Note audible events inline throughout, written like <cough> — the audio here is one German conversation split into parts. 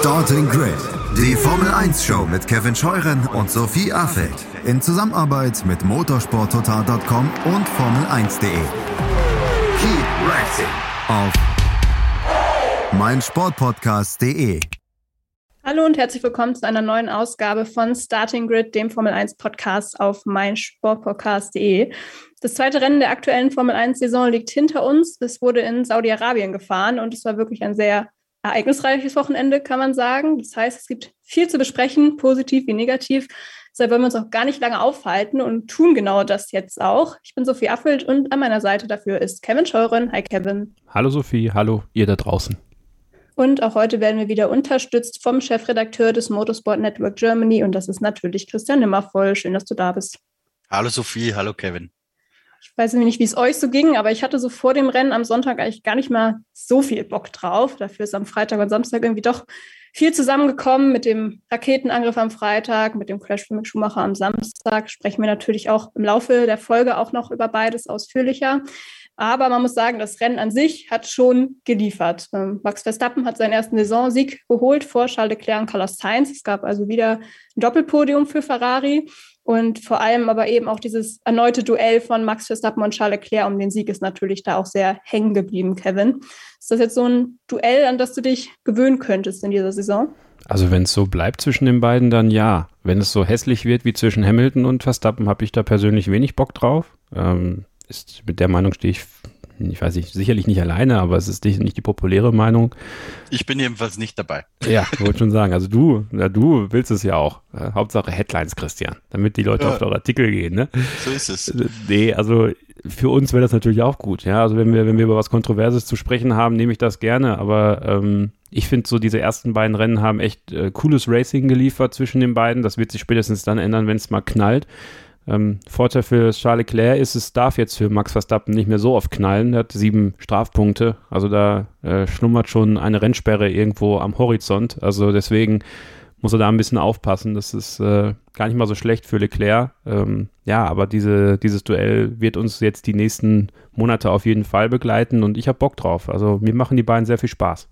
Starting Grid, die Formel 1 Show mit Kevin Scheuren und Sophie Affeld in Zusammenarbeit mit motorsporttotal.com und Formel1.de. Keep racing auf meinsportpodcast.de. Hallo und herzlich willkommen zu einer neuen Ausgabe von Starting Grid, dem Formel 1 Podcast auf meinsportpodcast.de. Das zweite Rennen der aktuellen Formel 1 Saison liegt hinter uns. Es wurde in Saudi-Arabien gefahren und es war wirklich ein sehr ereignisreiches Wochenende, kann man sagen. Das heißt, es gibt viel zu besprechen, positiv wie negativ. Deshalb wollen wir uns auch gar nicht lange aufhalten und tun genau das jetzt auch. Ich bin Sophie Affelt und an meiner Seite dafür ist Kevin Scheuren. Hi Kevin. Hallo Sophie, hallo ihr da draußen. Und auch heute werden wir wieder unterstützt vom Chefredakteur des Motorsport Network Germany und das ist natürlich Christian Nimmervoll. Schön, dass du da bist. Hallo Sophie, hallo Kevin. Ich weiß nicht, wie es euch so ging, aber ich hatte so vor dem Rennen am Sonntag eigentlich gar nicht mal so viel Bock drauf. Dafür ist am Freitag und Samstag irgendwie doch viel zusammengekommen mit dem Raketenangriff am Freitag, mit dem Crash von Schumacher am Samstag. Sprechen wir natürlich auch im Laufe der Folge auch noch über beides ausführlicher. Aber man muss sagen, das Rennen an sich hat schon geliefert. Ähm, Max Verstappen hat seinen ersten Saisonsieg geholt vor Charles Leclerc und Carlos Sainz. Es gab also wieder ein Doppelpodium für Ferrari. Und vor allem aber eben auch dieses erneute Duell von Max Verstappen und Charles Leclerc um den Sieg ist natürlich da auch sehr hängen geblieben, Kevin. Ist das jetzt so ein Duell, an das du dich gewöhnen könntest in dieser Saison? Also wenn es so bleibt zwischen den beiden, dann ja. Wenn es so hässlich wird wie zwischen Hamilton und Verstappen, habe ich da persönlich wenig Bock drauf. Ähm, ist, mit der Meinung stehe ich ich weiß nicht, sicherlich nicht alleine, aber es ist nicht, die populäre Meinung. Ich bin jedenfalls nicht dabei. Ja, wollte schon sagen. Also du, ja, du willst es ja auch. Äh, Hauptsache Headlines, Christian, damit die Leute ja. auf eure Artikel gehen, ne? So ist es. Nee, also für uns wäre das natürlich auch gut, ja. Also wenn wir, wenn wir über was Kontroverses zu sprechen haben, nehme ich das gerne, aber ähm, ich finde so, diese ersten beiden Rennen haben echt äh, cooles Racing geliefert zwischen den beiden. Das wird sich spätestens dann ändern, wenn es mal knallt. Ähm, Vorteil für Charles Leclerc ist, es darf jetzt für Max Verstappen nicht mehr so oft knallen. Er hat sieben Strafpunkte. Also da äh, schlummert schon eine Rennsperre irgendwo am Horizont. Also deswegen muss er da ein bisschen aufpassen. Das ist äh, gar nicht mal so schlecht für Leclerc. Ähm, ja, aber diese, dieses Duell wird uns jetzt die nächsten Monate auf jeden Fall begleiten und ich habe Bock drauf. Also mir machen die beiden sehr viel Spaß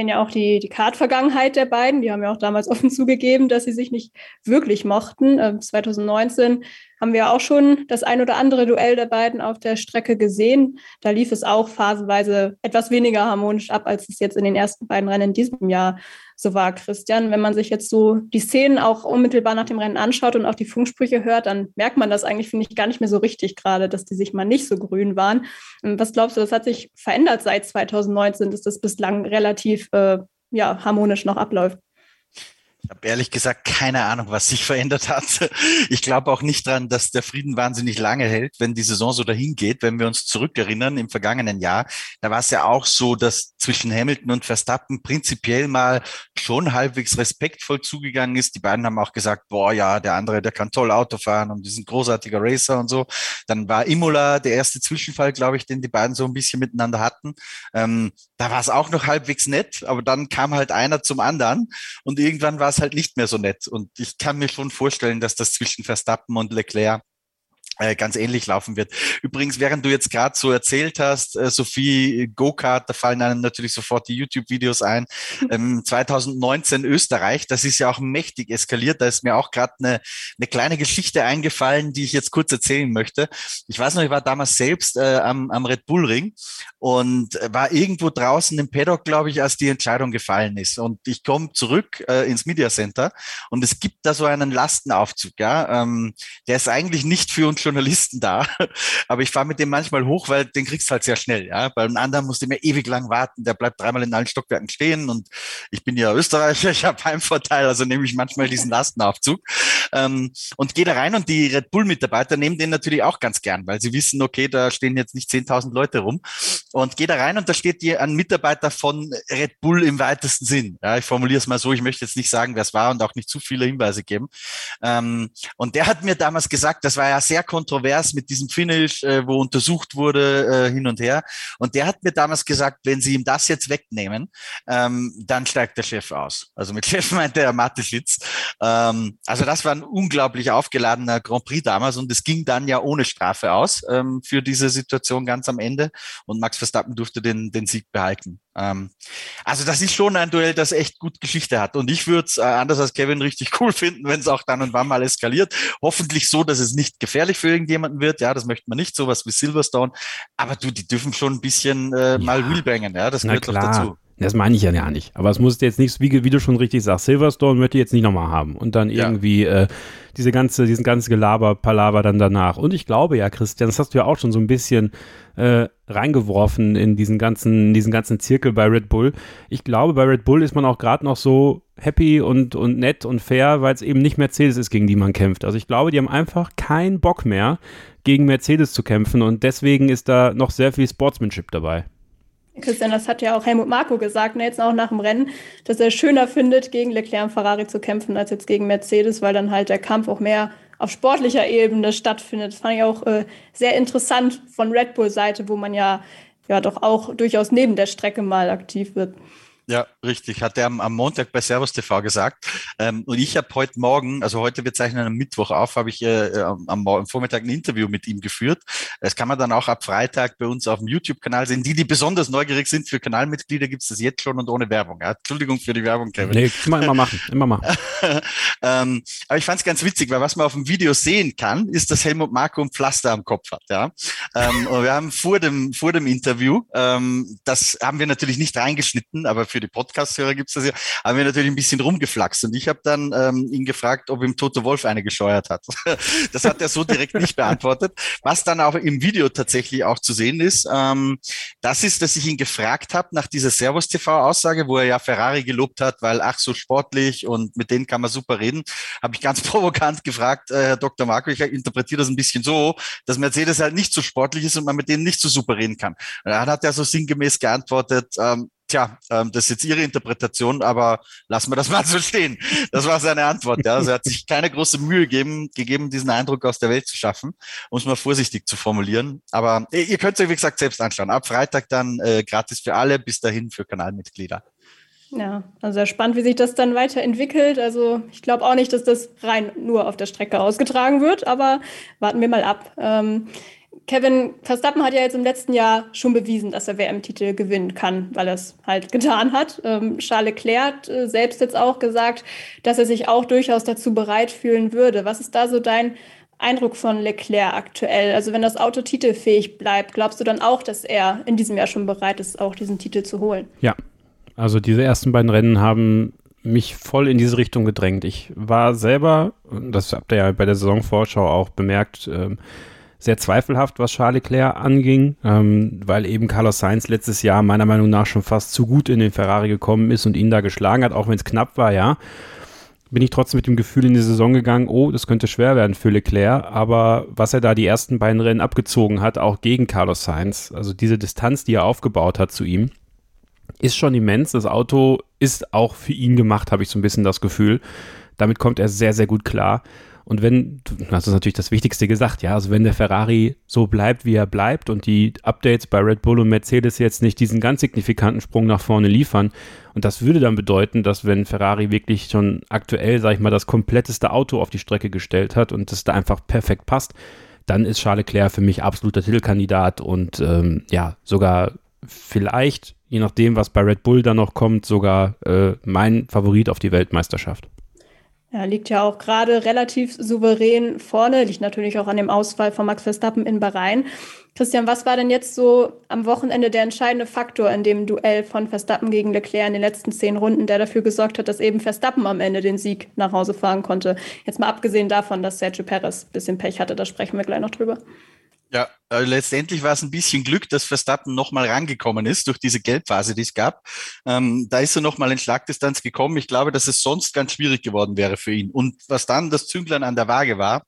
kennen ja auch die, die Kart-Vergangenheit der beiden. Die haben ja auch damals offen <laughs> zugegeben, dass sie sich nicht wirklich mochten. Ähm, 2019 haben wir auch schon das ein oder andere Duell der beiden auf der Strecke gesehen. Da lief es auch phasenweise etwas weniger harmonisch ab, als es jetzt in den ersten beiden Rennen in diesem Jahr so war, Christian. Wenn man sich jetzt so die Szenen auch unmittelbar nach dem Rennen anschaut und auch die Funksprüche hört, dann merkt man das eigentlich, finde ich, gar nicht mehr so richtig gerade, dass die sich mal nicht so grün waren. Was glaubst du, das hat sich verändert seit 2019, dass das bislang relativ äh, ja, harmonisch noch abläuft? Habe ehrlich gesagt keine Ahnung, was sich <laughs> verändert hat. Ich glaube auch nicht dran, dass der Frieden wahnsinnig lange hält, wenn die Saison so dahin geht. Wenn wir uns zurückerinnern im vergangenen Jahr, da war es ja auch so, dass zwischen Hamilton und Verstappen prinzipiell mal schon halbwegs respektvoll zugegangen ist. Die beiden haben auch gesagt, boah, ja, der andere, der kann toll Auto fahren und die sind großartiger Racer und so. Dann war Imola der erste Zwischenfall, glaube ich, den die beiden so ein bisschen miteinander hatten. Ähm, da war es auch noch halbwegs nett, aber dann kam halt einer zum anderen und irgendwann war es halt nicht mehr so nett. Und ich kann mir schon vorstellen, dass das zwischen Verstappen und Leclerc ganz ähnlich laufen wird. Übrigens, während du jetzt gerade so erzählt hast, äh, Sophie Go-Kart, da fallen einem natürlich sofort die YouTube-Videos ein. Ähm, 2019 Österreich, das ist ja auch mächtig eskaliert. Da ist mir auch gerade eine, eine kleine Geschichte eingefallen, die ich jetzt kurz erzählen möchte. Ich weiß noch, ich war damals selbst äh, am, am Red Bull Ring und war irgendwo draußen im Paddock, glaube ich, als die Entscheidung gefallen ist. Und ich komme zurück äh, ins Media Center und es gibt da so einen Lastenaufzug. Ja, ähm, der ist eigentlich nicht für uns Journalisten da. <laughs> Aber ich fahre mit dem manchmal hoch, weil den kriegst du halt sehr schnell. Ja? Bei einem anderen musst du mir ewig lang warten. Der bleibt dreimal in allen Stockwerken stehen und ich bin ja Österreicher, <laughs> ich habe Heimvorteil, also nehme ich manchmal diesen <laughs> Lastenaufzug ähm, und gehe da rein und die Red Bull-Mitarbeiter nehmen den natürlich auch ganz gern, weil sie wissen, okay, da stehen jetzt nicht 10.000 Leute rum und gehe da rein und da steht dir ein Mitarbeiter von Red Bull im weitesten Sinn. Ja, ich formuliere es mal so, ich möchte jetzt nicht sagen, wer es war und auch nicht zu viele Hinweise geben. Ähm, und der hat mir damals gesagt, das war ja sehr kontrovers mit diesem Finish, äh, wo untersucht wurde, äh, hin und her. Und der hat mir damals gesagt, wenn sie ihm das jetzt wegnehmen, ähm, dann steigt der Chef aus. Also mit <laughs> Chef meinte er Mateschitz. Ähm, also das war ein unglaublich aufgeladener Grand Prix damals und es ging dann ja ohne Strafe aus ähm, für diese Situation ganz am Ende. Und Max Verstappen durfte den, den Sieg behalten. Ähm, also das ist schon ein Duell, das echt gut Geschichte hat. Und ich würde es, äh, anders als Kevin, richtig <laughs> cool finden, wenn es auch dann und wann mal eskaliert. Hoffentlich so, dass es nicht gefährlich für irgendjemanden wird. Ja, das möchte man nicht, sowas wie Silverstone. Aber du, die dürfen schon ein bisschen äh, ja. mal wheelbangen. Ja, das gehört doch dazu. Das meine ich ja ja nicht. Aber es muss jetzt nicht, wie, wie, du schon richtig sagst, Silverstone möchte ich jetzt nicht nochmal haben. Und dann irgendwie ja. äh, diese ganze, diesen ganzen Gelaber, Palaver dann danach. Und ich glaube ja, Christian, das hast du ja auch schon so ein bisschen äh, reingeworfen in diesen ganzen, in diesen ganzen Zirkel bei Red Bull. Ich glaube, bei Red Bull ist man auch gerade noch so happy und, und nett und fair, weil es eben nicht Mercedes ist, gegen die man kämpft. Also ich glaube, die haben einfach keinen Bock mehr, gegen Mercedes zu kämpfen und deswegen ist da noch sehr viel Sportsmanship dabei. Christian, das hat ja auch Helmut Marko gesagt, ne, jetzt auch nach dem Rennen, dass er schöner findet, gegen Leclerc und Ferrari zu kämpfen, als jetzt gegen Mercedes, weil dann halt der Kampf auch mehr auf sportlicher Ebene stattfindet. Das fand ich auch äh, sehr interessant von Red Bull-Seite, wo man ja, ja doch auch durchaus neben der Strecke mal aktiv wird. Ja, richtig. Hat er am, am Montag bei Servus TV gesagt. Ähm, und ich habe heute Morgen, also heute, wir zeichnen am Mittwoch auf, habe ich äh, äh am, am, Vormittag ein Interview mit ihm geführt. Das kann man dann auch ab Freitag bei uns auf dem YouTube-Kanal sehen. Die, die besonders neugierig sind für Kanalmitglieder, gibt es das jetzt schon und ohne Werbung. Ja, Entschuldigung für die Werbung, Kevin. Nee, immer, immer machen, immer machen. <laughs> ähm, aber ich fand es ganz witzig, weil was man auf dem Video sehen kann, ist, dass Helmut Marko ein Pflaster am Kopf hat. Ja, ähm, und wir haben vor dem, vor dem Interview, das haben wir natürlich nicht reingeschnitten, aber für für die Podcast-Hörer gibt es das ja, haben wir natürlich ein bisschen rumgeflaxt. Und ich habe dann ähm, ihn gefragt, ob ihm Toto Wolf eine gescheuert hat. <laughs> das hat er so direkt nicht beantwortet. Was dann auch im Video tatsächlich auch zu sehen ist, ähm, das ist, dass ich ihn gefragt habe nach dieser Servus-TV-Aussage, wo er ja Ferrari gelobt hat, weil ach so sportlich und mit denen kann man super reden, habe ich ganz <laughs> provokant gefragt, äh, Herr Dr. Marco, ich interpretiere das ein bisschen so, dass Mercedes halt nicht so sportlich ist und man mit denen nicht so super reden kann. Und dann hat er so sinngemäß geantwortet, ähm, Tja, ähm, das ist jetzt Ihre Interpretation, aber lassen wir das <laughs> mal so stehen. Das war seine Antwort. Ja. Also er hat sich keine große Mühe gegeben, gegeben, diesen Eindruck aus der Welt zu schaffen, um es mal vorsichtig zu formulieren. Aber ihr könnt es euch, wie gesagt, selbst anschauen. Ab Freitag dann äh, gratis für alle, bis dahin für Kanalmitglieder. Ja, also sehr spannend, wie sich das dann weiterentwickelt. Also ich glaube auch nicht, dass das rein nur auf der Strecke ausgetragen wird, aber warten wir mal ab. Ähm, Kevin Verstappen hat ja jetzt im letzten Jahr schon bewiesen, dass er WM-Titel gewinnen kann, weil er es halt getan hat. Ähm, Charles Leclerc hat äh, selbst jetzt auch gesagt, dass er sich auch durchaus dazu bereit fühlen würde. Was ist da so dein Eindruck von Leclerc aktuell? Also wenn das Auto titelfähig bleibt, glaubst du dann auch, dass er in diesem Jahr schon bereit ist, auch diesen Titel zu holen? Ja, also diese ersten beiden Rennen haben mich voll in diese Richtung gedrängt. Ich war selber, das habt ihr ja bei der Saisonvorschau auch bemerkt, ähm, sehr zweifelhaft, was Charles Leclerc anging, ähm, weil eben Carlos Sainz letztes Jahr meiner Meinung nach schon fast zu gut in den Ferrari gekommen ist und ihn da geschlagen hat, auch wenn es knapp war, ja. Bin ich trotzdem mit dem Gefühl in die Saison gegangen, oh, das könnte schwer werden für Leclerc, aber was er da die ersten beiden Rennen abgezogen hat, auch gegen Carlos Sainz, also diese Distanz, die er aufgebaut hat zu ihm, ist schon immens. Das Auto ist auch für ihn gemacht, habe ich so ein bisschen das Gefühl. Damit kommt er sehr, sehr gut klar. Und wenn, du hast das natürlich das Wichtigste gesagt, ja, also wenn der Ferrari so bleibt, wie er bleibt und die Updates bei Red Bull und Mercedes jetzt nicht diesen ganz signifikanten Sprung nach vorne liefern, und das würde dann bedeuten, dass wenn Ferrari wirklich schon aktuell, sag ich mal, das kompletteste Auto auf die Strecke gestellt hat und das da einfach perfekt passt, dann ist Charles Leclerc für mich absoluter Titelkandidat und ähm, ja, sogar vielleicht, je nachdem, was bei Red Bull dann noch kommt, sogar äh, mein Favorit auf die Weltmeisterschaft. Er liegt ja auch gerade relativ souverän vorne, liegt natürlich auch an dem Ausfall von Max Verstappen in Bahrain. Christian, was war denn jetzt so am Wochenende der entscheidende Faktor in dem Duell von Verstappen gegen Leclerc in den letzten zehn Runden, der dafür gesorgt hat, dass eben Verstappen am Ende den Sieg nach Hause fahren konnte? Jetzt mal abgesehen davon, dass Sergio Perez ein bisschen Pech hatte, da sprechen wir gleich noch drüber. Ja, äh, letztendlich war es ein bisschen Glück, dass Verstappen nochmal rangekommen ist durch diese Gelbphase, die es gab. Ähm, da ist er nochmal in Schlagdistanz gekommen. Ich glaube, dass es sonst ganz schwierig geworden wäre für ihn. Und was dann das Zünglein an der Waage war,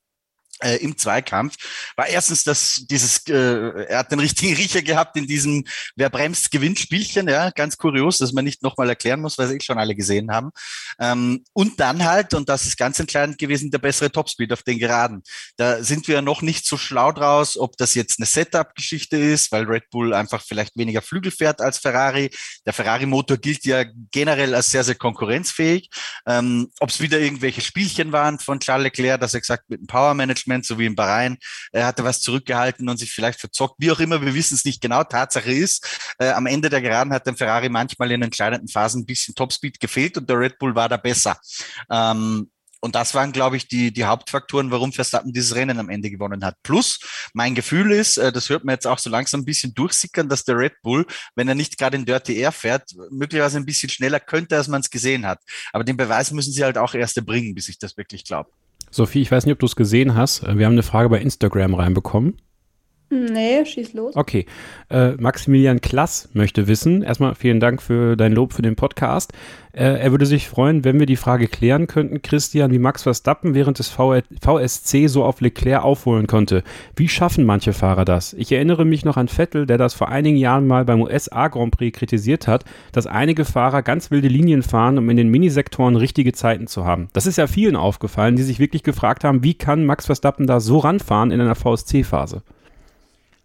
äh, im Zweikampf, war erstens dass dieses, äh, er hat den richtigen <laughs> Riecher gehabt in diesem Wer bremst, gewinnt Spielchen, ja, ganz kurios, dass man nicht nochmal erklären muss, weil sie eh schon alle gesehen haben. Ähm, und dann halt, und das ist ganz entscheidend gewesen, der bessere Topspeed auf den Geraden. Da sind wir noch nicht so schlau draus, ob das jetzt eine Setup-Geschichte ist, weil Red Bull einfach vielleicht weniger Flügel fährt als Ferrari. Der Ferrari-Motor gilt ja generell als sehr, sehr konkurrenzfähig. Ähm, ob es wieder irgendwelche Spielchen waren von Charles Leclerc, dass er gesagt mit dem Power Management, so wie in Bahrain, er hatte was zurückgehalten und sich vielleicht verzockt. Wie auch immer, wir wissen es nicht genau. Tatsache ist, äh, am Ende der Geraden hat dem Ferrari manchmal in entscheidenden Phasen ein bisschen Topspeed gefehlt und der Red Bull war da besser. Ähm, und das waren, glaube ich, die, die Hauptfaktoren, warum Verstappen dieses Rennen am Ende gewonnen hat. Plus, mein Gefühl ist, äh, das hört man jetzt auch so langsam ein bisschen durchsickern, dass der Red Bull, wenn er nicht gerade in Dirty Air fährt, möglicherweise ein bisschen schneller könnte, als man es gesehen hat. Aber den Beweis müssen sie halt auch erst erbringen, bis ich das wirklich glaube. Sophie, ich weiß nicht, ob du es gesehen hast. Wir haben eine Frage bei Instagram reinbekommen. Nee, schieß los. Okay. Äh, Maximilian Klass möchte wissen, erstmal vielen Dank für dein Lob für den Podcast. Äh, er würde sich freuen, wenn wir die Frage klären könnten, Christian, wie Max Verstappen während des VSC so auf Leclerc aufholen konnte. Wie schaffen manche Fahrer das? Ich erinnere mich noch an Vettel, der das vor einigen Jahren mal beim USA Grand Prix kritisiert hat, dass einige Fahrer ganz wilde Linien fahren, um in den Minisektoren richtige Zeiten zu haben. Das ist ja vielen aufgefallen, die sich wirklich gefragt haben, wie kann Max Verstappen da so ranfahren in einer VSC-Phase?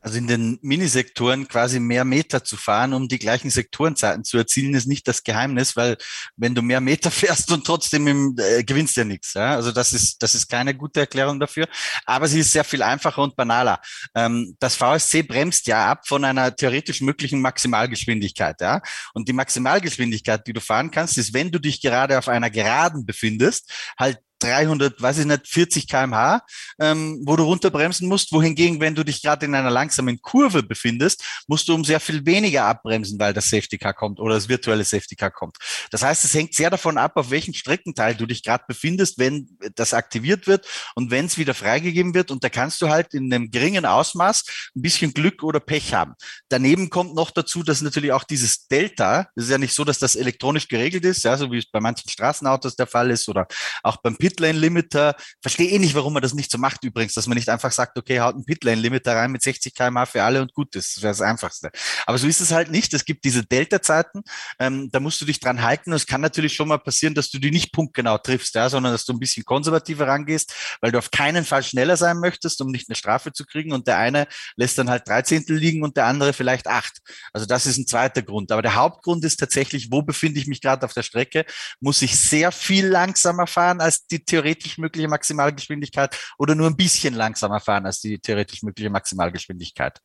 Also in den Minisektoren quasi mehr Meter zu fahren, um die gleichen Sektorenzeiten zu erzielen, ist nicht das Geheimnis, weil wenn du mehr Meter <laughs> fährst und trotzdem im, äh, gewinnst ja nichts. Ja? Also das ist, das ist keine gute Erklärung dafür. Aber sie ist sehr viel einfacher und banaler. Ähm, das VSC bremst ja ab von einer theoretisch möglichen Maximalgeschwindigkeit. Ja? Und die Maximalgeschwindigkeit, die du fahren kannst, ist, wenn du dich gerade auf einer Geraden befindest, halt 300, weiß ich nicht, 40 kmh, ähm, wo du runterbremsen musst. Wohingegen, wenn du dich gerade in einer langsamen Kurve befindest, musst du um sehr viel weniger abbremsen, weil das Safety Car kommt oder das virtuelle Safety Car kommt. Das heißt, es hängt sehr davon ab, auf welchem Streckenteil du dich gerade befindest, wenn das aktiviert wird und wenn es wieder freigegeben wird. Und da kannst du halt in einem geringen Ausmaß ein bisschen Glück oder Pech haben. Daneben kommt noch dazu, dass natürlich auch dieses Delta, das ist ja nicht so, dass das elektronisch geregelt ist, ja, so wie es bei manchen Straßenautos der Fall ist oder auch beim Pitlane-Limiter. Verstehe eh nicht, warum man das nicht so macht übrigens, dass man nicht einfach sagt, okay, haut einen Pitlane-Limiter rein mit 60 km/h für alle und gut ist. Das wäre das Einfachste. Aber so ist es halt nicht. Es gibt diese Delta-Zeiten, ähm, da musst du dich dran halten. Und es kann natürlich schon mal passieren, dass du die nicht punktgenau triffst, ja, sondern dass du ein bisschen konservativer rangehst, weil du auf keinen Fall schneller sein möchtest, um nicht eine Strafe zu kriegen. Und der eine lässt dann halt drei Zehntel liegen und der andere vielleicht acht. Also das ist ein zweiter Grund. Aber der Hauptgrund ist tatsächlich, wo befinde ich mich gerade auf der Strecke? Muss ich sehr viel langsamer fahren als die die theoretisch mögliche Maximalgeschwindigkeit oder nur ein bisschen langsamer fahren als die theoretisch mögliche Maximalgeschwindigkeit.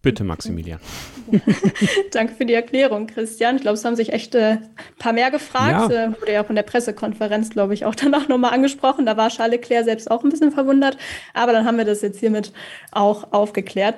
Bitte, Maximilian. <laughs> Danke für die Erklärung, Christian. Ich glaube, es haben sich echt äh, ein paar mehr gefragt. Ja. Äh, wurde ja auch in der Pressekonferenz, glaube ich, auch <laughs> danach nochmal angesprochen. Da war Charles Leclerc selbst auch ein bisschen verwundert. Aber dann haben wir das jetzt hiermit auch aufgeklärt.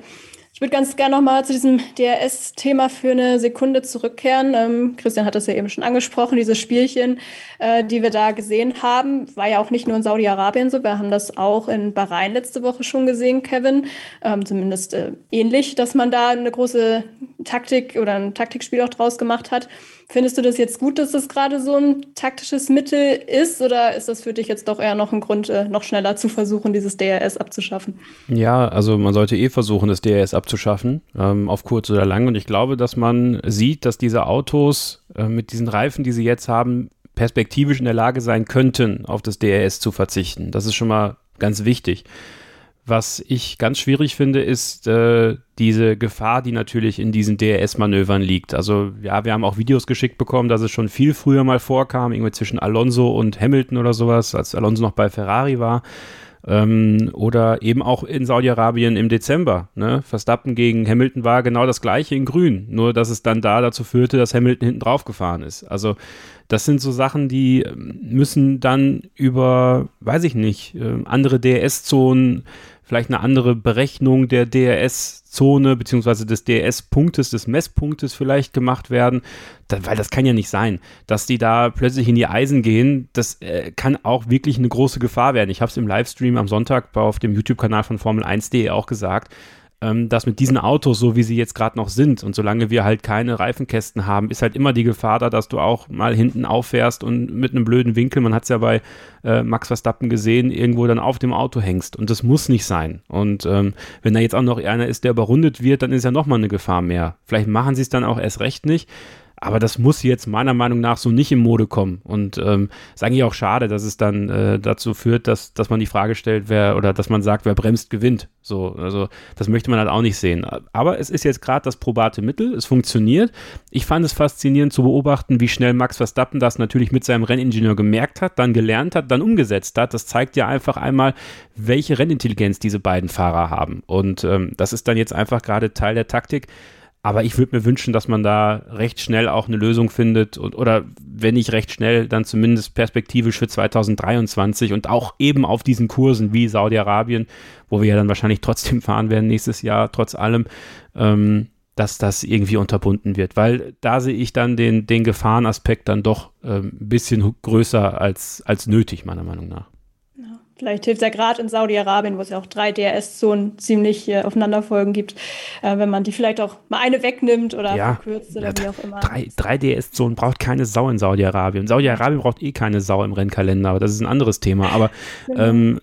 Ich würde ganz gerne nochmal zu diesem DRS-Thema für eine Sekunde zurückkehren. Ähm, Christian hat das ja eben schon angesprochen, diese Spielchen, äh, die wir da gesehen haben, war ja auch nicht nur in Saudi-Arabien so. Wir haben das auch in Bahrain letzte Woche schon gesehen, Kevin. Ähm, zumindest äh, ähnlich, dass man da eine große Taktik oder ein Taktikspiel auch draus gemacht hat. Findest du das jetzt gut, dass das gerade so ein taktisches Mittel ist oder ist das für dich jetzt doch eher noch ein Grund, äh, noch schneller zu versuchen, dieses DRS abzuschaffen? Ja, also man sollte eh versuchen, das DRS abzuschaffen, ähm, auf kurz oder lang. Und ich glaube, dass man sieht, dass diese Autos äh, mit diesen Reifen, die sie jetzt haben, perspektivisch in der Lage sein könnten, auf das DRS zu verzichten. Das ist schon mal ganz wichtig. Was ich ganz schwierig finde, ist äh, diese Gefahr, die natürlich in diesen DRS-Manövern liegt. Also ja, wir haben auch Videos geschickt bekommen, dass es schon viel früher mal vorkam, irgendwie zwischen Alonso und Hamilton oder sowas, als Alonso noch bei Ferrari war. Ähm, oder eben auch in Saudi-Arabien im Dezember. Ne? Verstappen gegen Hamilton war genau das gleiche in Grün, nur dass es dann da dazu führte, dass Hamilton hinten drauf gefahren ist. Also das sind so Sachen, die ähm, müssen dann über, weiß ich nicht, äh, andere DRS-Zonen vielleicht eine andere Berechnung der DRS-Zone beziehungsweise des DRS-Punktes, des Messpunktes vielleicht gemacht werden, da, weil das kann ja nicht sein, dass die da plötzlich in die Eisen gehen. Das äh, kann auch wirklich eine große Gefahr werden. Ich habe es im Livestream am Sonntag auf dem YouTube-Kanal von Formel 1.de auch gesagt ähm, dass mit diesen Autos, so wie sie jetzt gerade noch sind und solange wir halt keine Reifenkästen haben, ist halt immer die Gefahr da, dass du auch mal hinten auffährst und mit einem blöden Winkel, man hat es ja bei äh, Max Verstappen gesehen, irgendwo dann auf dem Auto hängst. Und das muss nicht sein. Und ähm, wenn da jetzt auch noch einer ist, der überrundet wird, dann ist ja nochmal eine Gefahr mehr. Vielleicht machen sie es dann auch erst recht nicht. Aber das muss jetzt meiner Meinung nach so nicht in Mode kommen. Und ähm, ist eigentlich auch schade, dass es dann äh, dazu führt, dass, dass man die Frage stellt, wer oder dass man sagt, wer bremst, gewinnt. So, also das möchte man halt auch nicht sehen. Aber es ist jetzt gerade das probate Mittel, es funktioniert. Ich fand es faszinierend zu beobachten, wie schnell Max Verstappen das natürlich mit seinem Renningenieur gemerkt hat, dann gelernt hat, dann umgesetzt hat. Das zeigt ja einfach einmal, welche Rennintelligenz diese beiden Fahrer haben. Und ähm, das ist dann jetzt einfach gerade Teil der Taktik aber ich würde mir wünschen, dass man da recht schnell auch eine Lösung findet und, oder wenn nicht recht schnell, dann zumindest perspektivisch für 2023 und auch eben auf diesen Kursen wie Saudi-Arabien, wo wir ja dann wahrscheinlich trotzdem <laughs> fahren werden nächstes Jahr, trotz allem, ähm, dass das irgendwie unterbunden wird, weil da sehe ich dann den, den Gefahrenaspekt dann doch ähm, ein bisschen größer als, als nötig, meiner Meinung nach. Vielleicht hilft es ja gerade in Saudi-Arabien, wo es ja auch drei DRS-Zonen ziemlich äh, aufeinanderfolgen gibt, äh, wenn man die vielleicht auch mal eine wegnimmt oder ja, verkürzt oder ja, wie auch immer. Drei, drei DRS-Zonen braucht keine Sau in Saudi-Arabien. Saudi-Arabien braucht eh keine Sau im Rennkalender, aber das ist ein anderes Thema. Aber <laughs> genau. ähm,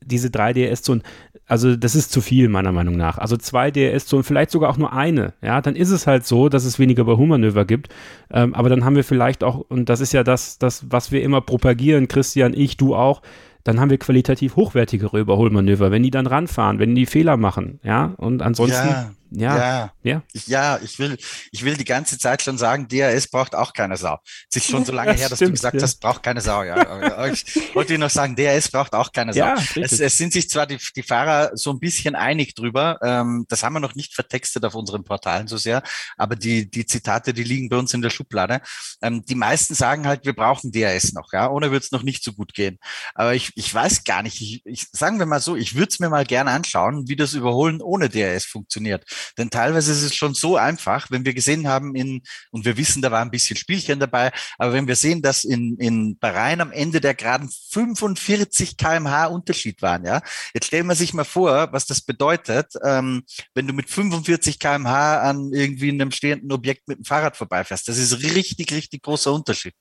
diese drei DRS-Zonen, also das ist zu viel meiner Meinung nach. Also zwei DRS-Zonen, vielleicht sogar auch nur eine. Ja, dann ist es halt so, dass es weniger Überholmanöver gibt. Ähm, aber dann haben wir vielleicht auch, und das ist ja das, das, was wir immer propagieren, Christian, ich, du auch, dann haben wir qualitativ hochwertigere Überholmanöver, wenn die dann ranfahren, wenn die Fehler machen, ja, und ansonsten ja. Ja, ja, ja. Ich, ja, ich will, ich will die ganze Zeit schon sagen, DRS braucht auch keine Sau. Es ist schon so lange <laughs> her, dass stimmt, du gesagt ja. hast, braucht keine Sau. Ja. ich <laughs> wollte noch sagen, DRS braucht auch keine Sau. Ja, es, es, sind sich zwar die, die Fahrer so ein bisschen einig drüber, ähm, das haben wir noch nicht vertextet auf unseren Portalen so sehr, aber die, die Zitate, die liegen bei uns in der Schublade. Ähm, die meisten sagen halt, wir brauchen DRS noch, ja, ohne wird es noch nicht so gut gehen. Aber ich, ich weiß gar nicht, ich, ich sagen wir mal so, ich würde es mir mal gerne anschauen, wie das Überholen ohne DRS funktioniert. Denn teilweise ist es schon so einfach, wenn wir gesehen haben in, und wir wissen, da war ein bisschen Spielchen dabei, aber wenn wir sehen, dass in, in Bahrain am Ende der Geraden 45 kmh Unterschied waren, ja. Jetzt stellen wir sich mal vor, was das bedeutet, ähm, wenn du mit 45 kmh an irgendwie einem stehenden Objekt mit dem Fahrrad vorbeifährst. Das ist richtig, richtig großer Unterschied.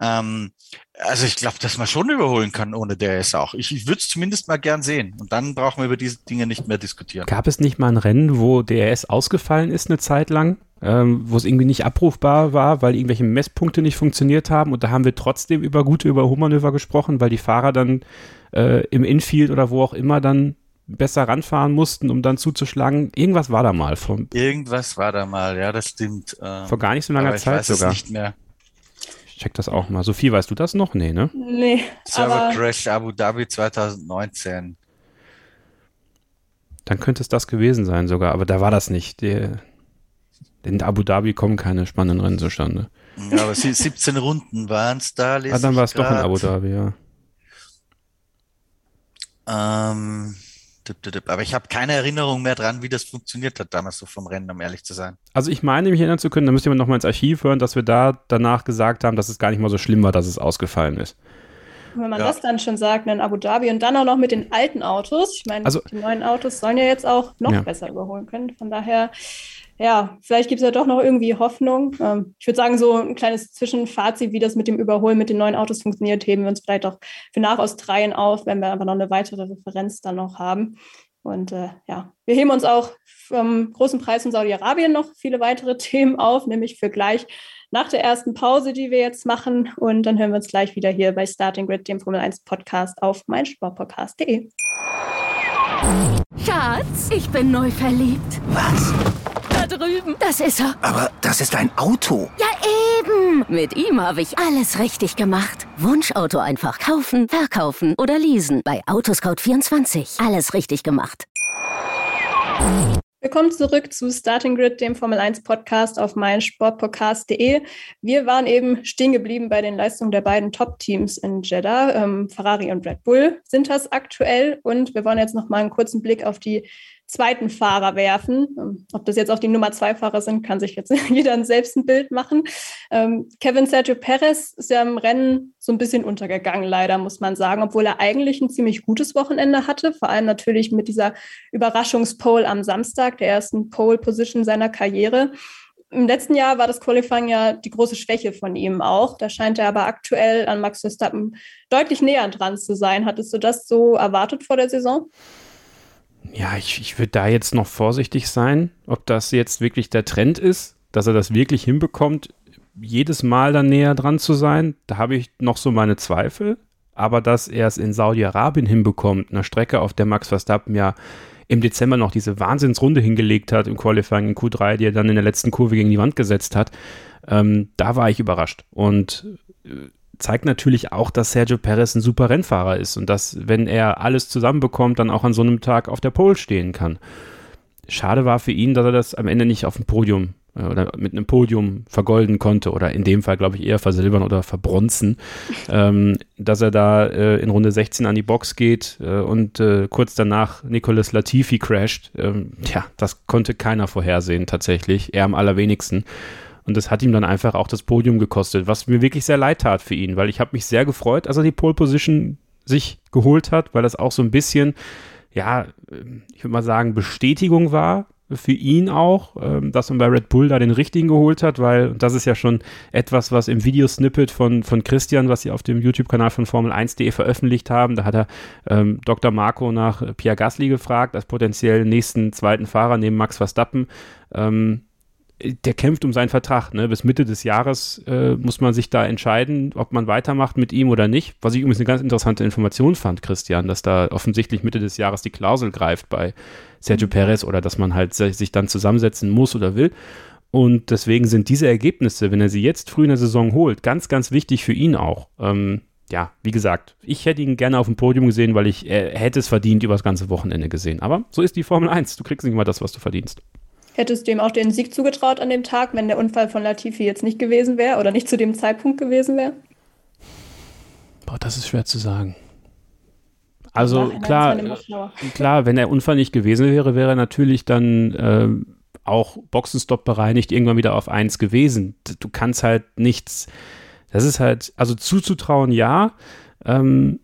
Ähm, also ich glaube, dass man schon überholen kann ohne DRS auch. Ich, ich würde es zumindest mal gern sehen. Und dann brauchen wir über diese Dinge nicht mehr diskutieren. Gab es nicht mal ein Rennen, wo DRS ausgefallen ist eine Zeit lang? Ähm, wo es irgendwie nicht abrufbar war, weil irgendwelche Messpunkte nicht funktioniert haben. Und da haben wir trotzdem über gute Überholmanöver gesprochen, weil die Fahrer dann äh, im Infield oder wo auch immer dann besser ranfahren mussten, um dann zuzuschlagen. Irgendwas war da mal. Vom, Irgendwas war da mal, ja, das stimmt. Ähm, vor gar nicht so langer Zeit sogar. nicht mehr check das auch mal. Sophie, weißt du das noch? Nee, ne? Nee. Server Crash Abu Dhabi 2019. Dann könnte es das gewesen sein sogar, aber da war das nicht. In Abu Dhabi kommen keine spannenden Rennen zustande. Ja, aber 17 Runden waren es da. Ah, dann war es doch in Abu Dhabi, ja. Ähm, aber ich habe keine Erinnerung mehr dran, wie das funktioniert hat damals so vom Rennen, um ehrlich zu sein. Also ich meine, mich erinnern zu können, da müsste man nochmal ins Archiv hören, dass wir da danach gesagt haben, dass es gar nicht mal so schlimm war, dass es ausgefallen ist. wenn man ja. das dann schon sagt, in Abu Dhabi und dann auch noch mit den alten Autos, ich meine, also, die neuen Autos sollen ja jetzt auch noch ja. besser überholen können. Von daher, ja, vielleicht gibt es ja doch noch irgendwie Hoffnung. Ähm, ich würde sagen, so ein kleines Zwischenfazit, wie das mit dem Überholen mit den neuen Autos funktioniert, heben wir uns vielleicht auch für nach Australien auf, wenn wir aber noch eine weitere Referenz dann noch haben. Und äh, ja, wir heben uns auch vom großen Preis in Saudi-Arabien noch viele weitere <laughs> Themen auf, nämlich für gleich nach der ersten Pause, die wir jetzt machen. Und dann hören wir uns gleich wieder hier bei Starting Grid, dem Formel 1 Podcast auf meinsportpodcast.de. Schatz, ich bin neu verliebt. Was? Drüben. Das ist er. Aber das ist ein Auto. Ja, eben. Mit ihm habe ich alles richtig gemacht. Wunschauto einfach kaufen, verkaufen oder leasen. Bei Autoscout24. Alles richtig gemacht. Willkommen zurück zu Starting Grid, dem Formel 1 Podcast auf meinsportpodcast.de. Wir waren eben stehen geblieben bei den Leistungen der beiden Top-Teams in Jeddah. Ähm, Ferrari und Red Bull sind das aktuell. Und wir wollen jetzt noch mal einen kurzen Blick auf die zweiten Fahrer werfen. Ähm, ob das jetzt auch die Nummer zwei Fahrer sind, kann sich jetzt <laughs> jeder selbst ein Bild machen. Ähm, Kevin Sergio Perez ist ja im Rennen so ein bisschen untergegangen, leider, muss man sagen, obwohl er eigentlich ein ziemlich gutes Wochenende hatte, vor allem natürlich mit dieser Überraschungspole am Samstag, der ersten Pole-Position seiner Karriere. Im letzten Jahr war das Qualifying ja die große Schwäche von ihm auch. Da scheint er aber aktuell an Max Verstappen deutlich näher dran zu sein. Hattest du das so erwartet vor der Saison? Ja, ich, ich würde da jetzt noch vorsichtig sein, ob das jetzt wirklich der Trend ist, dass er das wirklich hinbekommt, jedes Mal dann näher dran zu sein. Da habe ich noch so meine Zweifel. Aber dass er es in Saudi-Arabien hinbekommt, eine Strecke, auf der Max Verstappen ja im Dezember noch diese Wahnsinnsrunde hingelegt hat im Qualifying in Q3, die er dann in der letzten Kurve gegen die Wand gesetzt hat, ähm, da war ich überrascht. Und äh, zeigt natürlich auch, dass Sergio Perez ein super Rennfahrer ist und dass, wenn er alles zusammenbekommt, dann auch an so einem Tag auf der Pole stehen kann. Schade war für ihn, dass er das am Ende nicht auf dem Podium äh, oder mit einem Podium vergolden konnte oder in dem Fall, glaube ich, eher versilbern oder verbronzen, <laughs> ähm, dass er da äh, in Runde 16 an die Box geht äh, und äh, kurz danach Nicolas Latifi crasht. Ähm, ja, das konnte keiner vorhersehen tatsächlich, er am allerwenigsten. Und das hat ihm dann einfach auch das Podium gekostet, was mir wirklich sehr leid tat für ihn, weil ich habe mich sehr gefreut, als er die Pole Position sich geholt hat, weil das auch so ein bisschen, ja, ich würde mal sagen, Bestätigung war für ihn auch, ähm, dass man bei Red Bull da den richtigen geholt hat, weil das ist ja schon etwas, was im Videosnippet von, von Christian, was sie auf dem YouTube-Kanal von Formel1.de veröffentlicht haben, da hat er ähm, Dr. Marco nach Pierre Gasly gefragt, als potenziell nächsten zweiten Fahrer neben Max Verstappen. Ähm, der kämpft um seinen Vertrag. Ne? Bis Mitte des Jahres äh, muss man sich da entscheiden, ob man weitermacht mit ihm oder nicht. Was ich übrigens eine ganz interessante Information fand, Christian, dass da offensichtlich Mitte des Jahres die Klausel greift bei Sergio mhm. Perez oder dass man halt sich dann zusammensetzen muss oder will. Und deswegen sind diese Ergebnisse, wenn er sie jetzt früh in der Saison holt, ganz, ganz wichtig für ihn auch. Ähm, ja, wie gesagt, ich hätte ihn gerne auf dem Podium gesehen, weil ich er hätte es verdient über das ganze Wochenende gesehen. Aber so ist die Formel 1. Du kriegst nicht mal das, was du verdienst. Hättest du ihm auch den Sieg zugetraut an dem Tag, wenn der Unfall von Latifi jetzt nicht gewesen wäre oder nicht zu dem Zeitpunkt gewesen wäre? Boah, das ist schwer zu sagen. Also klar, klar, wenn der Unfall nicht gewesen wäre, wäre er natürlich dann äh, auch Boxenstopp bereinigt, irgendwann wieder auf 1 gewesen. Du kannst halt nichts, das ist halt, also zuzutrauen, ja. Ähm,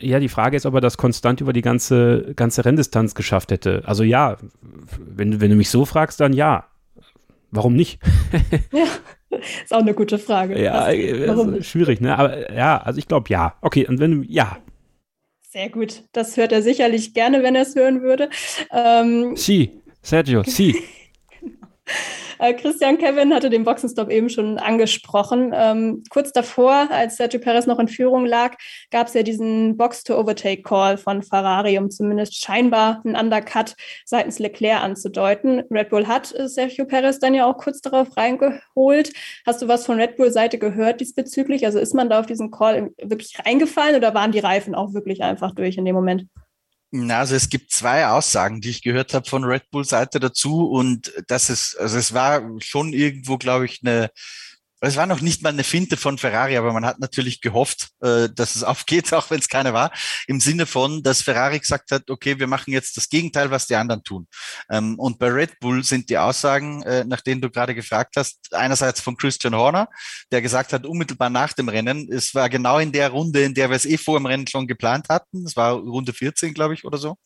ja, die Frage ist, ob er das konstant über die ganze, ganze Renndistanz geschafft hätte. Also ja, wenn, wenn du mich so fragst, dann ja. Warum nicht? <laughs> ja, ist auch eine gute Frage. Ja, äh, schwierig, ne? Aber ja, also ich glaube ja. Okay, und wenn du, ja. Sehr gut. Das hört er sicherlich gerne, wenn er es hören würde. Ähm, si, Sergio, si. <laughs> <laughs> Äh, Christian Kevin hatte den Boxenstopp eben schon angesprochen. Ähm, kurz davor, als Sergio Perez noch in Führung lag, gab es ja diesen Box-to-Overtake-Call von Ferrari, um zumindest scheinbar einen Undercut seitens Leclerc anzudeuten. Red Bull hat äh, Sergio Perez dann ja auch kurz darauf reingeholt. Hast du was von Red Bull-Seite gehört diesbezüglich? Also ist man da auf diesen Call wirklich reingefallen oder waren die Reifen auch wirklich einfach durch in dem Moment? Na, also es gibt zwei Aussagen, die ich gehört habe von Red Bull Seite dazu und das ist, also es war schon irgendwo, glaube ich, eine es war noch nicht mal eine Finte von Ferrari, aber man hat natürlich gehofft, äh, dass es <laughs> aufgeht, auch wenn es keine war. Im Sinne von, dass Ferrari gesagt hat, okay, wir machen jetzt das Gegenteil, was die anderen tun. Ähm, und bei Red Bull sind die Aussagen, äh, nach denen du gerade gefragt hast, einerseits von Christian Horner, der gesagt hat, unmittelbar nach dem Rennen, es war genau in der Runde, in der wir es eh vor dem Rennen schon geplant hatten. Es war Runde 14, glaube ich, oder so.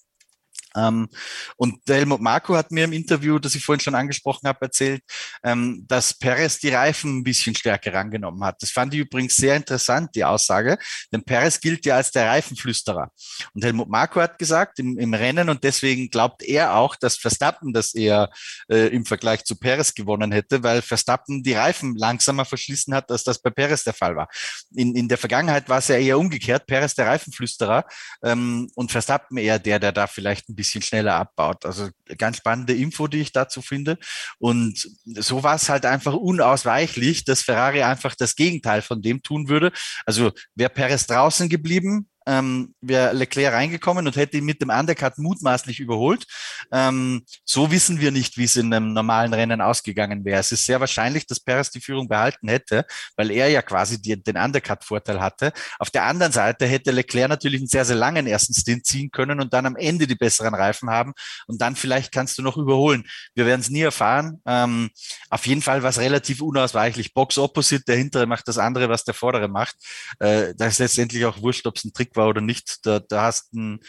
Ähm, und der Helmut Marko hat mir im Interview, das ich vorhin schon angesprochen habe, erzählt, ähm, dass Perez die Reifen ein bisschen stärker rangenommen hat. Das fand ich übrigens sehr interessant, die Aussage, denn Perez gilt ja als der Reifenflüsterer. Und Helmut Marko hat gesagt, im, im Rennen, und deswegen glaubt er auch, dass Verstappen das eher äh, im Vergleich zu Perez gewonnen hätte, weil Verstappen die Reifen langsamer verschließen hat, als das bei Perez der Fall war. In, in der Vergangenheit war es ja eher umgekehrt, Perez der Reifenflüsterer ähm, und Verstappen eher der, der da vielleicht ein bisschen schneller abbaut. Also ganz spannende Info, die ich dazu finde. Und so war es halt einfach unausweichlich, dass Ferrari einfach das Gegenteil von dem tun würde. Also wäre Perez draußen geblieben, ähm, wäre Leclerc reingekommen und hätte ihn mit dem Undercut mutmaßlich überholt. Ähm, so wissen wir nicht, wie es in einem normalen Rennen ausgegangen wäre. Es ist sehr wahrscheinlich, dass Perez die Führung behalten hätte, weil er ja quasi die, den Undercut-Vorteil hatte. Auf der anderen Seite hätte Leclerc natürlich einen sehr, sehr langen ersten Stint ziehen können und dann am Ende die besseren Reifen haben und dann vielleicht kannst du noch überholen. Wir werden es nie erfahren. Ähm, auf jeden Fall war es relativ unausweichlich. Box Opposite, der hintere macht das andere, was der vordere macht. Äh, da ist letztendlich auch wurscht, ob es ein Trick war oder nicht. Da, da hast ein,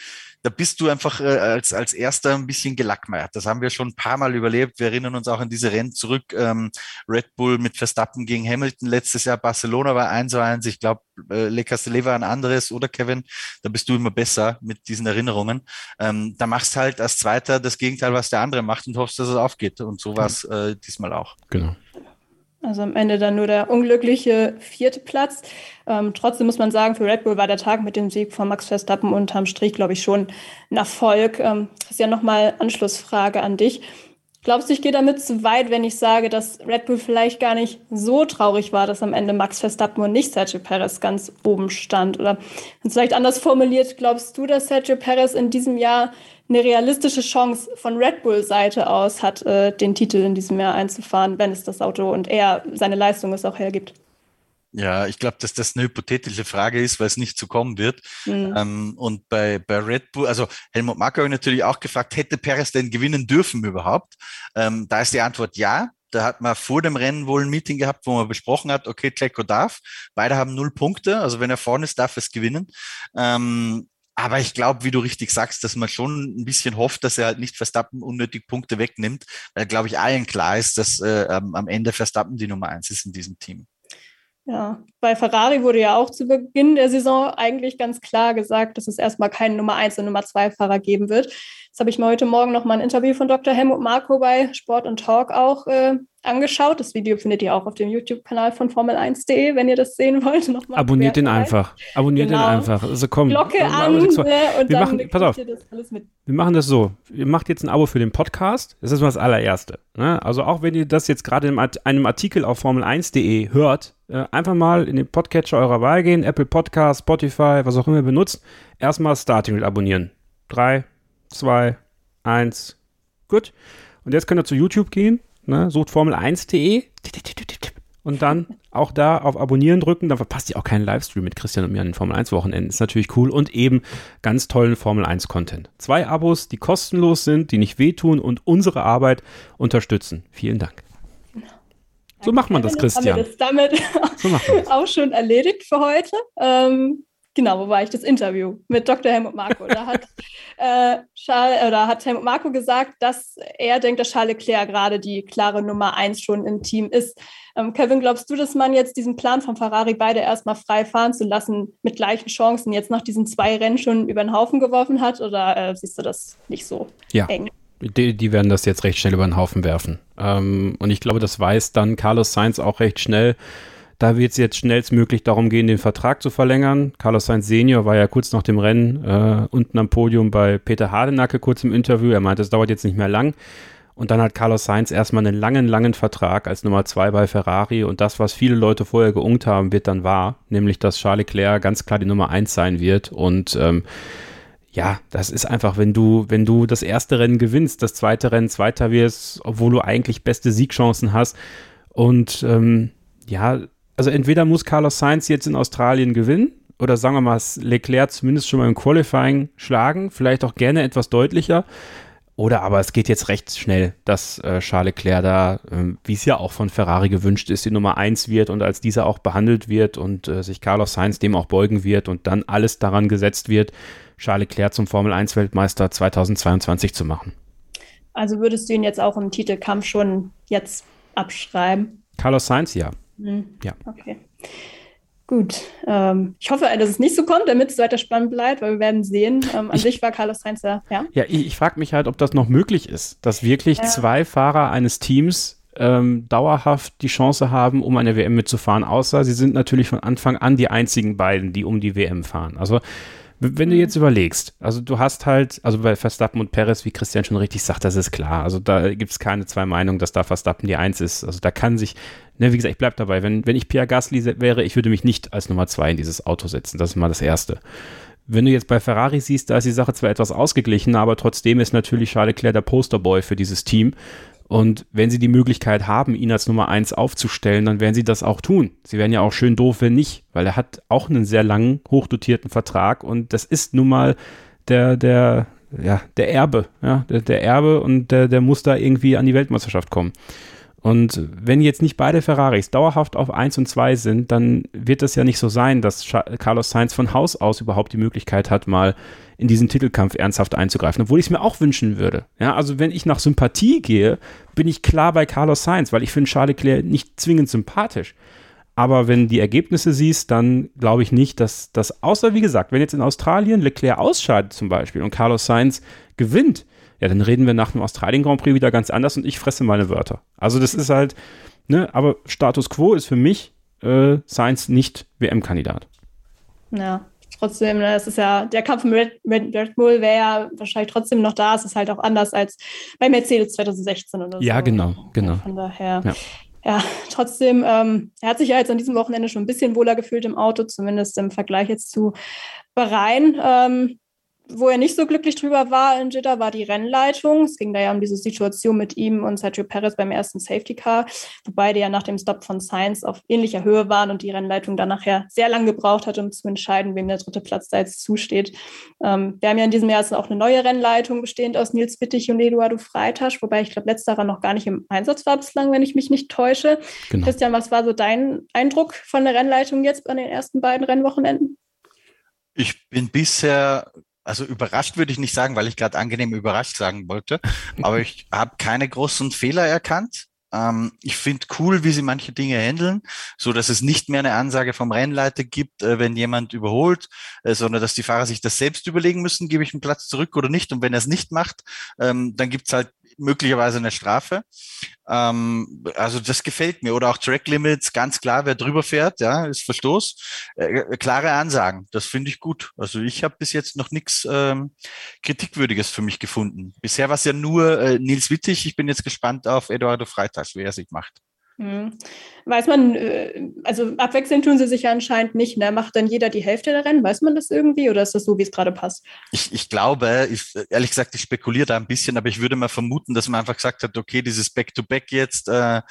da bist du einfach äh, als, als erster ein bisschen gelackmeiert. Das haben wir schon ein paar Mal überlebt. Wir erinnern uns auch an diese Rennen zurück. Ähm, Red Bull mit Verstappen gegen Hamilton letztes Jahr. Barcelona war 1 zu 1. Ich glaube, äh, Le Castellet war ein anderes, oder Kevin? Da bist du immer besser mit diesen Erinnerungen. Ähm, da machst halt als Zweiter das Gegenteil, was der andere macht und hoffst, dass es aufgeht. Und so war es äh, diesmal auch. Genau. Also am Ende dann nur der unglückliche vierte Platz. Ähm, trotzdem muss man sagen, für Red Bull war der Tag mit dem Sieg von Max Verstappen unterm Strich, glaube ich, schon ein Erfolg. Ähm, Christian, nochmal Anschlussfrage an dich. Glaubst du, ich gehe damit zu weit, wenn ich sage, dass Red Bull vielleicht gar nicht so traurig war, dass am Ende Max Verstappen und nicht Sergio Perez ganz oben stand? Oder vielleicht anders formuliert, glaubst du, dass Sergio Perez in diesem Jahr eine realistische Chance von Red Bull Seite aus hat, äh, den Titel in diesem Jahr einzufahren, wenn es das Auto und er seine Leistung es auch hergibt. Ja, ich glaube, dass das eine hypothetische Frage ist, weil es nicht zu kommen wird. Mhm. Ähm, und bei, bei Red Bull, also Helmut Marko habe ich natürlich auch gefragt, hätte Perez denn gewinnen dürfen überhaupt? Ähm, da ist die Antwort ja. Da hat man vor dem Rennen wohl ein Meeting gehabt, wo man besprochen hat, okay, Checo darf. Beide haben null Punkte. Also wenn er vorne ist, darf es gewinnen. Ähm, aber ich glaube, wie du richtig sagst, dass man schon ein bisschen hofft, dass er halt nicht Verstappen unnötig Punkte wegnimmt, weil, glaube ich, allen klar ist, dass äh, am Ende Verstappen die Nummer eins ist in diesem Team. Ja, bei Ferrari wurde ja auch zu Beginn der Saison eigentlich ganz klar gesagt, dass es erstmal keinen Nummer 1 und Nummer 2 Fahrer geben wird. Jetzt habe ich mir heute Morgen noch mal ein Interview von Dr. Helmut Marko bei Sport und Talk auch äh, angeschaut. Das Video findet ihr auch auf dem YouTube-Kanal von Formel1.de, wenn ihr das sehen wollt. <laughs> Nochmal Abonniert den einfach. Abonniert genau. den einfach. Also komm. Glocke an ne, und wir machen, pass auf. Wir machen das so. Ihr macht jetzt ein Abo für den Podcast. Das ist mal das allererste. Ne? Also auch wenn ihr das jetzt gerade in einem Artikel auf Formel1.de hört, äh, einfach mal in den Podcatcher eurer Wahl gehen, Apple Podcast, Spotify, was auch immer ihr benutzt, erstmal Starting abonnieren. Drei, zwei, eins, gut. Und jetzt könnt ihr zu YouTube gehen, Ne? Sucht Formel1.de und dann auch da auf Abonnieren drücken. Dann verpasst ihr auch keinen Livestream mit Christian und mir an den Formel 1 Wochenenden. Ist natürlich cool und eben ganz tollen Formel 1 Content. Zwei Abos, die kostenlos sind, die nicht wehtun und unsere Arbeit unterstützen. Vielen Dank. So macht man das, Christian. Haben wir das damit so <laughs> auch schon erledigt für heute. Ähm, Genau, wo war ich? Das Interview mit Dr. Helmut Marko. Da hat, <laughs> äh, Charles, oder hat Helmut Marko gesagt, dass er denkt, dass Charles Leclerc gerade die klare Nummer eins schon im Team ist. Ähm, Kevin, glaubst du, dass man jetzt diesen Plan von Ferrari beide erstmal frei fahren zu lassen, mit gleichen Chancen, jetzt nach diesen zwei Rennen schon über den Haufen geworfen hat? Oder äh, siehst du das nicht so ja. eng? Die, die, werden das jetzt recht schnell über den Haufen werfen. Ähm, und ich glaube, das weiß dann Carlos Sainz auch recht schnell. Da wird es jetzt schnellstmöglich darum gehen, den Vertrag zu verlängern. Carlos Sainz Senior war ja kurz nach dem Rennen äh, unten am Podium bei Peter Hardenacke kurz im Interview. Er meinte, es dauert jetzt nicht mehr lang. Und dann hat Carlos Sainz erstmal einen langen, langen Vertrag als Nummer zwei bei Ferrari. Und das, was viele Leute vorher geungt haben, wird dann wahr. Nämlich, dass Charles Leclerc ganz klar die Nummer eins sein wird. Und ähm, ja, das ist einfach, wenn du, wenn du das erste Rennen gewinnst, das zweite Rennen zweiter wirst, obwohl du eigentlich beste Siegchancen hast. Und ähm, ja, also entweder muss Carlos Sainz jetzt in Australien gewinnen oder sagen wir mal Leclerc zumindest schon mal im Qualifying schlagen, vielleicht auch gerne etwas deutlicher. Oder aber es geht jetzt recht schnell, dass äh, Charles Leclerc da, äh, wie es ja auch von Ferrari gewünscht ist, die Nummer 1 wird und als dieser auch behandelt wird und äh, sich Carlos Sainz dem auch beugen wird und dann alles daran gesetzt wird, Charles Leclerc zum Formel 1 Weltmeister 2022 zu machen. Also würdest du ihn jetzt auch im Titelkampf schon jetzt abschreiben? Carlos Sainz, ja. Mhm. Ja. Okay. Gut. Ähm, ich hoffe, dass es nicht so kommt, damit es weiter spannend bleibt, weil wir werden sehen. Ähm, an ich, sich war Carlos Sainz ja. Ja, ja ich, ich frage mich halt, ob das noch möglich ist, dass wirklich ja. zwei Fahrer eines Teams ähm, dauerhaft die Chance haben, um eine WM mitzufahren, außer sie sind natürlich von Anfang an die einzigen beiden, die um die WM fahren. Also wenn du jetzt überlegst, also du hast halt, also bei Verstappen und Perez, wie Christian schon richtig sagt, das ist klar. Also da gibt es keine zwei Meinungen, dass da Verstappen die Eins ist. Also da kann sich, ne, wie gesagt, ich bleib dabei. Wenn, wenn ich Pierre Gasly wäre, ich würde mich nicht als Nummer zwei in dieses Auto setzen. Das ist mal das Erste. Wenn du jetzt bei Ferrari siehst, da ist die Sache zwar etwas ausgeglichen, aber trotzdem ist natürlich Charles Leclerc der Posterboy für dieses Team. Und wenn sie die Möglichkeit haben, ihn als Nummer eins aufzustellen, dann werden sie das auch tun. Sie wären ja auch schön doof, wenn nicht, weil er hat auch einen sehr langen, hochdotierten Vertrag und das ist nun mal der, der, ja, der Erbe, ja, der, der Erbe und der, der muss da irgendwie an die Weltmeisterschaft kommen. Und wenn jetzt nicht beide Ferraris dauerhaft auf 1 und 2 sind, dann wird es ja nicht so sein, dass Carlos Sainz von Haus aus überhaupt die Möglichkeit hat, mal in diesen Titelkampf ernsthaft einzugreifen, obwohl ich es mir auch wünschen würde. Ja, also wenn ich nach Sympathie gehe, bin ich klar bei Carlos Sainz, weil ich finde Charles Leclerc nicht zwingend sympathisch. Aber wenn die Ergebnisse siehst, dann glaube ich nicht, dass das, außer wie gesagt, wenn jetzt in Australien Leclerc ausscheidet zum Beispiel und Carlos Sainz gewinnt, ja, dann reden wir nach dem Australien Grand Prix wieder ganz anders und ich fresse meine Wörter. Also das ist halt, ne, aber Status Quo ist für mich äh, Sainz nicht WM-Kandidat. Ja, trotzdem, ne, es ist ja, der Kampf mit Red, Red Bull wäre ja wahrscheinlich trotzdem noch da. Es ist halt auch anders als bei Mercedes 2016 oder so. Ja, genau, genau. Von daher. Ja ja, trotzdem, ähm, er hat sich ja jetzt an diesem Wochenende schon ein bisschen wohler gefühlt im Auto, zumindest im Vergleich jetzt zu Bahrain. Ähm, wo er nicht so glücklich drüber war in Jeddah, war die Rennleitung. Es ging da ja um diese Situation mit ihm und Sergio Perez beim ersten Safety Car, wobei die ja nach dem Stop von Sainz auf ähnlicher Höhe waren und die Rennleitung dann nachher sehr lange gebraucht hat, um zu entscheiden, wem der dritte Platz da jetzt zusteht. Ähm, wir haben ja in diesem Jahr auch eine neue Rennleitung bestehend aus Nils Wittig und Eduardo Freitasch, wobei ich glaube, letzterer noch gar nicht im Einsatz war bislang, wenn ich mich nicht täusche. Genau. Christian, was war so dein Eindruck von der Rennleitung jetzt an den ersten beiden Rennwochenenden? Ich bin bisher also überrascht würde ich nicht sagen, weil ich gerade angenehm überrascht sagen wollte, aber ich <laughs> habe keine großen Fehler erkannt. Ähm, ich finde cool, wie sie manche Dinge handeln, so dass es nicht mehr eine Ansage vom Rennleiter gibt, äh, wenn jemand überholt, äh, sondern dass die Fahrer sich das selbst überlegen müssen, gebe ich einen Platz zurück oder nicht. Und wenn er es nicht macht, ähm, dann gibt es halt möglicherweise eine Strafe. Ähm, also das gefällt mir. Oder auch Track Limits, ganz klar, wer drüber fährt, ja, ist Verstoß. Äh, äh klare Ansagen, das finde ich gut. Also ich habe bis jetzt noch nichts ähm, Kritikwürdiges für mich gefunden. Bisher war es ja nur äh, Nils Wittig. Ich bin jetzt gespannt auf Eduardo Freitags, wie er sich macht. Hm. Weiß man, äh, also abwechselnd tun sie sich ja anscheinend nicht. Ne? Macht dann jeder die Hälfte der Rennen? Weiß man das irgendwie oder ist das so, wie es gerade passt? Ich, ich glaube, ich, ehrlich gesagt, ich spekuliere da ein bisschen, aber ich würde mal vermuten, dass man einfach gesagt hat, okay, dieses Back-to-Back -Back jetzt äh,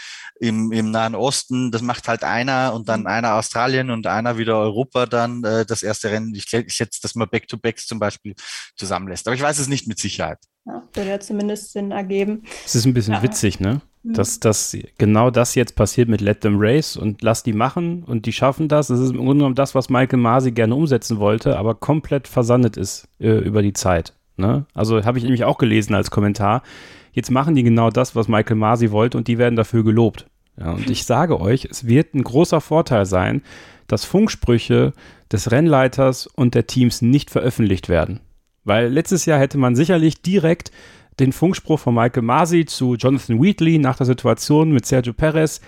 im, im Nahen Osten, das macht halt einer und dann einer Australien und einer wieder Europa dann äh, das erste Rennen. Ich, ich schätze, dass man Back-to-Backs zum Beispiel zusammenlässt. Aber ich weiß es nicht mit Sicherheit. Ja, würde ja zumindest Sinn ergeben. Es ist ein bisschen ja. witzig, ne? Mhm. Dass, dass genau das jetzt passiert mit Let Them Race und lass die machen und die schaffen das. Das ist im Grunde genommen das, was Michael Masi gerne umsetzen wollte, aber komplett versandet ist äh, über die Zeit. Ne? Also habe ich nämlich auch gelesen als Kommentar. Jetzt machen die genau das, was Michael Masi wollte und die werden dafür gelobt. Ja, und ich sage euch, es wird ein großer Vorteil sein, dass Funksprüche des Rennleiters und der Teams nicht veröffentlicht werden. Weil letztes Jahr hätte man sicherlich direkt den Funkspruch von Michael Masi zu Jonathan Wheatley nach der Situation mit Sergio Perez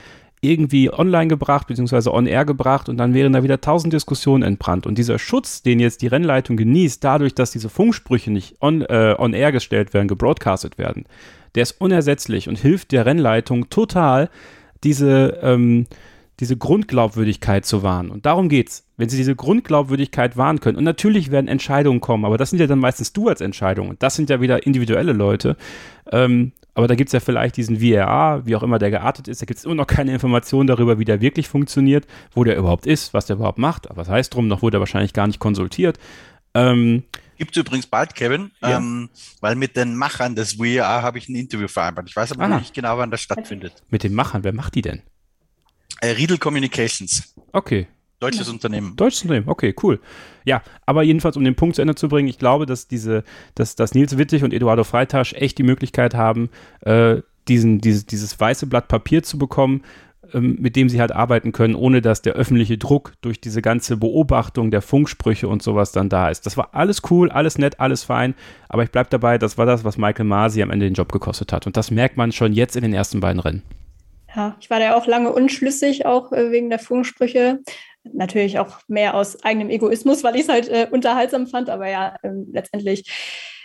irgendwie online gebracht, beziehungsweise on air gebracht und dann wären da wieder tausend Diskussionen entbrannt. Und dieser Schutz, den jetzt die Rennleitung genießt, dadurch, dass diese Funksprüche nicht on, äh, on air gestellt werden, gebroadcastet werden, der ist unersetzlich und hilft der Rennleitung total, diese, ähm, diese Grundglaubwürdigkeit zu wahren. Und darum geht's. Wenn sie diese Grundglaubwürdigkeit wahren können. Und natürlich werden Entscheidungen kommen, aber das sind ja dann meistens du als Entscheidungen. Und das sind ja wieder individuelle Leute. Ähm, aber da gibt es ja vielleicht diesen VRA, wie auch immer der geartet ist. Da gibt es immer noch keine Informationen darüber, wie der wirklich funktioniert, wo der überhaupt ist, was der überhaupt macht. Aber was heißt drum, noch wurde er wahrscheinlich gar nicht konsultiert. Ähm, Gibt es übrigens bald, Kevin, ja. ähm, weil mit den Machern des VRA habe ich ein Interview vereinbart. Ich weiß aber Aha. nicht genau, wann das stattfindet. Mit den Machern, wer macht die denn? Äh, Riedel Communications. Okay. Deutsches ja. Unternehmen. Deutsches Unternehmen, okay, cool. Ja, aber jedenfalls, um den Punkt zu Ende zu bringen, ich glaube, dass diese, dass, dass Nils Wittig und Eduardo Freitasch echt die Möglichkeit haben, äh, diesen, dieses, dieses weiße Blatt Papier zu bekommen, ähm, mit dem sie halt arbeiten können, ohne dass der öffentliche Druck durch diese ganze Beobachtung der Funksprüche und sowas dann da ist. Das war alles cool, alles nett, alles fein, aber ich bleibe dabei, das war das, was Michael Masi am Ende den Job gekostet hat. Und das merkt man schon jetzt in den ersten beiden Rennen. Ja, ich war da auch lange unschlüssig, auch äh, wegen der Funksprüche. Natürlich auch mehr aus eigenem Egoismus, weil ich es halt äh, unterhaltsam fand. Aber ja, ähm, letztendlich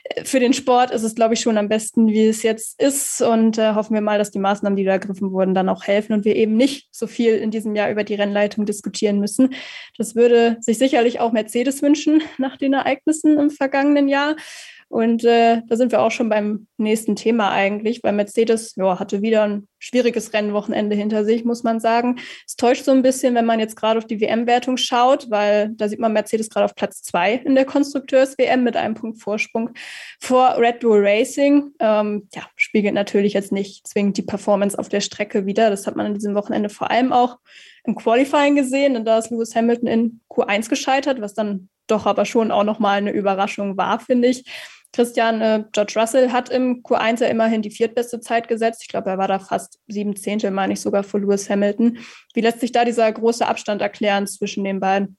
äh, für den Sport ist es, glaube ich, schon am besten, wie es jetzt ist. Und äh, hoffen wir mal, dass die Maßnahmen, die da ergriffen wurden, dann auch helfen und wir eben nicht so viel in diesem Jahr über die Rennleitung diskutieren müssen. Das würde sich sicherlich auch Mercedes wünschen nach den Ereignissen im vergangenen Jahr. Und äh, da sind wir auch schon beim nächsten Thema eigentlich, weil Mercedes ja, hatte wieder ein schwieriges Rennwochenende hinter sich, muss man sagen. Es täuscht so ein bisschen, wenn man jetzt gerade auf die WM-Wertung schaut, weil da sieht man Mercedes gerade auf Platz zwei in der Konstrukteurs-WM mit einem Punkt Vorsprung vor Red Bull Racing. Ähm, ja, spiegelt natürlich jetzt nicht zwingend die Performance auf der Strecke wieder. Das hat man an diesem Wochenende vor allem auch im Qualifying gesehen. Und da ist Lewis Hamilton in Q1 gescheitert, was dann doch aber schon auch nochmal eine Überraschung war, finde ich. Christian, äh, George Russell hat im Q1 ja immerhin die viertbeste Zeit gesetzt. Ich glaube, er war da fast sieben Zehntel, meine ich sogar, vor Lewis Hamilton. Wie lässt sich da dieser große Abstand erklären zwischen den beiden?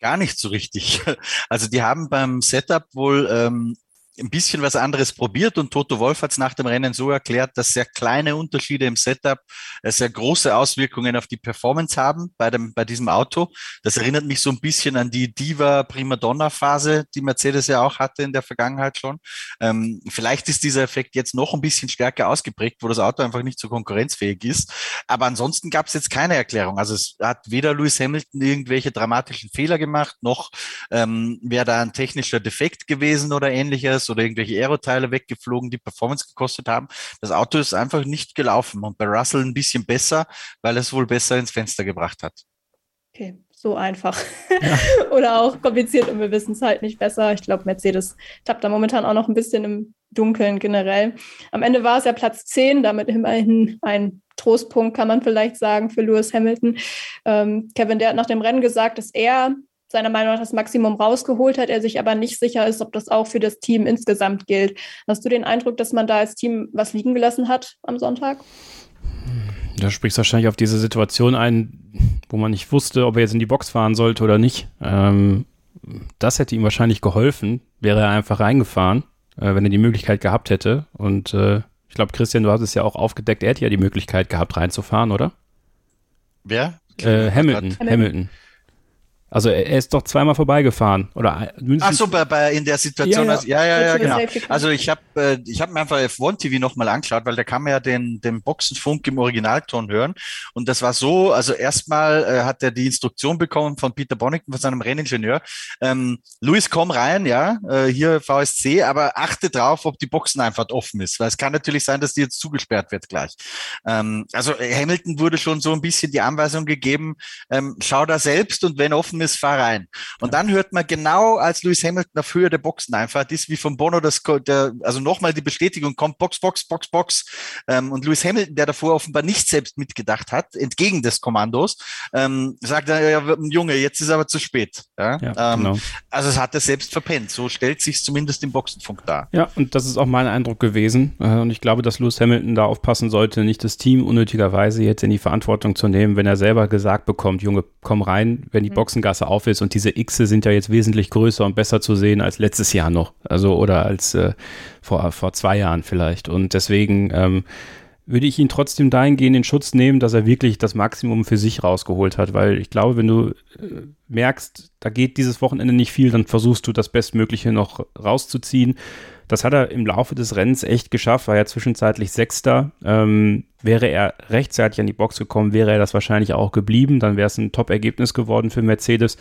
Gar nicht so richtig. <laughs> Also die haben beim Setup wohl ähm, ein bisschen was anderes probiert und Toto Wolf hat es nach dem Rennen so erklärt, dass sehr kleine Unterschiede im Setup äh, sehr große Auswirkungen auf die Performance haben bei, dem, bei diesem Auto. Das erinnert mich so ein bisschen an die Diva Primadonna Phase, die Mercedes ja auch hatte in der Vergangenheit schon. Ähm, vielleicht ist dieser Effekt jetzt noch ein bisschen stärker ausgeprägt, wo das Auto einfach nicht so konkurrenzfähig ist. Aber ansonsten gab es jetzt keine Erklärung. Also es hat weder Lewis Hamilton irgendwelche dramatischen Fehler gemacht, noch ähm, wäre da ein technischer Defekt gewesen oder ähnliches ist oder irgendwelche Aeroteile weggeflogen, die Performance gekostet haben. Das Auto ist einfach nicht gelaufen und bei Russell ein bisschen besser, weil es wohl besser ins Fenster gebracht hat. Okay, so einfach. Ja. <laughs> oder auch kompliziert und wir wissen es halt nicht besser. Ich glaube, Mercedes tappt da momentan auch noch ein bisschen im Dunkeln generell. Am Ende war es ja Platz 10, damit immerhin ein Trostpunkt, kann man vielleicht sagen, für Lewis Hamilton. Ähm, Kevin, der hat nach dem Rennen gesagt, dass er seiner Meinung nach das Maximum rausgeholt hat, er sich aber nicht sicher ist, ob das auch für das Team insgesamt gilt. Hast du den Eindruck, dass man da als Team was liegen gelassen hat am Sonntag? Da sprichst du wahrscheinlich auf diese Situation ein, wo man nicht wusste, ob er jetzt in die Box fahren sollte oder nicht. Ähm, das hätte ihm wahrscheinlich geholfen, wäre er einfach reingefahren, äh, wenn er die Möglichkeit gehabt hätte. Und äh, ich glaube, Christian, du hast es ja auch aufgedeckt, er hätte ja die Möglichkeit gehabt, reinzufahren, oder? Wer? Äh, Hamilton. Hamilton. Also er ist doch zweimal vorbeigefahren oder Ach so, bei, bei in der Situation. Ja, ja, ja, ja, ja genau. Also ich habe äh, ich habe mir einfach F1 TV nochmal angeschaut, weil da kann man ja den den Boxenfunk im Originalton hören und das war so. Also erstmal äh, hat er die Instruktion bekommen von Peter Bonington von seinem Renningenieur. Ähm, Luis, komm rein, ja, äh, hier VSC, aber achte drauf, ob die Boxeneinfahrt offen ist, weil es kann natürlich sein, dass die jetzt zugesperrt wird gleich. Ähm, also Hamilton wurde schon so ein bisschen die Anweisung gegeben, ähm, schau da selbst und wenn offen ist, fahr rein. Und dann hört man genau, als Lewis Hamilton auf Höhe der Boxen einfahrt, ist wie von Bono das, der, also nochmal die Bestätigung kommt, Box, Box, Box, Box. Ähm, und Lewis Hamilton, der davor offenbar nicht selbst mitgedacht hat, entgegen des Kommandos, ähm, sagt er, ja, Junge, jetzt ist aber zu spät. Ja? ja ähm, genau. Also es hat er selbst verpennt. So stellt sich zumindest im Boxenfunk dar. Ja, und das ist auch mein Eindruck gewesen. Äh, und ich glaube, dass Lewis Hamilton da aufpassen sollte, nicht das Team unnötigerweise jetzt in die Verantwortung zu nehmen, wenn er selber gesagt bekommt, Junge, komm rein, wenn die mhm. Straße auf ist. Und diese Xe sind ja jetzt wesentlich größer und besser zu sehen als letztes Jahr noch. Also oder als äh, vor, vor zwei Jahren vielleicht. Und deswegen ähm, würde ich ihn trotzdem dahingehend in Schutz nehmen, dass er wirklich das Maximum für sich rausgeholt hat. Weil ich glaube, wenn du äh, merkst, da geht dieses Wochenende nicht viel, dann versuchst du das Bestmögliche noch rauszuziehen. Das hat er im Laufe des Rennens echt geschafft, war ja zwischenzeitlich Sechster. Ähm, wäre er rechtzeitig an die Box gekommen, wäre er das wahrscheinlich auch geblieben. Dann wäre es ein Top-Ergebnis geworden für Mercedes.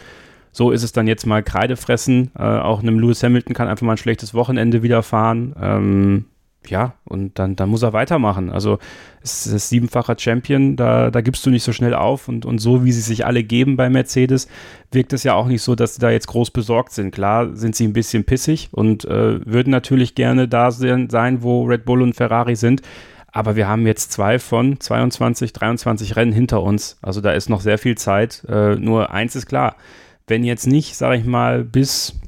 So ist es dann jetzt mal Kreidefressen. Äh, auch einem Lewis Hamilton kann einfach mal ein schlechtes Wochenende widerfahren. Ähm, ja, und dann, dann muss er weitermachen. Also es ist siebenfacher Champion, da, da gibst du nicht so schnell auf und, und so, wie sie sich alle geben bei Mercedes, wirkt es ja auch nicht so, dass sie da jetzt groß besorgt sind. Klar sind sie ein bisschen pissig und äh, würden natürlich gerne da sein, wo Red Bull und Ferrari sind. Aber wir haben jetzt zwei von 22, 23 Rennen hinter uns. Also da ist noch sehr viel Zeit. Äh, nur eins ist klar, wenn jetzt nicht, sage ich mal, bis,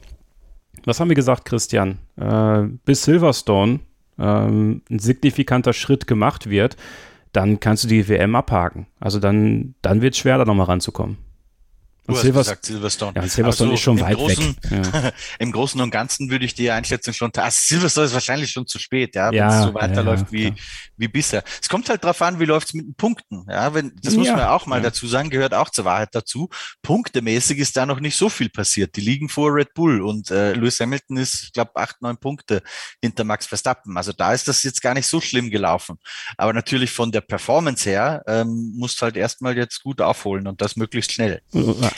was haben wir gesagt, Christian, äh, bis Silverstone ähm, ein signifikanter Schritt gemacht wird, dann kannst du die WM abhaken. Also dann, dann wird es schwer, da nochmal ranzukommen. Du hast Silvers gesagt Silverstone. Ja, Silverstone also ist schon weit großen, weg. Ja. <laughs> Im Großen und Ganzen würde ich die Einschätzung schon, ah, Silverstone ist wahrscheinlich schon zu spät, ja, wenn ja, es so weiterläuft ja, wie, wie bisher. Es kommt halt drauf an, wie läuft es mit den Punkten. Ja, wenn, das muss man auch mal dazu sagen, gehört auch zur Wahrheit dazu. Punktemäßig ist da noch nicht so viel passiert. Die liegen vor Red Bull und äh, Lewis Hamilton ist, ich glaube, acht, neun Punkte hinter Max Verstappen. Also da ist das jetzt gar nicht so schlimm gelaufen. Aber natürlich von der Performance her ähm, musst halt erstmal jetzt gut aufholen und das möglichst schnell.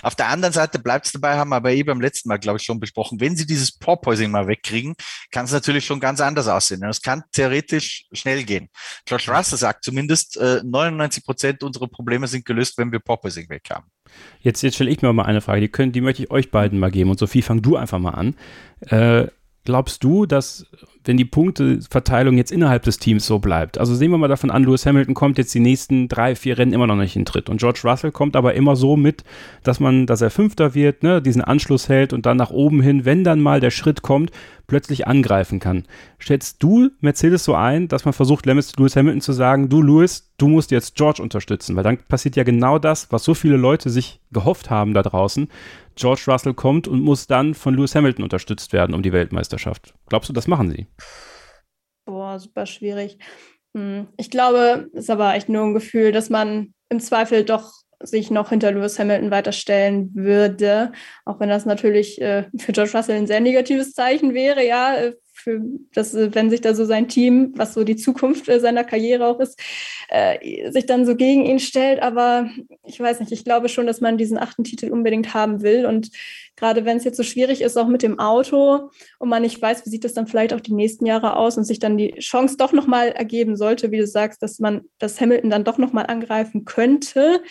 Auf der anderen Seite bleibt es dabei, haben wir aber eh beim letzten Mal, glaube ich, schon besprochen. Wenn sie dieses Porpoising mal wegkriegen, kann es natürlich schon ganz anders aussehen. Es kann theoretisch schnell gehen. George Russell sagt zumindest, äh, 99 Prozent unserer Probleme sind gelöst, wenn wir Porpoising weg haben. Jetzt, jetzt stelle ich mir mal eine Frage, die, können, die möchte ich euch beiden mal geben. Und Sophie, fang du einfach mal an. Äh, glaubst du, dass wenn die Punkteverteilung jetzt innerhalb des Teams so bleibt. Also sehen wir mal davon an, Lewis Hamilton kommt jetzt die nächsten drei, vier Rennen immer noch nicht in Tritt. Und George Russell kommt aber immer so mit, dass man, dass er Fünfter wird, ne, diesen Anschluss hält und dann nach oben hin, wenn dann mal der Schritt kommt, plötzlich angreifen kann. Schätzt du Mercedes so ein, dass man versucht, Lewis Hamilton zu sagen, du Lewis, du musst jetzt George unterstützen, weil dann passiert ja genau das, was so viele Leute sich gehofft haben da draußen. George Russell kommt und muss dann von Lewis Hamilton unterstützt werden um die Weltmeisterschaft. Glaubst du, das machen sie? Boah, super schwierig. Hm, ich glaube, es ist aber echt nur ein Gefühl, dass man im Zweifel doch sich noch hinter Lewis Hamilton weiterstellen würde, auch wenn das natürlich äh, für George Russell ein sehr negatives Zeichen wäre, ja, äh, für das, äh, wenn sich da so sein Team, was so die Zukunft äh, seiner Karriere auch ist, äh, sich dann so gegen ihn stellt. Aber ich weiß nicht, ich glaube schon, dass man diesen achten Titel unbedingt haben will. Und gerade wenn es jetzt so schwierig ist, auch mit dem Auto und man nicht weiß, wie sieht das dann vielleicht auch die nächsten Jahre aus und sich dann die Chance doch nochmal ergeben sollte, wie du sagst, dass man, dass Hamilton dann doch nochmal angreifen könnte,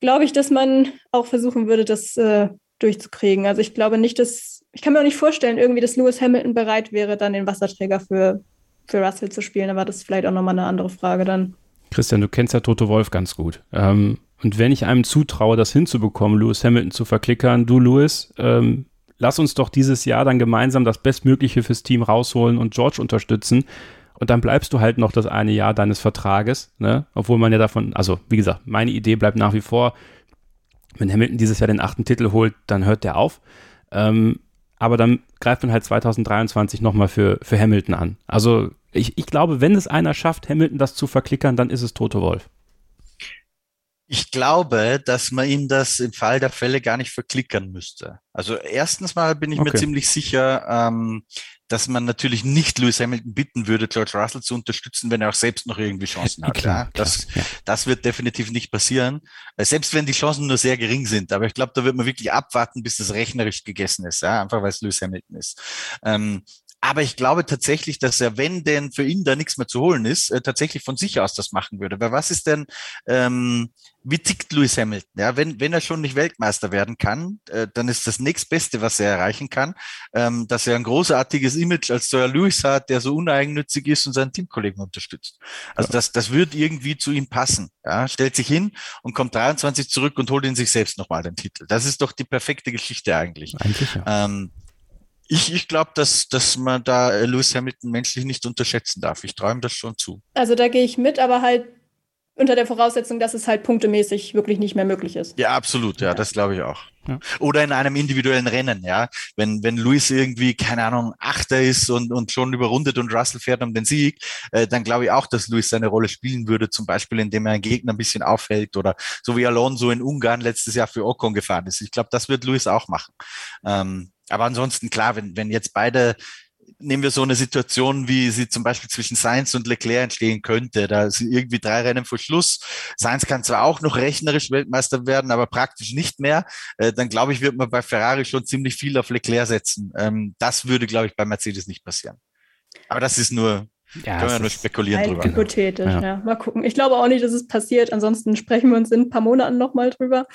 glaube ich, dass man auch versuchen würde, das äh, durchzukriegen. Also ich glaube nicht, dass ich kann mir auch nicht vorstellen, irgendwie, dass Lewis Hamilton bereit wäre, dann den Wasserträger für, für Russell zu spielen. Aber das ist vielleicht auch nochmal eine andere Frage dann. Christian, du kennst ja Toto Wolf ganz gut. Ähm, und wenn ich einem zutraue, das hinzubekommen, Lewis Hamilton zu verklickern, du Lewis, ähm, lass uns doch dieses Jahr dann gemeinsam das Bestmögliche fürs Team rausholen und George unterstützen. Und dann bleibst du halt noch das eine Jahr deines Vertrages, ne? Obwohl man ja davon, also wie gesagt, meine Idee bleibt nach wie vor, wenn Hamilton dieses Jahr den achten Titel holt, dann hört der auf. Ähm, aber dann greift man halt 2023 nochmal für, für Hamilton an. Also ich, ich glaube, wenn es einer schafft, Hamilton das zu verklickern, dann ist es Toto Wolf. Ich glaube, dass man ihm das im Fall der Fälle gar nicht verklickern müsste. Also erstens mal bin ich okay. mir ziemlich sicher, ähm, dass man natürlich nicht Lewis Hamilton bitten würde, George Russell zu unterstützen, wenn er auch selbst noch irgendwie Chancen hat. <laughs> Klar, ja, das, klar, ja. das wird definitiv nicht passieren, äh, selbst wenn die Chancen nur sehr gering sind. Aber ich glaube, da wird man wirklich abwarten, bis das rechnerisch gegessen ist, ja? einfach weil es Lewis Hamilton ist. Ähm, aber ich glaube tatsächlich, dass er, wenn denn für ihn da nichts mehr zu holen ist, äh, tatsächlich von sich aus das machen würde. Weil was ist denn, ähm, wie tickt Lewis Hamilton? Ja, wenn, wenn er schon nicht Weltmeister werden kann, äh, dann ist das nächstbeste, was er erreichen kann, ähm, dass er ein großartiges Image als Sir Lewis hat, der so uneigennützig ist und seinen Teamkollegen unterstützt. Also ja. das, das wird irgendwie zu ihm passen. Ja, stellt sich hin und kommt 23 zurück und holt in sich selbst nochmal den Titel. Das ist doch die perfekte Geschichte eigentlich. Eigentlich ja. Ähm, ich, ich glaube, dass, dass man da äh, Lewis Hamilton menschlich nicht unterschätzen darf. Ich träume das schon zu. Also da gehe ich mit, aber halt unter der Voraussetzung, dass es halt punktemäßig wirklich nicht mehr möglich ist. Ja, absolut, ja, ja. das glaube ich auch. Ja. Oder in einem individuellen Rennen, ja. Wenn, wenn Luis irgendwie, keine Ahnung, Achter ist und, und schon überrundet und Russell fährt um den Sieg, äh, dann glaube ich auch, dass Luis seine Rolle spielen würde, zum Beispiel, indem er einen Gegner ein bisschen aufhält oder so wie Alonso in Ungarn letztes Jahr für Ocon gefahren ist. Ich glaube, das wird Luis auch machen. Ähm, aber ansonsten klar, wenn, wenn jetzt beide nehmen wir so eine Situation, wie sie zum Beispiel zwischen Sainz und Leclerc entstehen könnte. Da sind irgendwie drei Rennen vor Schluss. Sainz kann zwar auch noch rechnerisch Weltmeister werden, aber praktisch nicht mehr. Äh, dann glaube ich, wird man bei Ferrari schon ziemlich viel auf Leclerc setzen. Ähm, das würde, glaube ich, bei Mercedes nicht passieren. Aber das ist nur ja, Können wir nur spekulieren drüber. Hypothetisch, ja. ja. Mal gucken. Ich glaube auch nicht, dass es passiert. Ansonsten sprechen wir uns in ein paar Monaten nochmal drüber.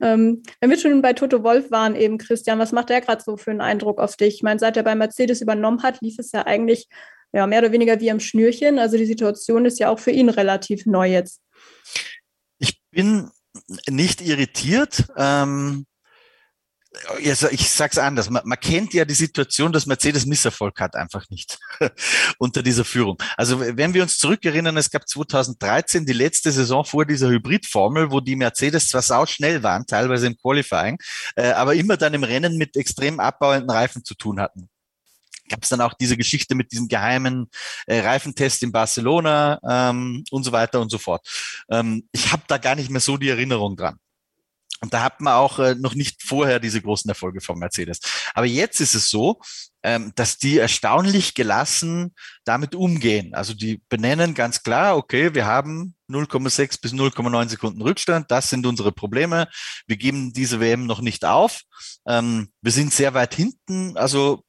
Ähm, wenn wir schon bei Toto Wolf waren, eben Christian, was macht der gerade so für einen Eindruck auf dich? Ich meine, seit er bei Mercedes übernommen hat, lief es ja eigentlich ja, mehr oder weniger wie am Schnürchen. Also die Situation ist ja auch für ihn relativ neu jetzt. Ich bin nicht irritiert. Ähm, also ich sag's anders, man, man, kennt ja die Situation, dass Mercedes Misserfolg hat, einfach nicht <laughs> unter dieser Führung. Also wenn wir uns zurückerinnern, es gab 2013 die letzte Saison vor dieser Hybridformel, wo die Mercedes zwar sau schnell waren, teilweise im Qualifying, äh, aber immer dann im Rennen mit extrem abbauenden Reifen zu tun hatten gab es dann auch diese Geschichte mit diesem geheimen äh, Reifentest in Barcelona ähm, und so weiter und so fort. Ähm, ich habe da gar nicht mehr so die Erinnerung dran. Und da hat man auch äh, noch nicht vorher diese großen Erfolge von Mercedes. Aber jetzt ist es so, ähm, dass die erstaunlich gelassen damit umgehen. Also die benennen ganz klar, okay, wir haben 0,6 bis 0,9 Sekunden Rückstand. Das sind unsere Probleme. Wir geben diese WM noch nicht auf. Ähm, wir sind sehr weit hinten. Also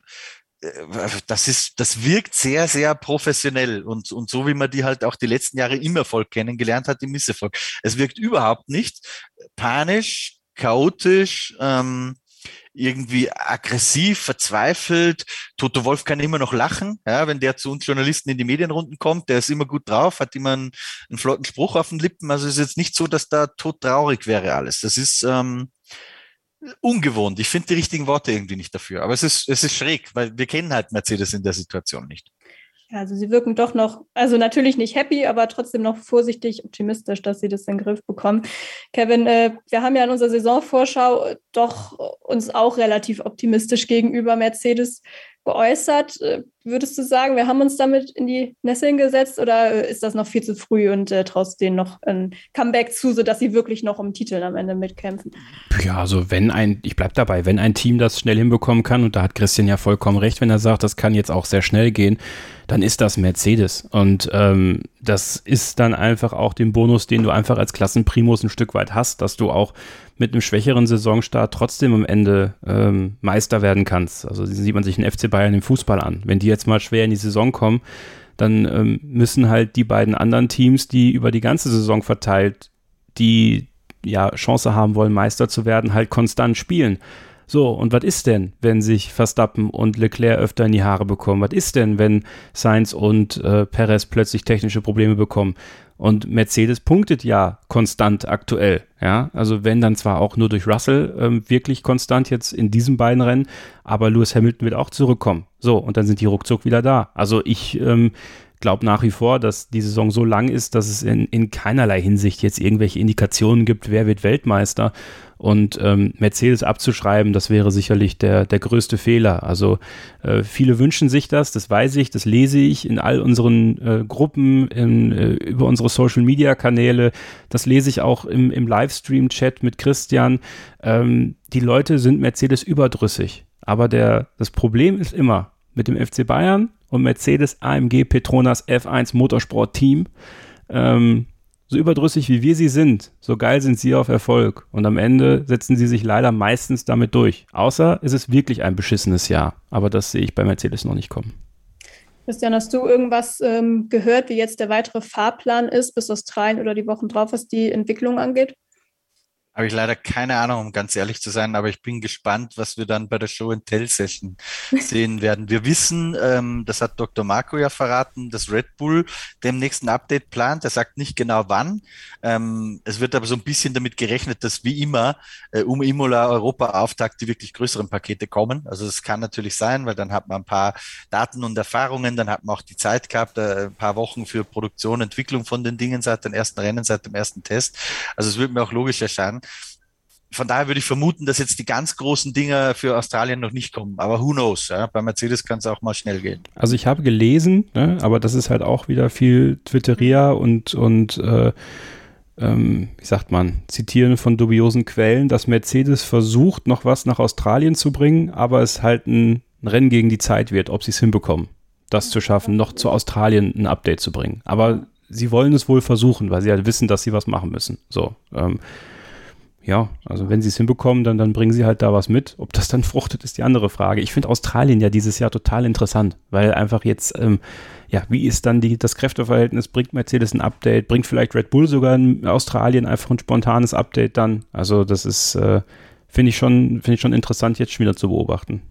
das ist, das wirkt sehr, sehr professionell und, und so wie man die halt auch die letzten Jahre im Erfolg kennengelernt hat, im Misserfolg. Es wirkt überhaupt nicht panisch, chaotisch, ähm, irgendwie aggressiv, verzweifelt. Toto Wolf kann immer noch lachen, ja, wenn der zu uns Journalisten in die Medienrunden kommt. Der ist immer gut drauf, hat immer einen, einen flotten Spruch auf den Lippen. Also es ist jetzt nicht so, dass da tot traurig wäre alles. Das ist, ähm, ungewohnt. Ich finde die richtigen Worte irgendwie nicht dafür. Aber es ist, es ist schräg, weil wir kennen halt Mercedes in der Situation nicht. Ja, also sie wirken doch noch, also natürlich nicht happy, aber trotzdem noch vorsichtig optimistisch, dass sie das in den Griff bekommen. Kevin, äh, wir haben ja in unserer Saisonvorschau doch uns auch relativ optimistisch gegenüber Mercedes geäußert. Äh, würdest du sagen, wir haben uns damit in die Nesseln gesetzt oder äh, ist das noch viel zu früh und äh, traust denen noch ein Comeback zu, sodass sie wirklich noch um Titel am Ende mitkämpfen? Ja, also wenn ein, ich bleibe dabei, wenn ein Team das schnell hinbekommen kann, und da hat Christian ja vollkommen recht, wenn er sagt, das kann jetzt auch sehr schnell gehen, dann ist das Mercedes. Und ähm, das ist dann einfach auch den Bonus, den du einfach als Klassenprimus ein Stück weit hast, dass du auch mit einem schwächeren Saisonstart trotzdem am Ende ähm, Meister werden kannst. Also sieht man sich den FC Bayern im Fußball an. Wenn die jetzt mal schwer in die Saison kommen, dann ähm, müssen halt die beiden anderen Teams, die über die ganze Saison verteilt, die ja Chance haben wollen, Meister zu werden, halt konstant spielen. So, und was ist denn, wenn sich Verstappen und Leclerc öfter in die Haare bekommen? Was ist denn, wenn Sainz und äh, Perez plötzlich technische Probleme bekommen? Und Mercedes punktet ja konstant aktuell. Ja, also wenn dann zwar auch nur durch Russell ähm, wirklich konstant jetzt in diesen beiden Rennen, aber Lewis Hamilton wird auch zurückkommen. So, und dann sind die ruckzuck wieder da. Also ich ähm, glaube nach wie vor, dass die Saison so lang ist, dass es in, in keinerlei Hinsicht jetzt irgendwelche Indikationen gibt, wer wird Weltmeister. Und ähm, Mercedes abzuschreiben, das wäre sicherlich der, der größte Fehler. Also äh, viele wünschen sich das, das weiß ich, das lese ich in all unseren äh, Gruppen, in, äh, über unsere Social-Media-Kanäle, das lese ich auch im, im Livestream-Chat mit Christian. Ähm, die Leute sind Mercedes überdrüssig. Aber der, das Problem ist immer mit dem FC Bayern und Mercedes AMG Petronas F1 Motorsport Team. Ähm, so überdrüssig wie wir sie sind, so geil sind sie auf Erfolg. Und am Ende setzen sie sich leider meistens damit durch. Außer es ist wirklich ein beschissenes Jahr. Aber das sehe ich bei Mercedes noch nicht kommen. Christian, hast du irgendwas ähm, gehört, wie jetzt der weitere Fahrplan ist bis Australien oder die Wochen drauf, was die Entwicklung angeht? Habe ich leider keine Ahnung, um ganz ehrlich zu sein, aber ich bin gespannt, was wir dann bei der Show and Tell Session <laughs> sehen werden. Wir wissen, ähm, das hat Dr. Marco ja verraten, dass Red Bull dem nächsten Update plant. Er sagt nicht genau wann. Ähm, es wird aber so ein bisschen damit gerechnet, dass wie immer äh, um Imola Europa Auftakt die wirklich größeren Pakete kommen. Also es kann natürlich sein, weil dann hat man ein paar Daten und Erfahrungen, dann hat man auch die Zeit gehabt, äh, ein paar Wochen für Produktion, Entwicklung von den Dingen seit dem ersten Rennen, seit dem ersten Test. Also es wird mir auch logisch erscheinen von daher würde ich vermuten, dass jetzt die ganz großen Dinger für Australien noch nicht kommen. Aber who knows? Ja? Bei Mercedes kann es auch mal schnell gehen. Also ich habe gelesen, ne, aber das ist halt auch wieder viel Twitteria und, und äh, ähm, wie sagt man, zitieren von dubiosen Quellen, dass Mercedes versucht, noch was nach Australien zu bringen, aber es halt ein, Rennen gegen die Zeit wird, ob sie es hinbekommen, das zu schaffen, noch zu Australien ein Update zu bringen. Aber sie wollen es wohl versuchen, weil sie halt wissen, dass sie was machen müssen. So. Ähm, ja, also wenn sie es hinbekommen, dann, dann bringen sie halt da was mit. Ob das dann <laughs> fruchtet, ist die andere Frage. Ich finde Australien ja dieses Jahr total interessant, weil einfach jetzt, ähm, ja, wie ist dann die, das Kräfteverhältnis? Bringt Mercedes ein Update? Bringt vielleicht Red Bull sogar in Australien einfach ein spontanes Update dann? Also das ist, äh, finde ich schon, finde ich schon interessant jetzt schon wieder zu beobachten.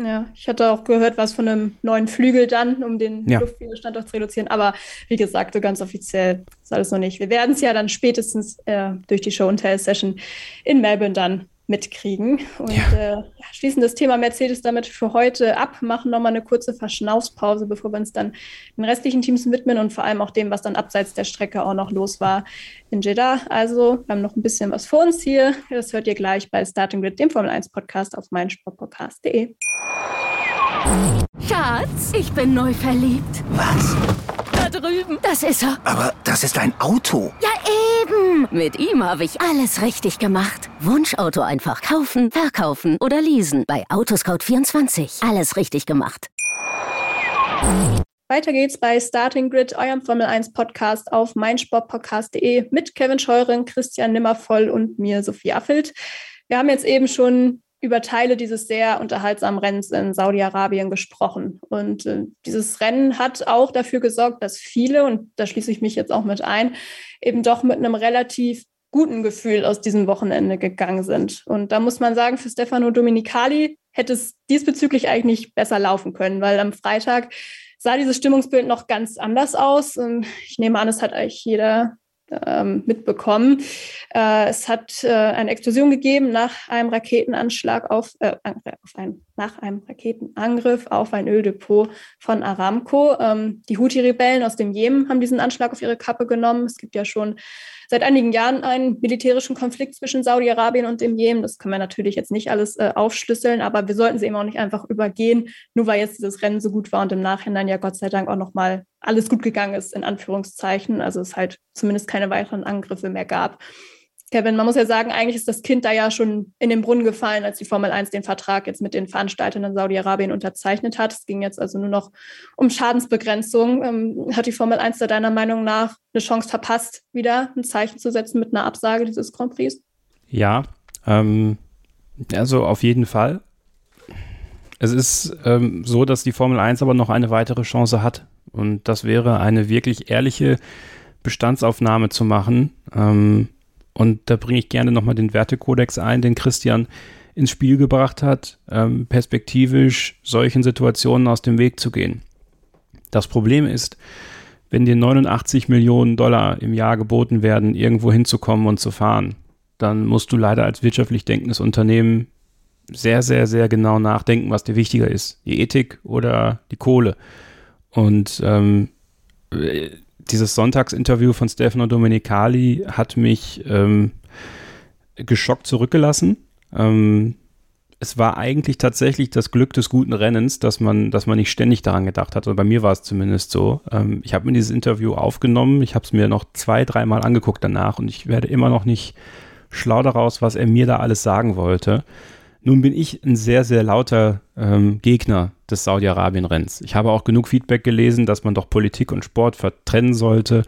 Ja, ich hatte auch gehört, was von einem neuen Flügel dann, um den ja. Luftwiderstand auch zu reduzieren. Aber wie gesagt, so ganz offiziell ist alles noch nicht. Wir werden es ja dann spätestens äh, durch die Show und Tell Session in Melbourne dann mitkriegen. Und ja. äh, schließen das Thema Mercedes damit für heute ab, machen nochmal eine kurze Verschnaufspause, bevor wir uns dann den restlichen Teams widmen und vor allem auch dem, was dann abseits der Strecke auch noch los war in Jeddah. Also wir haben noch ein bisschen was vor uns hier. Das hört ihr gleich bei Starting Grid, dem Formel 1 Podcast auf meinsportpodcast.de. Schatz, ich bin neu verliebt. Was? Da drüben. Das ist er. Aber das ist ein Auto. Ja, eben. Mit ihm habe ich alles richtig gemacht. Wunschauto einfach kaufen, verkaufen oder leasen. Bei Autoscout24. Alles richtig gemacht. Weiter geht's bei Starting Grid, eurem Formel 1 Podcast auf meinsportpodcast.de mit Kevin Scheuren, Christian Nimmervoll und mir, Sophie Affelt. Wir haben jetzt eben schon über Teile dieses sehr unterhaltsamen Rennens in Saudi-Arabien gesprochen. Und äh, dieses Rennen hat auch dafür gesorgt, dass viele, und da schließe ich mich jetzt auch mit ein, eben doch mit einem relativ guten Gefühl aus diesem Wochenende gegangen sind. Und da muss man sagen, für Stefano Dominicali hätte es diesbezüglich eigentlich nicht besser laufen können, weil am Freitag sah dieses Stimmungsbild noch ganz anders aus. Und ich nehme an, es hat eigentlich jeder ähm, mitbekommen. Äh, es hat äh, eine Explosion gegeben nach einem Raketenanschlag auf, äh, auf ein, nach einem Raketenangriff auf ein Öldepot von Aramco. Ähm, die Houthi-Rebellen aus dem Jemen haben diesen Anschlag auf ihre Kappe genommen. Es gibt ja schon seit einigen Jahren einen militärischen Konflikt zwischen Saudi-Arabien und dem Jemen. Das können wir natürlich jetzt nicht alles äh, aufschlüsseln, aber wir sollten sie eben auch nicht einfach übergehen, nur weil jetzt dieses Rennen so gut war und im Nachhinein ja Gott sei Dank auch nochmal alles gut gegangen ist, in Anführungszeichen. Also es halt zumindest keine weiteren Angriffe mehr gab. Kevin, man muss ja sagen, eigentlich ist das Kind da ja schon in den Brunnen gefallen, als die Formel 1 den Vertrag jetzt mit den Veranstaltern in Saudi-Arabien unterzeichnet hat. Es ging jetzt also nur noch um Schadensbegrenzung. Ähm, hat die Formel 1 da deiner Meinung nach eine Chance verpasst, wieder ein Zeichen zu setzen mit einer Absage dieses Grand Prix? Ja, ähm, also auf jeden Fall. Es ist ähm, so, dass die Formel 1 aber noch eine weitere Chance hat. Und das wäre eine wirklich ehrliche Bestandsaufnahme zu machen. Und da bringe ich gerne nochmal den Wertekodex ein, den Christian ins Spiel gebracht hat, ähm, perspektivisch solchen Situationen aus dem Weg zu gehen. Das Problem ist, wenn dir 89 Millionen Dollar im Jahr geboten werden, irgendwo hinzukommen und zu fahren, dann musst du leider als wirtschaftlich denkendes Unternehmen sehr, sehr, sehr genau nachdenken, was dir wichtiger ist. Die Ethik oder die Kohle. Und ähm, dieses Sonntagsinterview von Stefano Domenicali hat mich ähm, geschockt zurückgelassen. Ähm, es war eigentlich tatsächlich das Glück des guten Rennens, dass man, dass man nicht ständig daran gedacht hat. Also bei mir war es zumindest so. Ähm, ich habe mir dieses Interview aufgenommen. Ich habe es mir noch zwei, dreimal angeguckt danach und ich werde immer noch nicht schlau daraus, was er mir da alles sagen wollte. Nun bin ich ein sehr, sehr lauter ähm, Gegner des Saudi-Arabien-Renns. Ich habe auch genug Feedback gelesen, dass man doch Politik und Sport vertrennen sollte,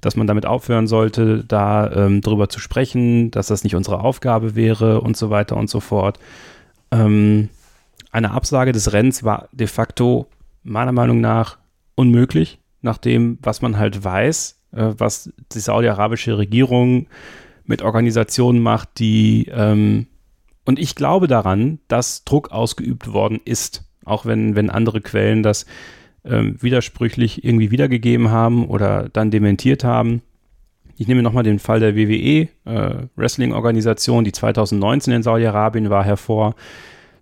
dass man damit aufhören sollte, da ähm, drüber zu sprechen, dass das nicht unsere Aufgabe wäre und so weiter und so fort. Ähm, eine Absage des Rennens war de facto meiner Meinung nach unmöglich, nach dem, was man halt weiß, äh, was die saudi-arabische Regierung mit Organisationen macht, die ähm, und ich glaube daran, dass Druck ausgeübt worden ist, auch wenn, wenn andere Quellen das ähm, widersprüchlich irgendwie wiedergegeben haben oder dann dementiert haben. Ich nehme nochmal den Fall der WWE, äh, Wrestling-Organisation, die 2019 in Saudi-Arabien war, hervor.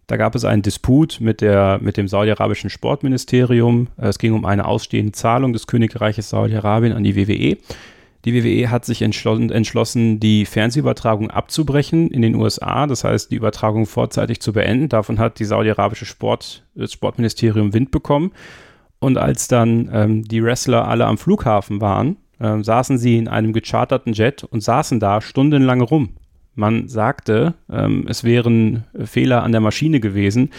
Da gab es einen Disput mit, der, mit dem saudi-arabischen Sportministerium. Es ging um eine ausstehende Zahlung des Königreiches Saudi-Arabien an die WWE. Die WWE hat sich entschlossen, die Fernsehübertragung abzubrechen in den USA, das heißt, die Übertragung vorzeitig zu beenden. Davon hat die saudi-arabische Sport, das Sportministerium Wind bekommen. Und als dann ähm, die Wrestler alle am Flughafen waren, äh, saßen sie in einem gecharterten Jet und saßen da stundenlang rum. Man sagte, ähm, es wären Fehler an der Maschine gewesen.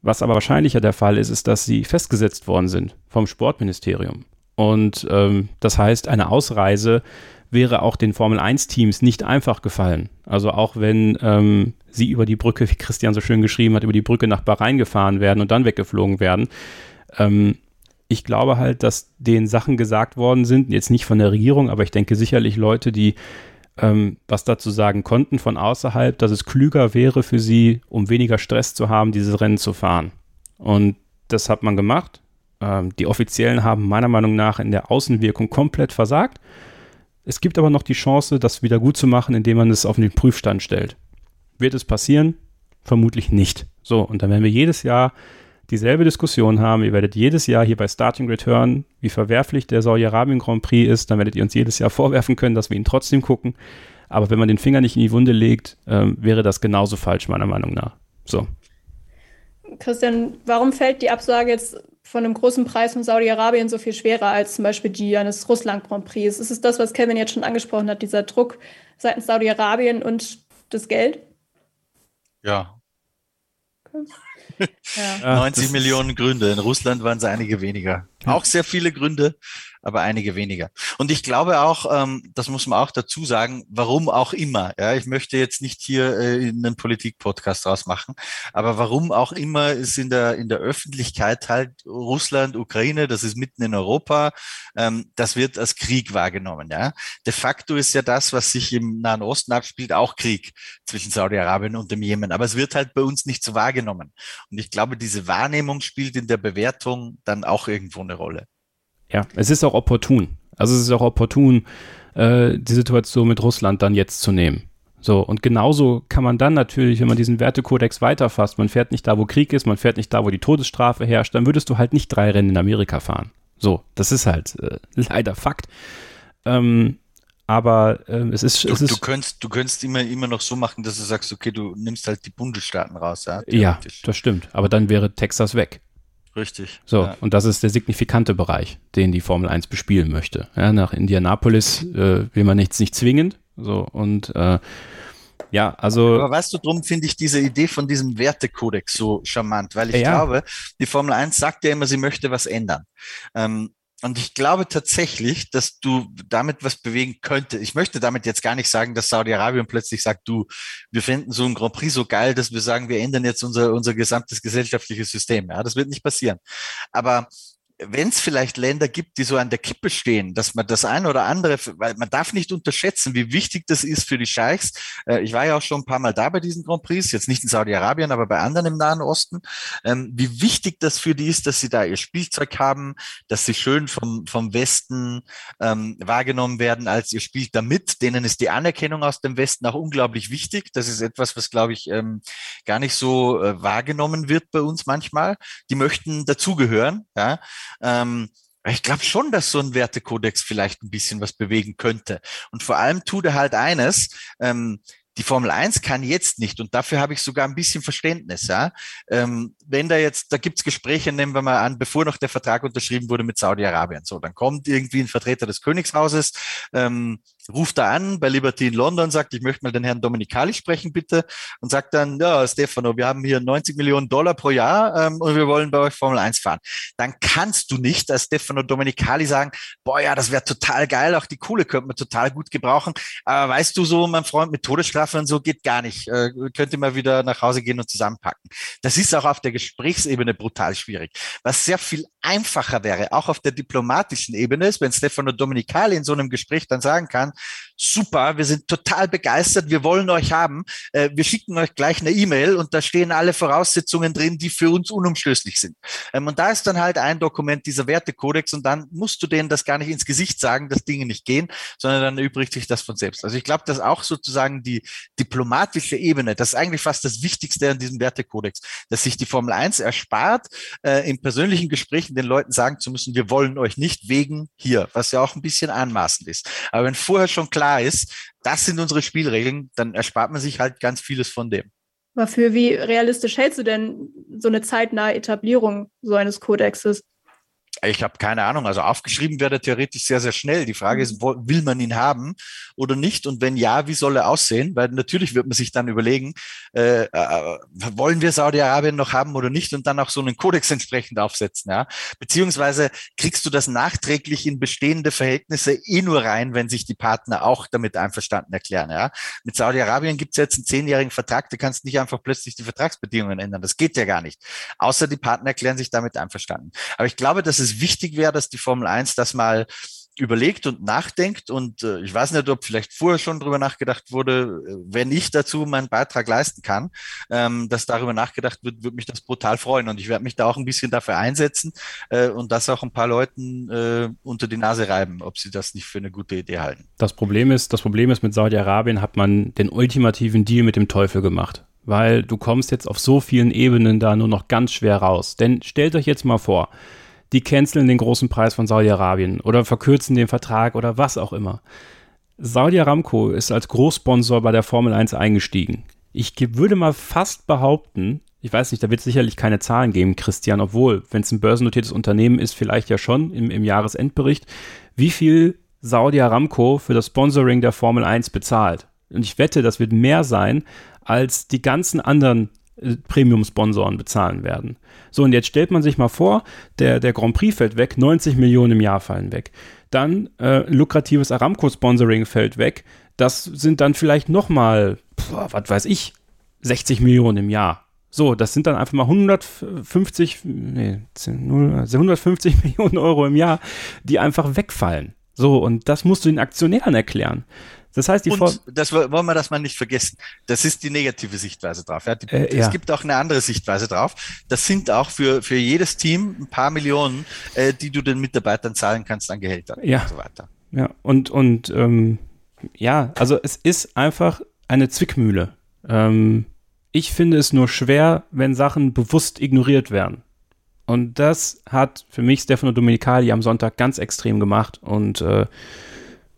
Was aber wahrscheinlicher der Fall ist, ist, dass sie festgesetzt worden sind vom Sportministerium. Und ähm, das heißt, eine Ausreise wäre auch den Formel-1-Teams nicht einfach gefallen. Also auch wenn ähm, sie über die Brücke, wie Christian so schön geschrieben hat, über die Brücke nach Bahrain gefahren werden und dann weggeflogen werden. Ähm, ich glaube halt, dass denen Sachen gesagt worden sind, jetzt nicht von der Regierung, aber ich denke sicherlich Leute, die ähm, was dazu sagen konnten von außerhalb, dass es klüger wäre für sie, um weniger Stress zu haben, dieses Rennen zu fahren. Und das hat man gemacht. Ähm, die Offiziellen haben meiner Meinung nach in der Außenwirkung komplett versagt. Es gibt aber noch die Chance, das wieder gut zu machen, indem man es auf den Prüfstand stellt. Wird es passieren? Vermutlich nicht. So, und dann werden wir jedes Jahr dieselbe Diskussion haben. Ihr werdet jedes Jahr hier bei Starting Return, wie verwerflich der Saudi-Arabien Grand Prix ist, dann werdet ihr uns jedes Jahr vorwerfen können, dass wir ihn trotzdem gucken. Aber wenn man den Finger nicht in die Wunde legt, ähm, wäre das genauso falsch, meiner Meinung nach. So. Christian, warum fällt die Absage jetzt von einem großen Preis von Saudi-Arabien so viel schwerer als zum Beispiel die eines Russland Grand Prix? Ist es das, was Kevin jetzt schon angesprochen hat, dieser Druck seitens Saudi-Arabien und das Geld? Ja. Okay. ja. <laughs> 90 Millionen Gründe. In Russland waren es einige weniger. Auch sehr viele Gründe aber einige weniger. Und ich glaube auch, ähm, das muss man auch dazu sagen, warum auch immer. Ja, ich möchte jetzt nicht hier äh, einen Politik-Podcast draus machen, aber warum auch immer ist in der in der Öffentlichkeit halt Russland, Ukraine, das ist mitten in Europa, ähm, das wird als Krieg wahrgenommen. Ja, de facto ist ja das, was sich im Nahen Osten abspielt, auch Krieg zwischen Saudi-Arabien und dem Jemen. Aber es wird halt bei uns nicht so wahrgenommen. Und ich glaube, diese Wahrnehmung spielt in der Bewertung dann auch irgendwo eine Rolle. Ja, es ist auch opportun. Also es ist auch opportun, äh, die Situation mit Russland dann jetzt zu nehmen. So, und genauso kann man dann natürlich, wenn man diesen Wertekodex weiterfasst, man fährt nicht da, wo Krieg ist, man fährt nicht da, wo die Todesstrafe herrscht, dann würdest du halt nicht drei Rennen in Amerika fahren. So, das ist halt äh, <laughs> leider Fakt. Ähm, aber ähm, es ist. Du, es ist du, könntest, du könntest immer, immer noch so machen, dass du sagst, okay, du nimmst halt die Bundesstaaten raus. Ja, ja das stimmt. Aber dann wäre Texas weg. Richtig. So, ja. und das ist der signifikante Bereich, den die Formel 1 bespielen möchte. Ja, nach Indianapolis äh, will man nichts nicht zwingend. So, und äh, ja, also. Aber weißt du, drum finde ich diese Idee von diesem Wertekodex so charmant, weil ich ja. glaube, die Formel 1 sagt ja immer, sie möchte was ändern. Ähm, und ich glaube tatsächlich, dass du damit was bewegen könnte. Ich möchte damit jetzt gar nicht sagen, dass Saudi-Arabien plötzlich sagt, du, wir finden so ein Grand Prix so geil, dass wir sagen, wir ändern jetzt unser, unser gesamtes gesellschaftliches System. Ja, das wird nicht passieren. Aber wenn es vielleicht Länder gibt, die so an der Kippe stehen, dass man das eine oder andere, weil man darf nicht unterschätzen, wie wichtig das ist für die Scheichs. Äh, ich war ja auch schon ein paar Mal da bei diesen Grand Prix, jetzt nicht in Saudi-Arabien, aber bei anderen im Nahen Osten, ähm, wie wichtig das für die ist, dass sie da ihr Spielzeug haben, dass sie schön vom, vom Westen ähm, wahrgenommen werden, als ihr spielt damit. Denen ist die Anerkennung aus dem Westen auch unglaublich wichtig. Das ist etwas, was, glaube ich, ähm, gar nicht so äh, wahrgenommen wird bei uns manchmal. Die möchten dazugehören, ja. Ähm, ich glaube schon, dass so ein Wertekodex vielleicht ein bisschen was bewegen könnte. Und vor allem tut er halt eines, ähm, die Formel 1 kann jetzt nicht und dafür habe ich sogar ein bisschen Verständnis. Ja? Ähm, wenn da jetzt, da gibt's Gespräche, nehmen wir mal an, bevor noch der Vertrag unterschrieben wurde mit Saudi-Arabien. So, dann kommt irgendwie ein Vertreter des Königshauses, ähm, ruft da an bei Liberty in London, sagt, ich möchte mal den Herrn Dominicali sprechen, bitte, und sagt dann, ja, Stefano, wir haben hier 90 Millionen Dollar pro Jahr ähm, und wir wollen bei euch Formel 1 fahren. Dann kannst du nicht als Stefano Dominicali sagen, boah, ja, das wäre total geil, auch die Kohle könnte man total gut gebrauchen. Aber weißt du so, mein Freund, mit Todesstrafe und so geht gar nicht. Äh, könnt ihr mal wieder nach Hause gehen und zusammenpacken. Das ist auch auf der Gesprächsebene brutal schwierig. Was sehr viel einfacher wäre, auch auf der diplomatischen Ebene ist, wenn Stefano Dominicali in so einem Gespräch dann sagen kann, super, wir sind total begeistert, wir wollen euch haben, äh, wir schicken euch gleich eine E-Mail und da stehen alle Voraussetzungen drin, die für uns unumstößlich sind. Ähm, und da ist dann halt ein Dokument, dieser Wertekodex und dann musst du denen das gar nicht ins Gesicht sagen, dass Dinge nicht gehen, sondern dann übrigt sich das von selbst. Also ich glaube, dass auch sozusagen die diplomatische Ebene, das ist eigentlich fast das Wichtigste an diesem Wertekodex, dass sich die Formel 1 erspart, äh, in persönlichen Gesprächen den Leuten sagen zu müssen, wir wollen euch nicht wegen hier, was ja auch ein bisschen anmaßend ist. Aber wenn vorher schon klar ist, das sind unsere Spielregeln, dann erspart man sich halt ganz vieles von dem. Aber für wie realistisch hältst du denn so eine zeitnahe Etablierung so eines Kodexes? Ich habe keine Ahnung. Also aufgeschrieben wäre theoretisch sehr, sehr schnell. Die Frage ist, will man ihn haben oder nicht? Und wenn ja, wie soll er aussehen? Weil natürlich wird man sich dann überlegen, äh, äh, wollen wir Saudi-Arabien noch haben oder nicht? Und dann auch so einen Kodex entsprechend aufsetzen. Ja? Beziehungsweise kriegst du das nachträglich in bestehende Verhältnisse eh nur rein, wenn sich die Partner auch damit einverstanden erklären. Ja? Mit Saudi-Arabien gibt es jetzt einen zehnjährigen Vertrag. Du kannst nicht einfach plötzlich die Vertragsbedingungen ändern. Das geht ja gar nicht. Außer die Partner erklären sich damit einverstanden. Aber ich glaube, dass es wichtig wäre, dass die Formel 1 das mal überlegt und nachdenkt und äh, ich weiß nicht, ob vielleicht vorher schon drüber nachgedacht wurde, äh, wenn ich dazu meinen Beitrag leisten kann, ähm, dass darüber nachgedacht wird, würde mich das brutal freuen und ich werde mich da auch ein bisschen dafür einsetzen äh, und das auch ein paar Leuten äh, unter die Nase reiben, ob sie das nicht für eine gute Idee halten. Das Problem ist, das Problem ist, mit Saudi-Arabien hat man den ultimativen Deal mit dem Teufel gemacht weil du kommst jetzt auf so vielen Ebenen da nur noch ganz schwer raus. Denn stellt euch jetzt mal vor, die canceln den großen Preis von Saudi-Arabien oder verkürzen den Vertrag oder was auch immer. Saudi Aramco ist als Großsponsor bei der Formel 1 eingestiegen. Ich würde mal fast behaupten, ich weiß nicht, da wird es sicherlich keine Zahlen geben, Christian, obwohl, wenn es ein börsennotiertes Unternehmen ist, vielleicht ja schon im, im Jahresendbericht, wie viel Saudi Aramco für das Sponsoring der Formel 1 bezahlt. Und ich wette, das wird mehr sein, als die ganzen anderen Premium-Sponsoren bezahlen werden. So, und jetzt stellt man sich mal vor, der, der Grand Prix fällt weg, 90 Millionen im Jahr fallen weg. Dann äh, lukratives Aramco-Sponsoring fällt weg. Das sind dann vielleicht nochmal, was weiß ich, 60 Millionen im Jahr. So, das sind dann einfach mal 150, nee, 150 also <laughs> Millionen Euro im Jahr, die einfach wegfallen. So, und das musst du den Aktionären erklären. Das heißt, die Und das wollen wir das mal nicht vergessen. Das ist die negative Sichtweise drauf. Ja. Die, äh, ja. Es gibt auch eine andere Sichtweise drauf. Das sind auch für, für jedes Team ein paar Millionen, äh, die du den Mitarbeitern zahlen kannst an Gehältern ja. und so weiter. Ja, und, und ähm, ja, also es ist einfach eine Zwickmühle. Ähm, ich finde es nur schwer, wenn Sachen bewusst ignoriert werden. Und das hat für mich Stefano Domenicali am Sonntag ganz extrem gemacht. Und äh,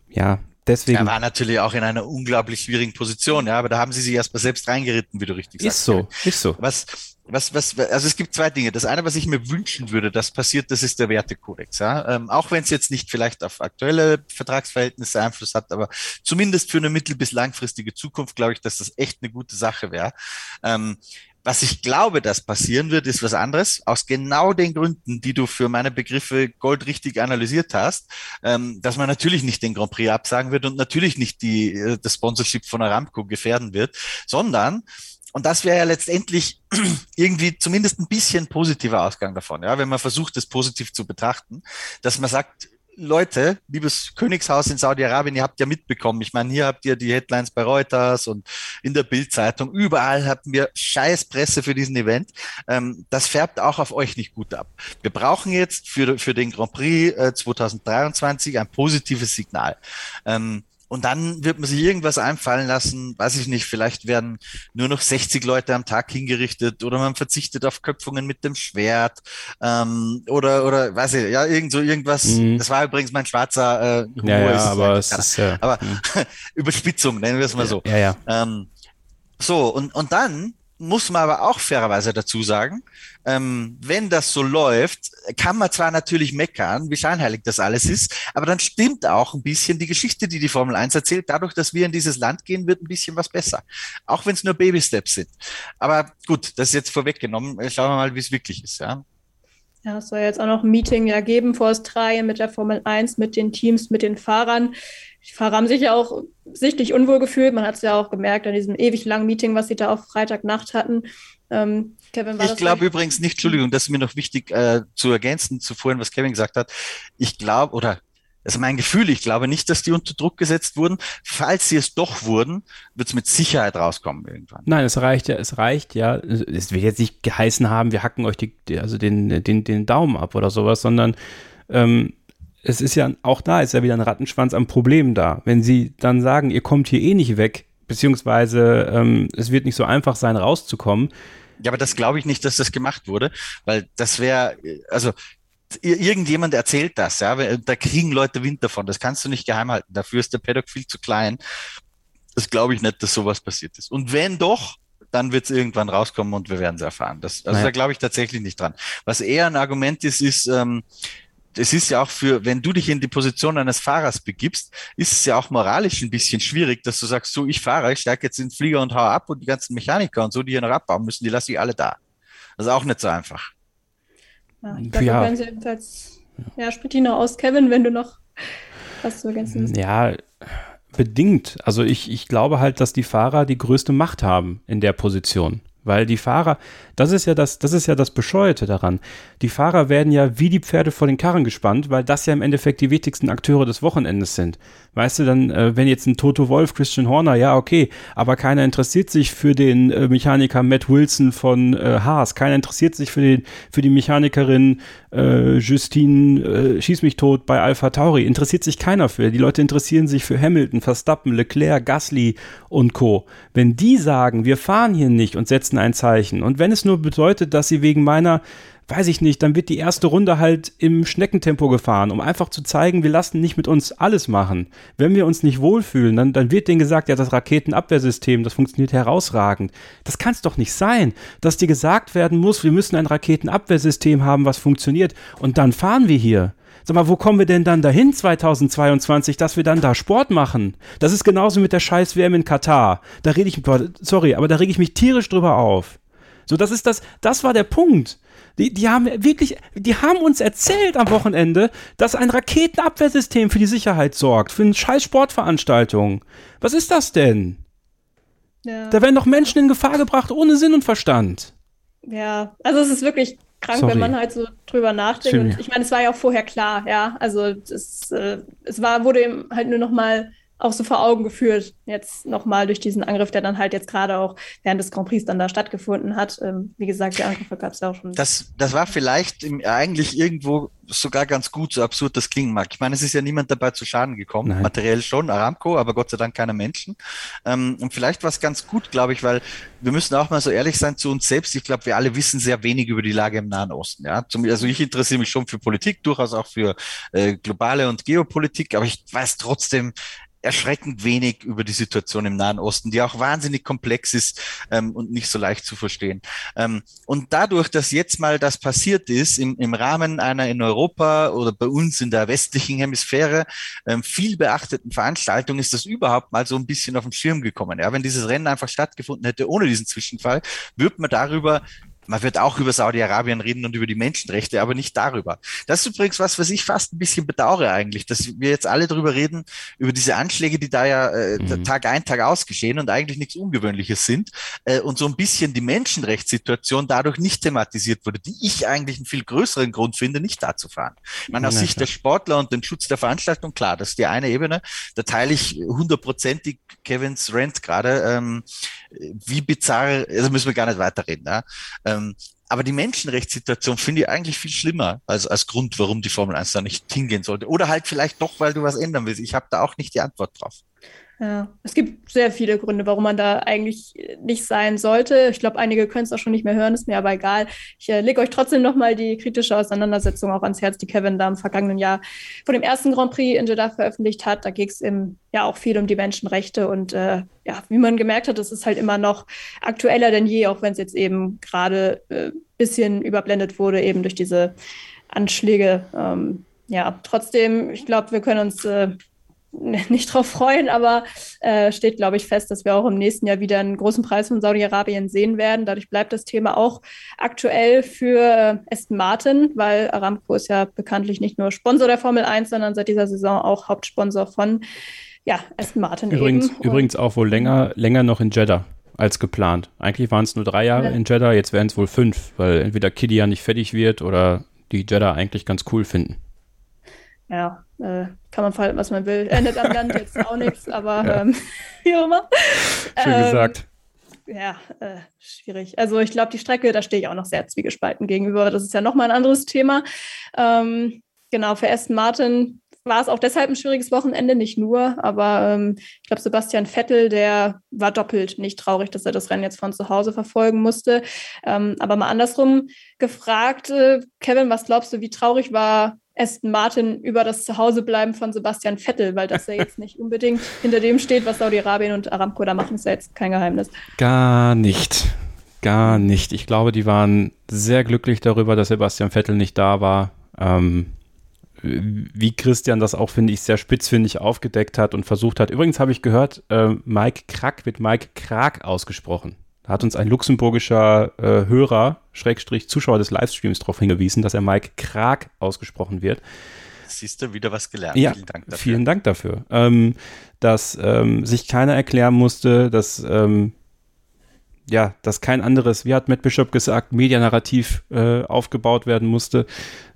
ja, Deswegen. Er war natürlich auch in einer unglaublich schwierigen Position, ja, aber da haben sie sich erstmal selbst reingeritten, wie du richtig sagst. Ist so, ist so. Was, was, was, also es gibt zwei Dinge. Das eine, was ich mir wünschen würde, das passiert, das ist der Wertekodex. Ja? Ähm, auch wenn es jetzt nicht vielleicht auf aktuelle Vertragsverhältnisse Einfluss hat, aber zumindest für eine mittel- bis langfristige Zukunft glaube ich, dass das echt eine gute Sache wäre. Ähm, was ich glaube, dass passieren wird, ist was anderes. Aus genau den Gründen, die du für meine Begriffe goldrichtig analysiert hast, ähm, dass man natürlich nicht den Grand Prix absagen wird und natürlich nicht die, äh, das Sponsorship von Aramco gefährden wird, sondern und das wäre ja letztendlich <clears throat> irgendwie zumindest ein bisschen positiver Ausgang davon, ja, wenn man versucht, das positiv zu betrachten, dass man sagt, Leute, liebes Königshaus in Saudi-Arabien, ihr habt ja mitbekommen. Ich meine, hier habt ihr die Headlines bei Reuters und in der Bildzeitung. Überall hatten wir scheiß Presse für diesen Event. Ähm, das färbt auch auf euch nicht gut ab. Wir brauchen jetzt für, für den Grand Prix äh, 2023 ein positives Signal. Ähm, und dann wird man sich irgendwas einfallen lassen, weiß ich nicht, vielleicht werden nur noch 60 Leute am Tag hingerichtet oder man verzichtet auf Köpfungen mit dem Schwert ähm, oder, oder weiß ich, ja, irgend so irgendwas. Mhm. Das war übrigens mein schwarzer äh, Humor. Ja, ja aber es ist, ja. Aber mhm. <laughs> Überspitzung, nennen wir es mal so. Ja, ja. Ähm, so, und, und dann muss man aber auch fairerweise dazu sagen, ähm, wenn das so läuft, kann man zwar natürlich meckern, wie scheinheilig das alles ist, aber dann stimmt auch ein bisschen die Geschichte, die die Formel 1 erzählt. Dadurch, dass wir in dieses Land gehen, wird ein bisschen was besser. Auch wenn es nur Baby-Steps sind. Aber gut, das ist jetzt vorweggenommen. Schauen wir mal, wie es wirklich ist. Ja. Ja, es soll jetzt auch noch ein Meeting ja geben vor Australien mit der Formel 1, mit den Teams, mit den Fahrern. Die Fahrer haben sich ja auch sichtlich unwohl gefühlt. Man hat es ja auch gemerkt an diesem ewig langen Meeting, was sie da auf Freitagnacht hatten. Ähm, Kevin, ich glaube übrigens nicht, Entschuldigung, das ist mir noch wichtig äh, zu ergänzen zu vorhin, was Kevin gesagt hat. Ich glaube, oder also mein Gefühl, ich glaube nicht, dass die unter Druck gesetzt wurden. Falls sie es doch wurden, wird es mit Sicherheit rauskommen irgendwann. Nein, es reicht ja, es reicht ja. Es wird jetzt nicht geheißen haben, wir hacken euch die, also den, den, den Daumen ab oder sowas, sondern ähm, es ist ja auch da, ist ja wieder ein Rattenschwanz am Problem da. Wenn sie dann sagen, ihr kommt hier eh nicht weg, beziehungsweise ähm, es wird nicht so einfach sein, rauszukommen. Ja, aber das glaube ich nicht, dass das gemacht wurde, weil das wäre, also irgendjemand erzählt das, ja, da kriegen Leute Wind davon. Das kannst du nicht geheim halten. Dafür ist der Paddock viel zu klein. Das glaube ich nicht, dass sowas passiert ist. Und wenn doch, dann wird es irgendwann rauskommen und wir werden es erfahren. Das, also naja. da glaube ich tatsächlich nicht dran. Was eher ein Argument ist, ist, ähm, es ist ja auch für, wenn du dich in die Position eines Fahrers begibst, ist es ja auch moralisch ein bisschen schwierig, dass du sagst, so, ich fahre, ich steige jetzt in den Flieger und hau ab und die ganzen Mechaniker und so, die hier noch abbauen müssen, die lasse ich alle da. Das ist auch nicht so einfach. Ja, ich glaube, ja. können Sie jedenfalls, ja, sprich die noch aus, Kevin, wenn du noch was zu ergänzen hast. Ja, bedingt. Also ich, ich glaube halt, dass die Fahrer die größte Macht haben in der Position. Weil die Fahrer, das ist ja das, das ist ja das Bescheuerte daran. Die Fahrer werden ja wie die Pferde vor den Karren gespannt, weil das ja im Endeffekt die wichtigsten Akteure des Wochenendes sind. Weißt du, dann, äh, wenn jetzt ein Toto Wolf, Christian Horner, ja, okay, aber keiner interessiert sich für den äh, Mechaniker Matt Wilson von äh, Haas, keiner interessiert sich für den, für die Mechanikerin äh, Justine äh, Schieß mich tot bei Alpha Tauri, interessiert sich keiner für. Die Leute interessieren sich für Hamilton, Verstappen, Leclerc, Gasly und Co. Wenn die sagen, wir fahren hier nicht und setzen ein Zeichen und wenn es nur bedeutet, dass sie wegen meiner weiß ich nicht, dann wird die erste Runde halt im Schneckentempo gefahren, um einfach zu zeigen, wir lassen nicht mit uns alles machen. Wenn wir uns nicht wohlfühlen, dann, dann wird denen gesagt, ja, das Raketenabwehrsystem, das funktioniert herausragend. Das kann es doch nicht sein, dass dir gesagt werden muss, wir müssen ein Raketenabwehrsystem haben, was funktioniert und dann fahren wir hier. Sag mal, wo kommen wir denn dann dahin 2022, dass wir dann da Sport machen? Das ist genauso mit der scheiß WM in Katar. Da rede ich, sorry, aber da rege ich mich tierisch drüber auf. So, das ist das, das war der Punkt. Die, die haben wirklich, die haben uns erzählt am Wochenende, dass ein Raketenabwehrsystem für die Sicherheit sorgt, für eine scheiß Sportveranstaltung. Was ist das denn? Ja. Da werden doch Menschen in Gefahr gebracht ohne Sinn und Verstand. Ja, also es ist wirklich krank, Sorry. wenn man halt so drüber nachdenkt. Und ich meine, es war ja auch vorher klar, ja. Also es, äh, es war, wurde eben halt nur noch mal auch so vor Augen geführt, jetzt nochmal durch diesen Angriff, der dann halt jetzt gerade auch während des Grand Prix dann da stattgefunden hat. Ähm, wie gesagt, die Angriffe gab es ja auch schon. Das, das war vielleicht im, eigentlich irgendwo sogar ganz gut, so absurd das klingen mag. Ich meine, es ist ja niemand dabei zu Schaden gekommen, Nein. materiell schon, Aramco, aber Gott sei Dank keine Menschen. Ähm, und vielleicht war es ganz gut, glaube ich, weil wir müssen auch mal so ehrlich sein zu uns selbst. Ich glaube, wir alle wissen sehr wenig über die Lage im Nahen Osten. Ja, Zum, also ich interessiere mich schon für Politik, durchaus auch für äh, globale und Geopolitik, aber ich weiß trotzdem erschreckend wenig über die Situation im Nahen Osten, die auch wahnsinnig komplex ist ähm, und nicht so leicht zu verstehen. Ähm, und dadurch, dass jetzt mal das passiert ist, im, im Rahmen einer in Europa oder bei uns in der westlichen Hemisphäre ähm, viel beachteten Veranstaltung, ist das überhaupt mal so ein bisschen auf den Schirm gekommen. Ja, wenn dieses Rennen einfach stattgefunden hätte ohne diesen Zwischenfall, würde man darüber man wird auch über Saudi-Arabien reden und über die Menschenrechte, aber nicht darüber. Das ist übrigens was, was ich fast ein bisschen bedauere eigentlich, dass wir jetzt alle darüber reden, über diese Anschläge, die da ja äh, mhm. Tag ein, Tag aus geschehen und eigentlich nichts Ungewöhnliches sind äh, und so ein bisschen die Menschenrechtssituation dadurch nicht thematisiert wurde, die ich eigentlich einen viel größeren Grund finde, nicht da zu fahren. Ich meine, aus ja, Sicht klar. der Sportler und dem Schutz der Veranstaltung, klar, das ist die eine Ebene, da teile ich hundertprozentig Kevins Rent gerade, ähm, wie bizarr, also müssen wir gar nicht weiterreden, ja? Ähm, aber die Menschenrechtssituation finde ich eigentlich viel schlimmer als, als Grund, warum die Formel 1 da nicht hingehen sollte. Oder halt vielleicht doch, weil du was ändern willst. Ich habe da auch nicht die Antwort drauf. Ja, es gibt sehr viele Gründe, warum man da eigentlich nicht sein sollte. Ich glaube, einige können es auch schon nicht mehr hören, ist mir aber egal. Ich äh, lege euch trotzdem nochmal die kritische Auseinandersetzung auch ans Herz, die Kevin da im vergangenen Jahr vor dem ersten Grand Prix in Jeddah veröffentlicht hat. Da ging es ja auch viel um die Menschenrechte und äh, ja, wie man gemerkt hat, es ist halt immer noch aktueller denn je, auch wenn es jetzt eben gerade ein äh, bisschen überblendet wurde, eben durch diese Anschläge. Ähm, ja, trotzdem, ich glaube, wir können uns äh, <laughs> nicht drauf freuen, aber äh, steht, glaube ich, fest, dass wir auch im nächsten Jahr wieder einen großen Preis von Saudi-Arabien sehen werden. Dadurch bleibt das Thema auch aktuell für Aston Martin, weil Aramco ist ja bekanntlich nicht nur Sponsor der Formel 1, sondern seit dieser Saison auch Hauptsponsor von ja, Aston Martin. Übrigens, übrigens auch wohl länger, länger noch in Jeddah als geplant. Eigentlich waren es nur drei Jahre ja. in Jeddah, jetzt werden es wohl fünf, weil entweder Kiddy ja nicht fertig wird oder die Jeddah eigentlich ganz cool finden ja, äh, kann man verhalten, was man will. Endet am Land jetzt auch nichts, <laughs> aber ja. ähm, <laughs> wie auch immer. Schön ähm, gesagt. Ja, äh, schwierig. Also ich glaube, die Strecke, da stehe ich auch noch sehr zwiegespalten gegenüber. Das ist ja nochmal ein anderes Thema. Ähm, genau, für Aston Martin war es auch deshalb ein schwieriges Wochenende, nicht nur, aber ähm, ich glaube, Sebastian Vettel, der war doppelt nicht traurig, dass er das Rennen jetzt von zu Hause verfolgen musste. Ähm, aber mal andersrum gefragt, äh, Kevin, was glaubst du, wie traurig war Aston Martin über das Zuhausebleiben von Sebastian Vettel, weil das ja jetzt nicht unbedingt hinter dem steht, was Saudi-Arabien und Aramco da machen, ist ja jetzt kein Geheimnis. Gar nicht. Gar nicht. Ich glaube, die waren sehr glücklich darüber, dass Sebastian Vettel nicht da war. Ähm, wie Christian das auch, finde ich, sehr spitzfindig aufgedeckt hat und versucht hat. Übrigens habe ich gehört, äh, Mike Krack wird Mike Krag ausgesprochen. Da hat uns ein luxemburgischer äh, Hörer, Schrägstrich Zuschauer des Livestreams darauf hingewiesen, dass er Mike Krag ausgesprochen wird. Siehst du, wieder was gelernt. Ja, vielen Dank dafür. Vielen Dank dafür. Ähm, dass ähm, sich keiner erklären musste, dass ähm, ja, dass kein anderes, wie hat Matt Bishop gesagt, Medianarrativ äh, aufgebaut werden musste.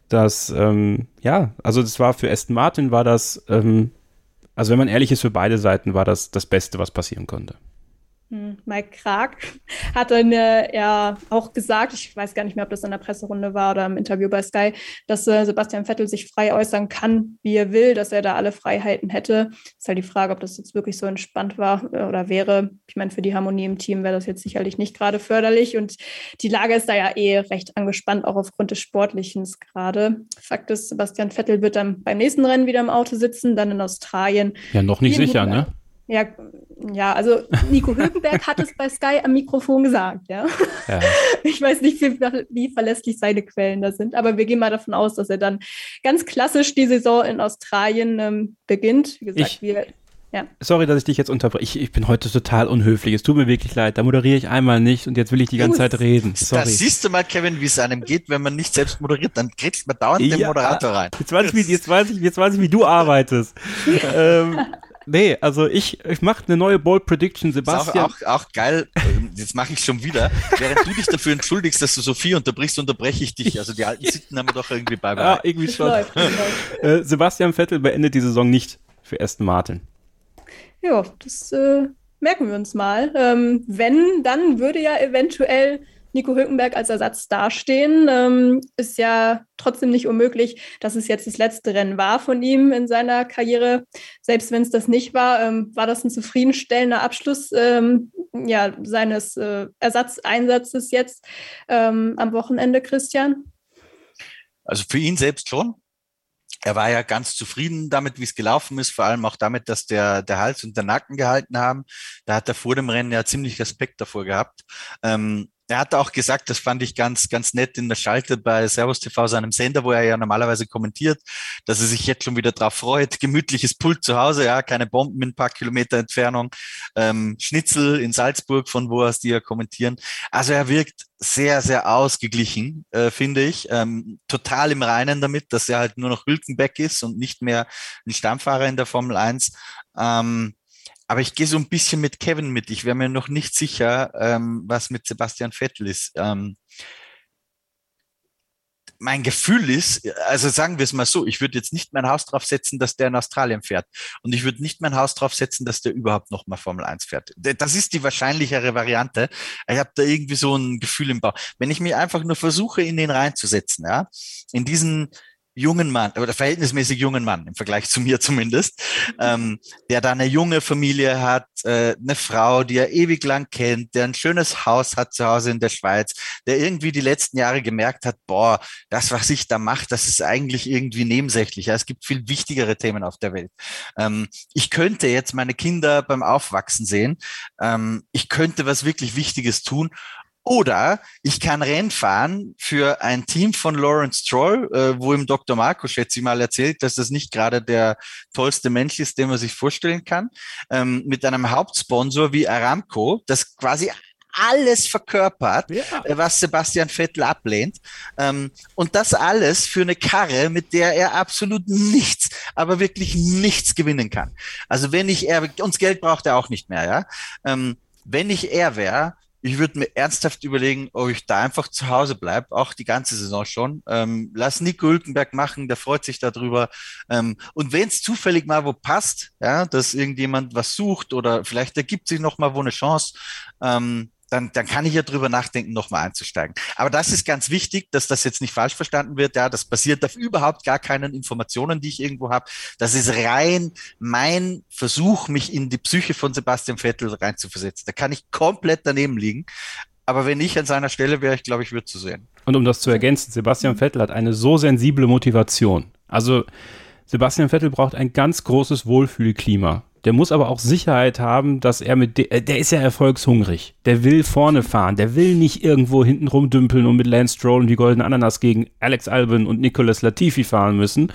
Dass, ähm, ja, also das war für Aston Martin war das, ähm, also wenn man ehrlich ist, für beide Seiten war das das Beste, was passieren konnte. Hm, Mike Krag hat dann äh, ja auch gesagt, ich weiß gar nicht mehr, ob das in der Presserunde war oder im Interview bei Sky, dass äh, Sebastian Vettel sich frei äußern kann, wie er will, dass er da alle Freiheiten hätte. Ist halt die Frage, ob das jetzt wirklich so entspannt war äh, oder wäre. Ich meine, für die Harmonie im Team wäre das jetzt sicherlich nicht gerade förderlich und die Lage ist da ja eh recht angespannt, auch aufgrund des Sportlichen gerade. Fakt ist, Sebastian Vettel wird dann beim nächsten Rennen wieder im Auto sitzen, dann in Australien. Ja, noch nicht sicher, ne? Ja, ja, also Nico Hülkenberg hat es bei Sky am Mikrofon gesagt, ja. ja. <laughs> Ich weiß nicht, wie, wie, verlässlich seine Quellen da sind, aber wir gehen mal davon aus, dass er dann ganz klassisch die Saison in Australien ähm, beginnt. Wie gesagt, ich, wir, ja. Sorry, dass ich dich jetzt unterbreche. Ich, ich, bin heute total unhöflich. Es tut mir wirklich leid. Da moderiere ich einmal nicht und jetzt will ich die ganze Zeit reden. Sorry. Da siehst du mal, Kevin, wie es einem geht, wenn man nicht selbst moderiert. Dann kriegst man dauernd ja. den Moderator rein. Jetzt weiß, ich, wie, jetzt, weiß ich, jetzt weiß ich, wie du arbeitest. <laughs> ähm, Nee, also ich, ich mache eine neue Bold Prediction, Sebastian. Ist auch, auch, auch geil, ähm, jetzt mache ich schon wieder. Während du dich dafür entschuldigst, dass du Sophie unterbrichst, unterbreche ich dich. Also die alten <laughs> Sitten haben wir doch irgendwie beibehalten. Ja, irgendwie schon. <laughs> äh, Sebastian Vettel beendet die Saison nicht für Aston Martin. Ja, das äh, merken wir uns mal. Ähm, wenn, dann würde ja eventuell Nico Hülkenberg als Ersatz dastehen. Ähm, ist ja trotzdem nicht unmöglich, dass es jetzt das letzte Rennen war von ihm in seiner Karriere. Selbst wenn es das nicht war, ähm, war das ein zufriedenstellender Abschluss ähm, ja, seines äh, Ersatzeinsatzes jetzt ähm, am Wochenende, Christian? Also für ihn selbst schon. Er war ja ganz zufrieden damit, wie es gelaufen ist, vor allem auch damit, dass der, der Hals und der Nacken gehalten haben. Da hat er vor dem Rennen ja ziemlich Respekt davor gehabt. Ähm, er hat auch gesagt, das fand ich ganz, ganz nett in der Schalte bei Servus TV, seinem Sender, wo er ja normalerweise kommentiert, dass er sich jetzt schon wieder drauf freut. Gemütliches Pult zu Hause, ja, keine Bomben in ein paar Kilometer Entfernung, ähm, Schnitzel in Salzburg, von wo aus die ja kommentieren. Also er wirkt sehr, sehr ausgeglichen, äh, finde ich. Ähm, total im Reinen damit, dass er halt nur noch Hülkenbeck ist und nicht mehr ein Stammfahrer in der Formel 1. Ähm, aber ich gehe so ein bisschen mit Kevin mit. Ich wäre mir noch nicht sicher, ähm, was mit Sebastian Vettel ist. Ähm, mein Gefühl ist, also sagen wir es mal so, ich würde jetzt nicht mein Haus drauf setzen, dass der in Australien fährt. Und ich würde nicht mein Haus drauf setzen, dass der überhaupt noch mal Formel 1 fährt. Das ist die wahrscheinlichere Variante. Ich habe da irgendwie so ein Gefühl im Bauch. Wenn ich mich einfach nur versuche, in den reinzusetzen, ja, in diesen jungen Mann, oder verhältnismäßig jungen Mann, im Vergleich zu mir zumindest, <laughs> ähm, der da eine junge Familie hat, äh, eine Frau, die er ewig lang kennt, der ein schönes Haus hat zu Hause in der Schweiz, der irgendwie die letzten Jahre gemerkt hat, boah, das, was ich da mache, das ist eigentlich irgendwie nebensächlich. Ja, es gibt viel wichtigere Themen auf der Welt. Ähm, ich könnte jetzt meine Kinder beim Aufwachsen sehen. Ähm, ich könnte was wirklich Wichtiges tun oder ich kann Rennen fahren für ein Team von Lawrence Stroll, äh, wo ihm Dr. Marco, schätze ich mal, erzählt, dass das nicht gerade der tollste Mensch ist, den man sich vorstellen kann, ähm, mit einem Hauptsponsor wie Aramco, das quasi alles verkörpert, ja. Äh, was Sebastian Vettel ablehnt. Ähm, und das alles für eine Karre, mit der er absolut nichts, aber wirklich nichts gewinnen kann. Also wenn ich er, uns Geld braucht er auch nicht mehr, ja. Ähm, wenn ich er wäre, ich würde mir ernsthaft überlegen, ob ich da einfach zu Hause bleibe, auch die ganze Saison schon. Ähm, lass Nico Hülkenberg machen, der freut sich darüber. Ähm, und wenn es zufällig mal wo passt, ja, dass irgendjemand was sucht oder vielleicht ergibt sich noch mal wo eine Chance, ähm, dann, dann kann ich ja drüber nachdenken, nochmal einzusteigen. Aber das ist ganz wichtig, dass das jetzt nicht falsch verstanden wird. Ja, das basiert auf überhaupt gar keinen Informationen, die ich irgendwo habe. Das ist rein mein Versuch, mich in die Psyche von Sebastian Vettel reinzuversetzen. Da kann ich komplett daneben liegen. Aber wenn ich an seiner Stelle wäre, ich glaube, ich würde zu sehen. Und um das zu ergänzen, Sebastian Vettel hat eine so sensible Motivation. Also Sebastian Vettel braucht ein ganz großes Wohlfühlklima. Der muss aber auch Sicherheit haben, dass er mit, de äh, der ist ja erfolgshungrig. Der will vorne fahren. Der will nicht irgendwo hinten rumdümpeln und mit Lance Stroll und die goldene Ananas gegen Alex Albin und Nicolas Latifi fahren müssen,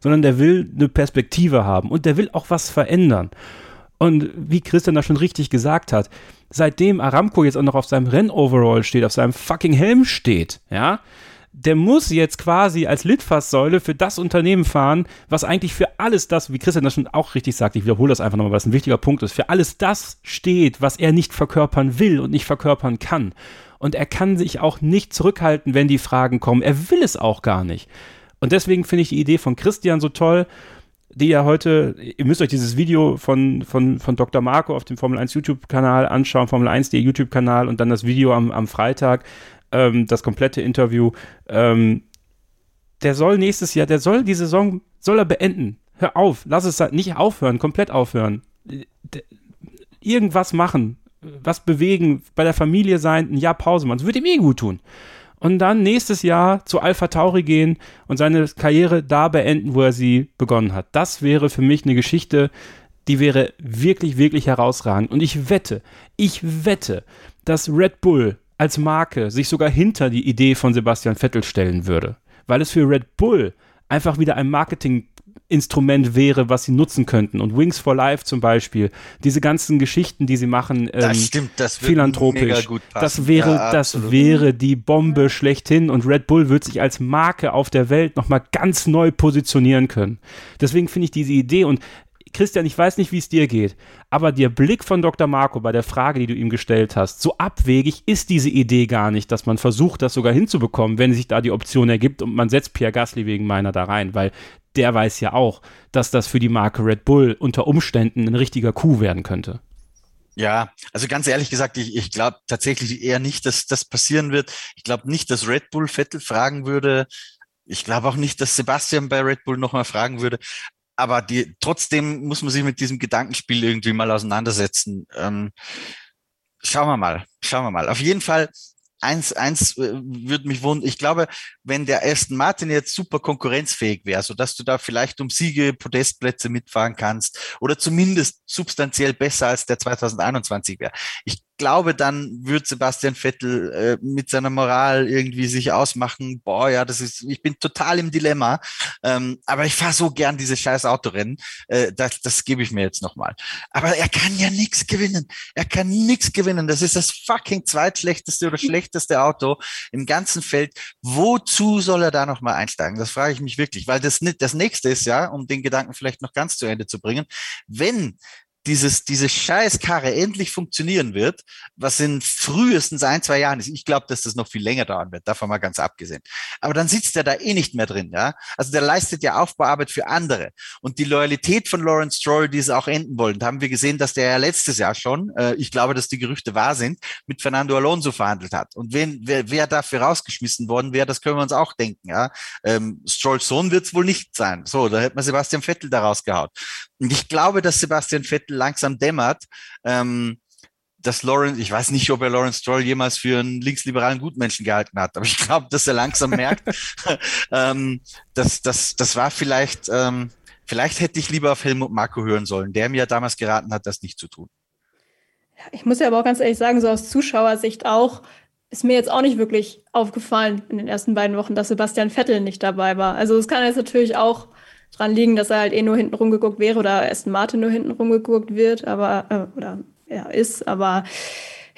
sondern der will eine Perspektive haben und der will auch was verändern. Und wie Christian da schon richtig gesagt hat, seitdem Aramco jetzt auch noch auf seinem Rennoverall steht, auf seinem fucking Helm steht, ja, der muss jetzt quasi als Litfaßsäule für das Unternehmen fahren, was eigentlich für alles das, wie Christian das schon auch richtig sagt, ich wiederhole das einfach nochmal, was ein wichtiger Punkt ist, für alles das steht, was er nicht verkörpern will und nicht verkörpern kann. Und er kann sich auch nicht zurückhalten, wenn die Fragen kommen. Er will es auch gar nicht. Und deswegen finde ich die Idee von Christian so toll, die ja heute, ihr müsst euch dieses Video von, von, von Dr. Marco auf dem Formel 1 YouTube-Kanal anschauen, Formel 1 der YouTube-Kanal und dann das Video am, am Freitag, ähm, das komplette Interview. Ähm, der soll nächstes Jahr, der soll die Saison, soll er beenden. Hör auf, lass es nicht aufhören, komplett aufhören. Irgendwas machen, was bewegen, bei der Familie sein, ein Jahr Pause machen. Das würde ihm eh gut tun und dann nächstes Jahr zu Alpha Tauri gehen und seine Karriere da beenden, wo er sie begonnen hat. Das wäre für mich eine Geschichte, die wäre wirklich, wirklich herausragend. Und ich wette, ich wette, dass Red Bull als Marke sich sogar hinter die Idee von Sebastian Vettel stellen würde. Weil es für Red Bull einfach wieder ein Marketing Instrument wäre, was sie nutzen könnten. Und Wings for Life zum Beispiel, diese ganzen Geschichten, die sie machen, ähm, das stimmt, das philanthropisch, das wäre, ja, das wäre die Bombe schlechthin und Red Bull wird sich als Marke auf der Welt nochmal ganz neu positionieren können. Deswegen finde ich diese Idee und Christian, ich weiß nicht, wie es dir geht, aber der Blick von Dr. Marco bei der Frage, die du ihm gestellt hast, so abwegig ist diese Idee gar nicht, dass man versucht, das sogar hinzubekommen, wenn sich da die Option ergibt und man setzt Pierre Gasly wegen meiner da rein, weil der weiß ja auch, dass das für die Marke Red Bull unter Umständen ein richtiger Coup werden könnte. Ja, also ganz ehrlich gesagt, ich, ich glaube tatsächlich eher nicht, dass das passieren wird. Ich glaube nicht, dass Red Bull Vettel fragen würde. Ich glaube auch nicht, dass Sebastian bei Red Bull nochmal fragen würde. Aber die, trotzdem muss man sich mit diesem Gedankenspiel irgendwie mal auseinandersetzen. Ähm, schauen wir mal, schauen wir mal. Auf jeden Fall eins, eins äh, würde mich wundern. Ich glaube, wenn der Aston Martin jetzt super konkurrenzfähig wäre, so dass du da vielleicht um Siege, Podestplätze mitfahren kannst oder zumindest substanziell besser als der 2021 wäre. Ich glaube, dann wird Sebastian Vettel äh, mit seiner Moral irgendwie sich ausmachen, boah, ja, das ist, ich bin total im Dilemma, ähm, aber ich fahre so gern diese scheiß Autorennen, äh, das, das gebe ich mir jetzt nochmal. Aber er kann ja nichts gewinnen. Er kann nichts gewinnen. Das ist das fucking zweitschlechteste oder schlechteste Auto im ganzen Feld. Wozu soll er da nochmal einsteigen? Das frage ich mich wirklich, weil das, das nächste ist ja, um den Gedanken vielleicht noch ganz zu Ende zu bringen, wenn dieses, diese Scheißkarre endlich funktionieren wird, was in frühestens ein, zwei Jahren ist. Ich glaube, dass das noch viel länger dauern wird, davon mal ganz abgesehen. Aber dann sitzt er da eh nicht mehr drin, ja. Also der leistet ja Aufbauarbeit für andere. Und die Loyalität von Lawrence Stroll, die es auch enden wollen, da haben wir gesehen, dass der ja letztes Jahr schon, äh, ich glaube, dass die Gerüchte wahr sind, mit Fernando Alonso verhandelt hat. Und wen, wer, wer dafür rausgeschmissen worden wäre, das können wir uns auch denken, ja. Ähm, Strolls Sohn wird es wohl nicht sein. So, da hätte man Sebastian Vettel da rausgehaut. Und ich glaube, dass Sebastian Vettel langsam dämmert, ähm, dass Lawrence, ich weiß nicht, ob er Lawrence Stroll jemals für einen linksliberalen Gutmenschen gehalten hat, aber ich glaube, dass er langsam <laughs> merkt, ähm, dass das, das war vielleicht, ähm, vielleicht hätte ich lieber auf Helmut Marko hören sollen, der mir damals geraten hat, das nicht zu tun. Ich muss ja aber auch ganz ehrlich sagen, so aus Zuschauersicht auch, ist mir jetzt auch nicht wirklich aufgefallen in den ersten beiden Wochen, dass Sebastian Vettel nicht dabei war. Also es kann jetzt natürlich auch dran liegen, dass er halt eh nur hinten rumgeguckt wäre oder Aston Martin nur hinten rumgeguckt wird, aber äh, oder ja, ist, aber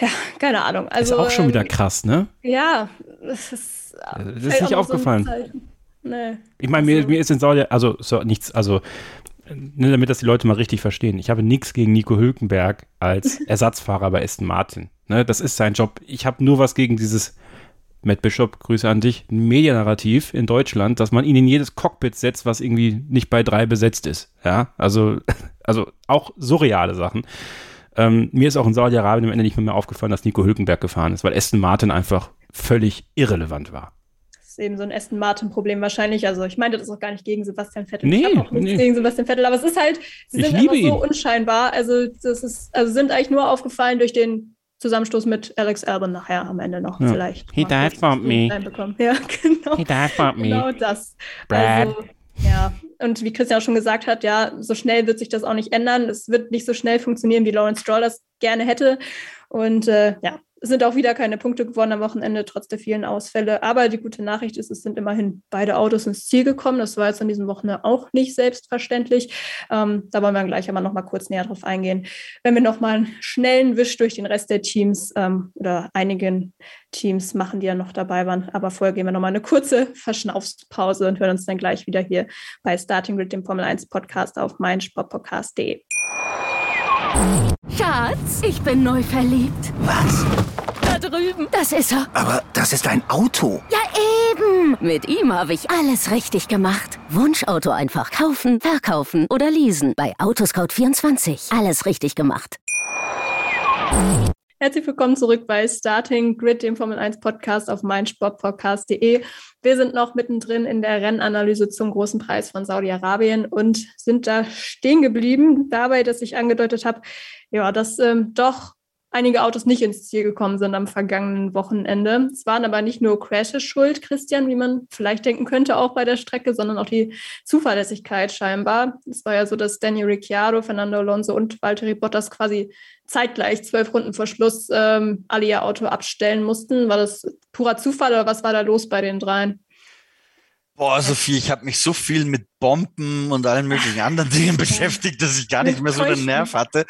ja, keine Ahnung. Also, ist auch schon wieder ähm, krass, ne? Ja, das ist, das ist nicht aufgefallen. So nee. Ich meine, mir, also mir ist in Saudi, also so, nichts, also ne, damit das die Leute mal richtig verstehen. Ich habe nichts gegen Nico Hülkenberg als <laughs> Ersatzfahrer bei Aston Martin. Ne, das ist sein Job. Ich habe nur was gegen dieses Matt Bishop, Grüße an dich, ein Medienarrativ in Deutschland, dass man ihn in jedes Cockpit setzt, was irgendwie nicht bei drei besetzt ist. Ja, also, <laughs> also auch surreale Sachen. Ähm, mir ist auch in Saudi-Arabien am Ende nicht mehr aufgefallen, dass Nico Hülkenberg gefahren ist, weil Aston Martin einfach völlig irrelevant war. Das ist eben so ein Aston Martin-Problem wahrscheinlich. Also ich meinte das auch gar nicht gegen Sebastian Vettel. Nee, ich auch nichts nee. gegen Sebastian Vettel, aber es ist halt, sie sind einfach so unscheinbar. Also das ist, also sind eigentlich nur aufgefallen durch den Zusammenstoß mit Alex Albon nachher am Ende noch ja. vielleicht. He died for me. <laughs> Ja, genau. He died for me. Genau das. Brad. Also, ja, und wie Christian auch schon gesagt hat, ja, so schnell wird sich das auch nicht ändern. Es wird nicht so schnell funktionieren, wie Lawrence Stroll das gerne hätte. Und äh, ja, sind auch wieder keine Punkte gewonnen am Wochenende, trotz der vielen Ausfälle. Aber die gute Nachricht ist, es sind immerhin beide Autos ins Ziel gekommen. Das war jetzt an diesem Wochenende auch nicht selbstverständlich. Ähm, da wollen wir gleich aber noch mal kurz näher drauf eingehen. Wenn wir noch mal einen schnellen Wisch durch den Rest der Teams ähm, oder einigen Teams machen, die ja noch dabei waren. Aber vorher gehen wir noch mal eine kurze Verschnaufspause und hören uns dann gleich wieder hier bei Starting Grid, dem Formel 1 Podcast auf meinsportpodcast.de. Schatz, ich bin neu verliebt. Was? Drüben. Das ist er. Aber das ist ein Auto. Ja, eben. Mit ihm habe ich alles richtig gemacht. Wunschauto einfach kaufen, verkaufen oder leasen. Bei Autoscout24. Alles richtig gemacht. Herzlich willkommen zurück bei Starting Grid, dem Formel 1 Podcast auf meinsportpodcast.de. Wir sind noch mittendrin in der Rennanalyse zum großen Preis von Saudi-Arabien und sind da stehen geblieben dabei, dass ich angedeutet habe, ja, dass ähm, doch einige Autos nicht ins Ziel gekommen sind am vergangenen Wochenende. Es waren aber nicht nur Crashes schuld, Christian, wie man vielleicht denken könnte, auch bei der Strecke, sondern auch die Zuverlässigkeit scheinbar. Es war ja so, dass Daniel Ricciardo, Fernando Alonso und Valtteri Bottas quasi zeitgleich zwölf Runden vor Schluss ähm, alle ihr Auto abstellen mussten. War das purer Zufall oder was war da los bei den dreien? Boah, Sophie, ich habe mich so viel mit Bomben und allen möglichen anderen <laughs> Dingen beschäftigt, dass ich gar nicht mehr so den Nerv hatte,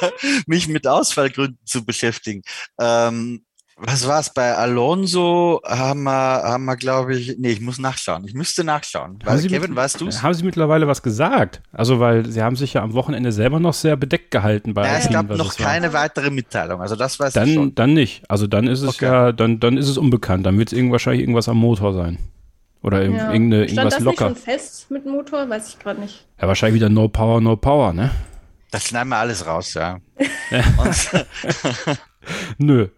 <laughs> mich mit Ausfallgründen zu beschäftigen. Ähm, was war es bei Alonso? Haben wir, haben wir glaube ich, nee, ich muss nachschauen. Ich müsste nachschauen. Haben Weil, Sie Kevin, mit- weißt du's? Haben Sie mittlerweile was gesagt? Also, weil Sie haben sich ja am Wochenende selber noch sehr bedeckt gehalten bei Ja, es gab noch es war. keine weitere Mitteilung. Also das weiß ich Dann, schon. dann nicht. Also dann ist es Okay. ja, dann, dann ist es unbekannt. Dann wird es wahrscheinlich irgendwas am Motor sein. Oder Ja. irgendeine, Stand irgendwas das locker. nicht schon fest mit Motor? Weiß ich gerade nicht. Ja, wahrscheinlich wieder No Power, No Power, ne? Das schneiden wir alles raus, ja. <laughs> <laughs> Nö.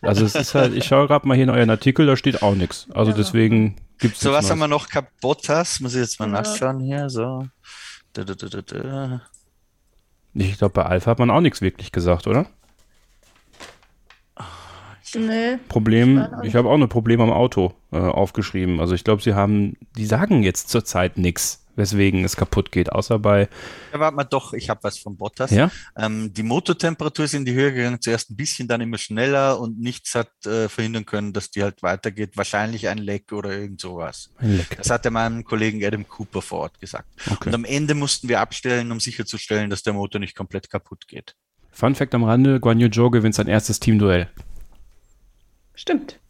Also es ist halt, ich schaue gerade mal hier in euren Artikel, da steht auch nichts. Also Ja. deswegen gibt es So, was haben wir noch gehabt? Bottas, muss ich jetzt mal Ja. nachschauen hier, so. Da, da, da, da, da. Ich glaube, bei Alpha hat man auch nichts wirklich gesagt, oder? Nee. Problem, Ich habe auch ein Problem am Auto äh, aufgeschrieben. Also ich glaube, sie haben, die sagen jetzt zurzeit nichts, weswegen es kaputt geht, außer bei, Ja, warte mal, doch, ich habe was von Bottas. ja? Ähm, die Motortemperatur ist in die Höhe gegangen, zuerst ein bisschen, dann immer schneller und nichts hat äh, verhindern können, dass die halt weitergeht. Wahrscheinlich ein Leck oder irgend sowas. Ein Leck. Das hat er meinem Kollegen Adam Cooper vor Ort gesagt. Okay. Und am Ende mussten wir abstellen, um sicherzustellen, dass der Motor nicht komplett kaputt geht. Fun Fact am Rande, Guan Yu Zhou gewinnt sein erstes Teamduell. Stimmt.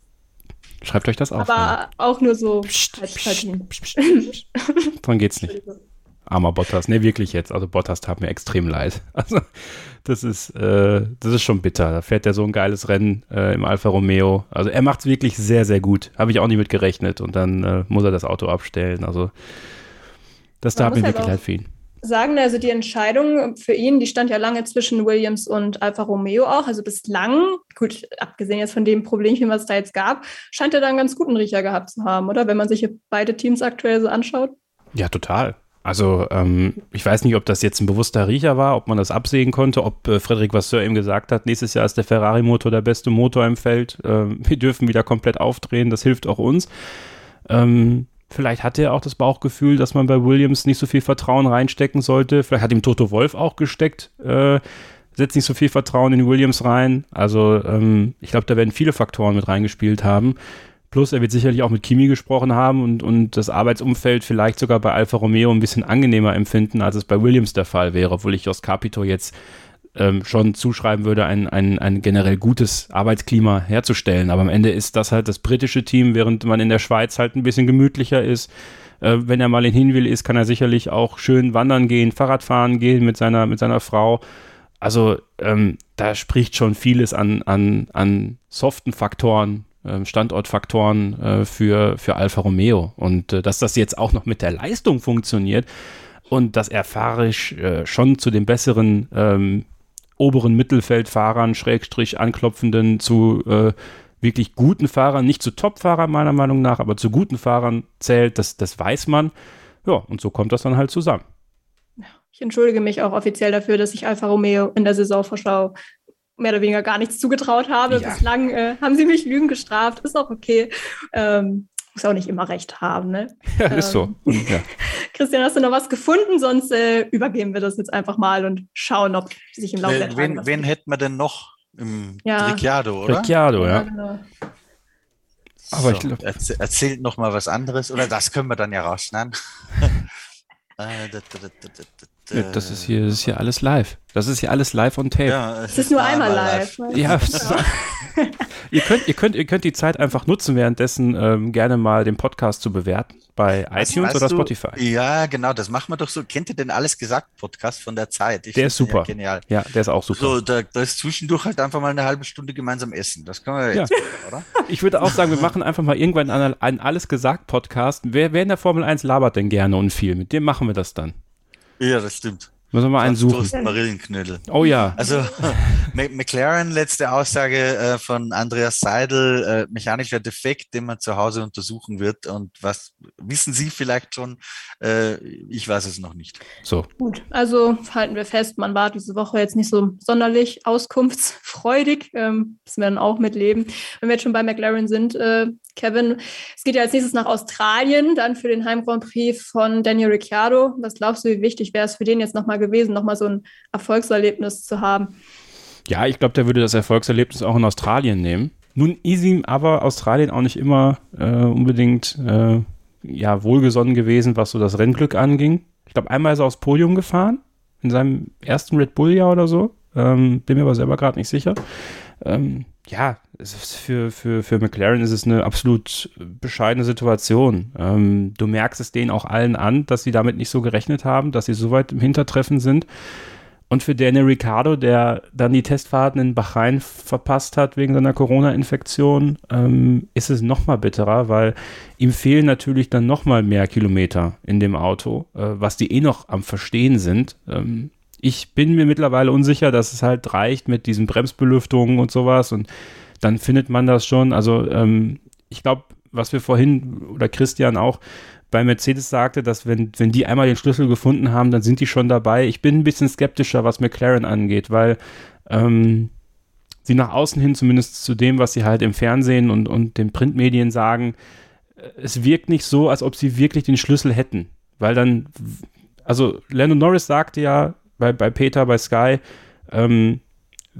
Schreibt euch das auf. Aber auch nur so Psst, psst, psst. <laughs> Dran geht's nicht. Armer Bottas. Ne, wirklich jetzt. Also Bottas tat mir extrem leid. <laughs> Also das ist, äh, das ist schon bitter. Da fährt er so ein geiles Rennen äh, im Alfa Romeo. Also er macht es wirklich sehr, sehr gut. Habe ich auch nicht mit gerechnet. Und dann äh, muss er das Auto abstellen. Also das tat mir halt wirklich leid für ihn. Sagen, also die Entscheidung für ihn, die stand ja lange zwischen Williams und Alfa Romeo auch. Also bislang, gut, abgesehen jetzt von dem Problemchen, was da jetzt gab, scheint er da einen ganz guten Riecher gehabt zu haben, oder? Wenn man sich hier beide Teams aktuell so anschaut. Ja, total. Also ähm, ich weiß nicht, ob das jetzt ein bewusster Riecher war, ob man das absehen konnte, ob äh, Frederik Vasseur ihm gesagt hat, nächstes Jahr ist der Ferrari-Motor der beste Motor im Feld. Ähm, <laughs> wir dürfen wieder komplett aufdrehen, das hilft auch uns. Ähm, vielleicht hatte er auch das Bauchgefühl, dass man bei Williams nicht so viel Vertrauen reinstecken sollte. Vielleicht hat ihm Toto Wolf auch gesteckt. Äh, setzt nicht so viel Vertrauen in Williams rein. Also ähm, ich glaube, da werden viele Faktoren mit reingespielt haben. Plus, er wird sicherlich auch mit Kimi gesprochen haben und, und das Arbeitsumfeld vielleicht sogar bei Alfa Romeo ein bisschen angenehmer empfinden, als es bei Williams der Fall wäre, obwohl ich Jos Capito jetzt ähm, schon zuschreiben würde, ein, ein, ein generell gutes Arbeitsklima herzustellen. Aber am Ende ist das halt das britische Team, während man in der Schweiz halt ein bisschen gemütlicher ist. Äh, wenn er mal in Hinwil ist, kann er sicherlich auch schön wandern gehen, Fahrrad fahren gehen mit seiner, mit seiner Frau. Also ähm, da spricht schon vieles an, an, an soften Faktoren, ähm, Standortfaktoren äh, für, für Alfa Romeo. Und äh, dass das jetzt auch noch mit der Leistung funktioniert und dass er fahrisch äh, schon zu den besseren ähm, oberen Mittelfeldfahrern, Schrägstrich anklopfenden, zu äh, wirklich guten Fahrern, nicht zu Top-Fahrern meiner Meinung nach, aber zu guten Fahrern zählt, das, das weiß man. Ja, und so kommt das dann halt zusammen. Ich entschuldige mich auch offiziell dafür, dass ich Alfa Romeo in der Saisonvorschau mehr oder weniger gar nichts zugetraut habe. Ja. Bislang äh, haben sie mich Lügen gestraft, ist auch okay. Ähm, muss auch nicht immer recht haben, ne? <laughs> Ja, ist so. Und, ja. <laughs> Christian, hast du noch was gefunden? Sonst äh, übergeben wir das jetzt einfach mal und schauen, ob sich im Laufe der Wen, Tage wen, wen hätten wir denn noch? Im Ja. Ricciardo, oder? Ricciardo, ja. genau. Aber so, ich glaub- erz erzählt noch mal was anderes, oder das können wir dann ja rausschneiden. <laughs> Da, da, da, da, da, da. Ja, Das ist hier, das ist hier alles live. Das ist hier alles live on tape. Ja, Es ist nur einmal live. Ja, <laughs> ihr, könnt, ihr, könnt, ihr könnt die Zeit einfach nutzen, währenddessen ähm, gerne mal den Podcast zu bewerten bei Weißt- iTunes oder du- Spotify. Ja, genau, das machen wir doch so. Kennt ihr den Alles gesagt Podcast von der Zeit? Ich Der ist super. Ja genial. Ja, der ist auch super. So, da, da ist zwischendurch halt einfach mal eine halbe Stunde gemeinsam essen. Das können wir Ja. jetzt, machen, oder? <laughs> Ich würde auch sagen, wir machen einfach mal irgendwann einen, einen Alles gesagt Podcast. Wer, wer in der Formel 1 labert denn gerne und viel? Mit dem machen wir das dann. Ja, das stimmt. Müssen wir mal einen suchen. Toast Marillenknödel. Oh ja. Also <laughs> Mc- McLaren, letzte Aussage äh, von Andreas Seidel, äh, mechanischer Defekt, den man zu Hause untersuchen wird. Und was wissen Sie vielleicht schon? Äh, ich weiß es noch nicht. So. Gut, also halten wir fest, man war diese Woche jetzt nicht so sonderlich auskunftsfreudig. Ähm, müssen wir dann auch mitleben. Wenn wir jetzt schon bei McLaren sind, äh, Kevin, es geht ja als nächstes nach Australien, dann für den Heim Grand Prix von Daniel Ricciardo. Was glaubst du, wie wichtig wäre es für den jetzt nochmal gewesen, nochmal so ein Erfolgserlebnis zu haben? Ja, ich glaube, der würde das Erfolgserlebnis auch in Australien nehmen. Nun ist ihm aber Australien auch nicht immer äh, unbedingt äh, ja, wohlgesonnen gewesen, was so das Rennglück anging. Ich glaube, einmal ist er aufs Podium gefahren, in seinem ersten Red Bull-Jahr oder so. Ähm, bin mir aber selber gerade nicht sicher. Ähm, ja, für, für, für McLaren ist es eine absolut bescheidene Situation. Ähm, du merkst es denen auch allen an, dass sie damit nicht so gerechnet haben, dass sie so weit im Hintertreffen sind. Und für Daniel Ricciardo, der dann die Testfahrten in Bahrain verpasst hat wegen seiner Corona-Infektion, ähm, ist es noch mal bitterer, weil ihm fehlen natürlich dann noch mal mehr Kilometer in dem Auto, äh, was die eh noch am Verstehen sind. Ähm, ich bin mir mittlerweile unsicher, dass es halt reicht mit diesen Bremsbelüftungen und sowas und dann findet man das schon. Also ähm, ich glaube, was wir vorhin oder Christian auch bei Mercedes sagte, dass wenn, wenn die einmal den Schlüssel gefunden haben, dann sind die schon dabei. Ich bin ein bisschen skeptischer, was McLaren angeht, weil ähm, sie nach außen hin, zumindest zu dem, was sie halt im Fernsehen und, und den Printmedien sagen, äh, es wirkt nicht so, als ob sie wirklich den Schlüssel hätten. Weil dann, also Lando Norris sagte ja bei, bei Peter, bei Sky, ähm,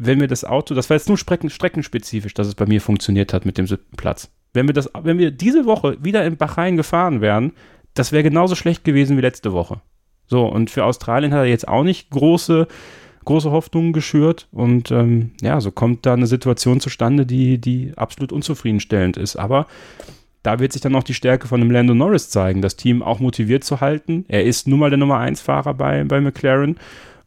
wenn wir das Auto, das war jetzt nur strecken, streckenspezifisch, dass es bei mir funktioniert hat mit dem siebten Platz. Wenn wir das, wenn wir diese Woche wieder in Bahrain gefahren wären, das wäre genauso schlecht gewesen wie letzte Woche. So, und für Australien hat er jetzt auch nicht große, große Hoffnungen geschürt. Und ähm, ja, so kommt da eine Situation zustande, die, die absolut unzufriedenstellend ist. Aber da wird sich dann auch die Stärke von dem Lando Norris zeigen, das Team auch motiviert zu halten. Er ist nun mal der Nummer 1-Fahrer bei, bei McLaren.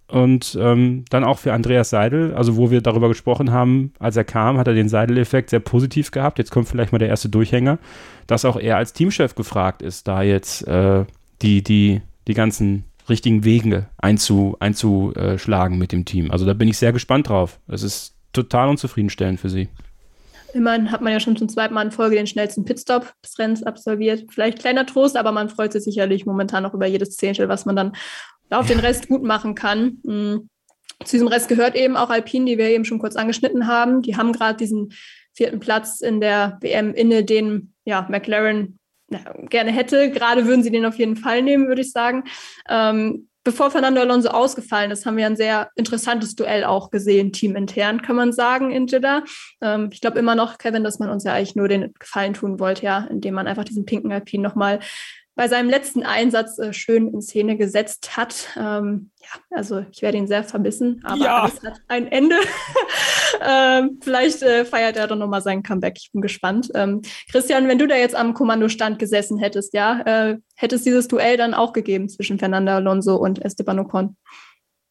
Und ähm, dann auch für Andreas Seidel, also wo wir darüber gesprochen haben, als er kam, hat er den Seidel-Effekt sehr positiv gehabt. Jetzt kommt vielleicht mal der erste Durchhänger, dass auch er als Teamchef gefragt ist, da jetzt äh, die, die, die ganzen richtigen Wege einzu, einzuschlagen mit dem Team. Also da bin ich sehr gespannt drauf. Es ist total unzufriedenstellend für sie. Immerhin hat man ja schon zum zweiten Mal in Folge den schnellsten Pitstop des Rennens absolviert. Vielleicht kleiner Trost, aber man freut sich sicherlich momentan noch über jedes Zehntel, was man dann auf den <laughs> Rest gut machen kann. Mhm. Zu diesem Rest gehört eben auch Alpine, die wir eben schon kurz angeschnitten haben. Die haben gerade diesen vierten Platz in der WM inne, den ja, McLaren gerne hätte. Gerade würden sie den auf jeden Fall nehmen, würde ich sagen. Ähm, bevor Fernando Alonso ausgefallen ist, haben wir ein sehr interessantes Duell auch gesehen, teamintern, kann man sagen, in Jeddah. Ähm, ich glaube immer noch, Kevin, dass man uns ja eigentlich nur den Gefallen tun wollte, ja, indem man einfach diesen pinken Alpine nochmal bei seinem letzten Einsatz äh, schön in Szene gesetzt hat. Ähm, ja, also ich werde ihn sehr vermissen, aber Ja. alles hat ein Ende. <laughs> ähm, vielleicht äh, feiert er dann nochmal sein Comeback. Ich bin gespannt. Ähm, Christian, wenn du da jetzt am Kommandostand gesessen hättest, ja, äh, hätte es dieses Duell dann auch gegeben zwischen Fernando Alonso und Esteban Ocon?